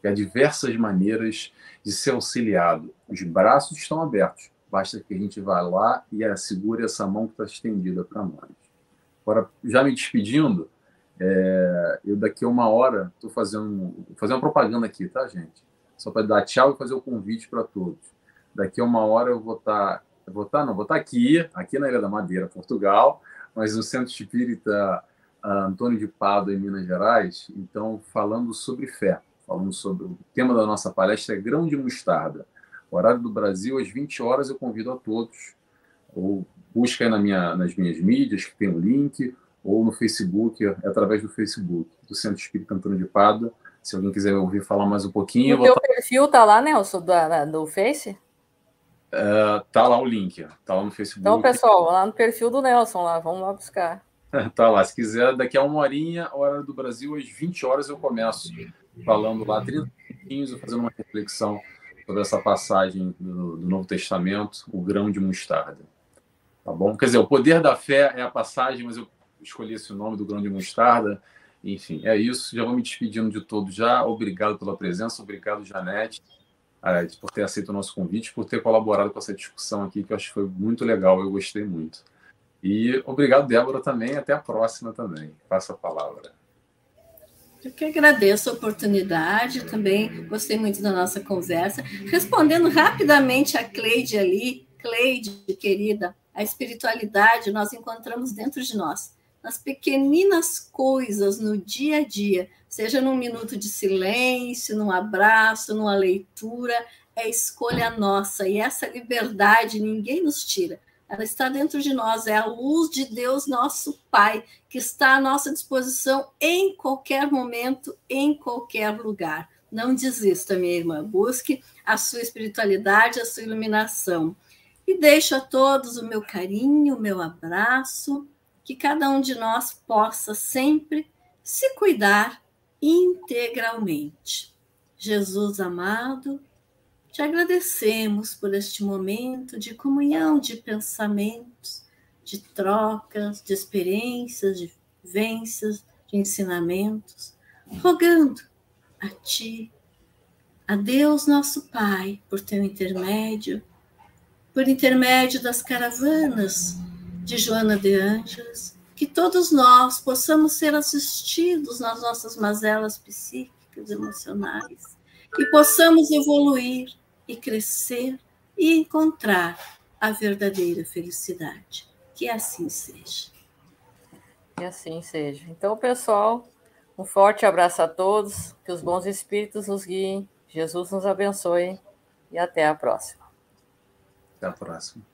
B: E há diversas maneiras de ser auxiliado. Os braços estão abertos, basta que a gente vá lá e segure essa mão que está estendida para nós. Agora, já me despedindo, é, eu daqui a uma hora estou fazendo, fazendo uma propaganda aqui, tá, gente? Só para dar tchau e fazer o convite para todos. Daqui a uma hora eu vou estar, tá, vou estar, tá, não, vou estar tá aqui, aqui na Ilha da Madeira, Portugal, mas no Centro Espírita Antônio de Pado, em Minas Gerais, então falando sobre fé falando sobre o tema da nossa palestra é grão de mostarda. O horário do Brasil, às 20 horas, eu convido a todos. Ou busca aí na minha, nas minhas mídias, que tem o um link, ou no Facebook, através do Facebook, do Centro Espírita Antônio de Pada. Se alguém quiser ouvir falar mais um pouquinho.
A: O teu tá... perfil tá lá, Nelson, do, do Face?
B: Uh, tá lá o link, tá lá no Facebook.
A: Então, pessoal, lá no perfil do Nelson, lá, vamos lá buscar.
B: tá lá, se quiser, daqui a uma horinha, hora do Brasil, às 20 horas eu começo falando lá 30 minutinhos, fazendo uma reflexão sobre essa passagem do, do, Novo Testamento, o grão de mostarda. Tá bom? Quer dizer, o poder da fé é a passagem, mas eu escolhi esse nome do grão de mostarda. Enfim, é isso. Já vou me despedindo de todos já. Obrigado pela presença, obrigado, Janete, eh, por ter aceito o nosso convite, por ter colaborado com essa discussão aqui, que eu acho que foi muito legal, eu gostei muito. E obrigado, Débora, também. Até a próxima também. Passa a palavra.
C: Eu que agradeço a oportunidade, também gostei muito da nossa conversa. Respondendo rapidamente a Cleide ali, Cleide, querida, a espiritualidade nós encontramos dentro de nós, nas pequeninas coisas, no dia a dia, seja num minuto de silêncio, num abraço, numa leitura, é escolha nossa, e essa liberdade ninguém nos tira ela está dentro de nós, é a luz de Deus, nosso Pai, que está à nossa disposição em qualquer momento, em qualquer lugar. Não desista, minha irmã, busque a sua espiritualidade, a sua iluminação. E deixo a todos o meu carinho, o meu abraço, que cada um de nós possa sempre se cuidar integralmente. Jesus amado, te agradecemos por este momento de comunhão de pensamentos, de trocas, de experiências, de vivências, de ensinamentos, rogando a Ti, a Deus nosso Pai, por teu intermédio, por intermédio das caravanas de Joana de Ângeles, que todos nós possamos ser assistidos nas nossas mazelas psíquicas, emocionais, e possamos evoluir e crescer e encontrar a verdadeira felicidade. Que assim seja.
A: Que assim seja. Então, pessoal, um forte abraço a todos, que os bons espíritos nos guiem, Jesus nos abençoe e até a próxima.
B: Até a próxima.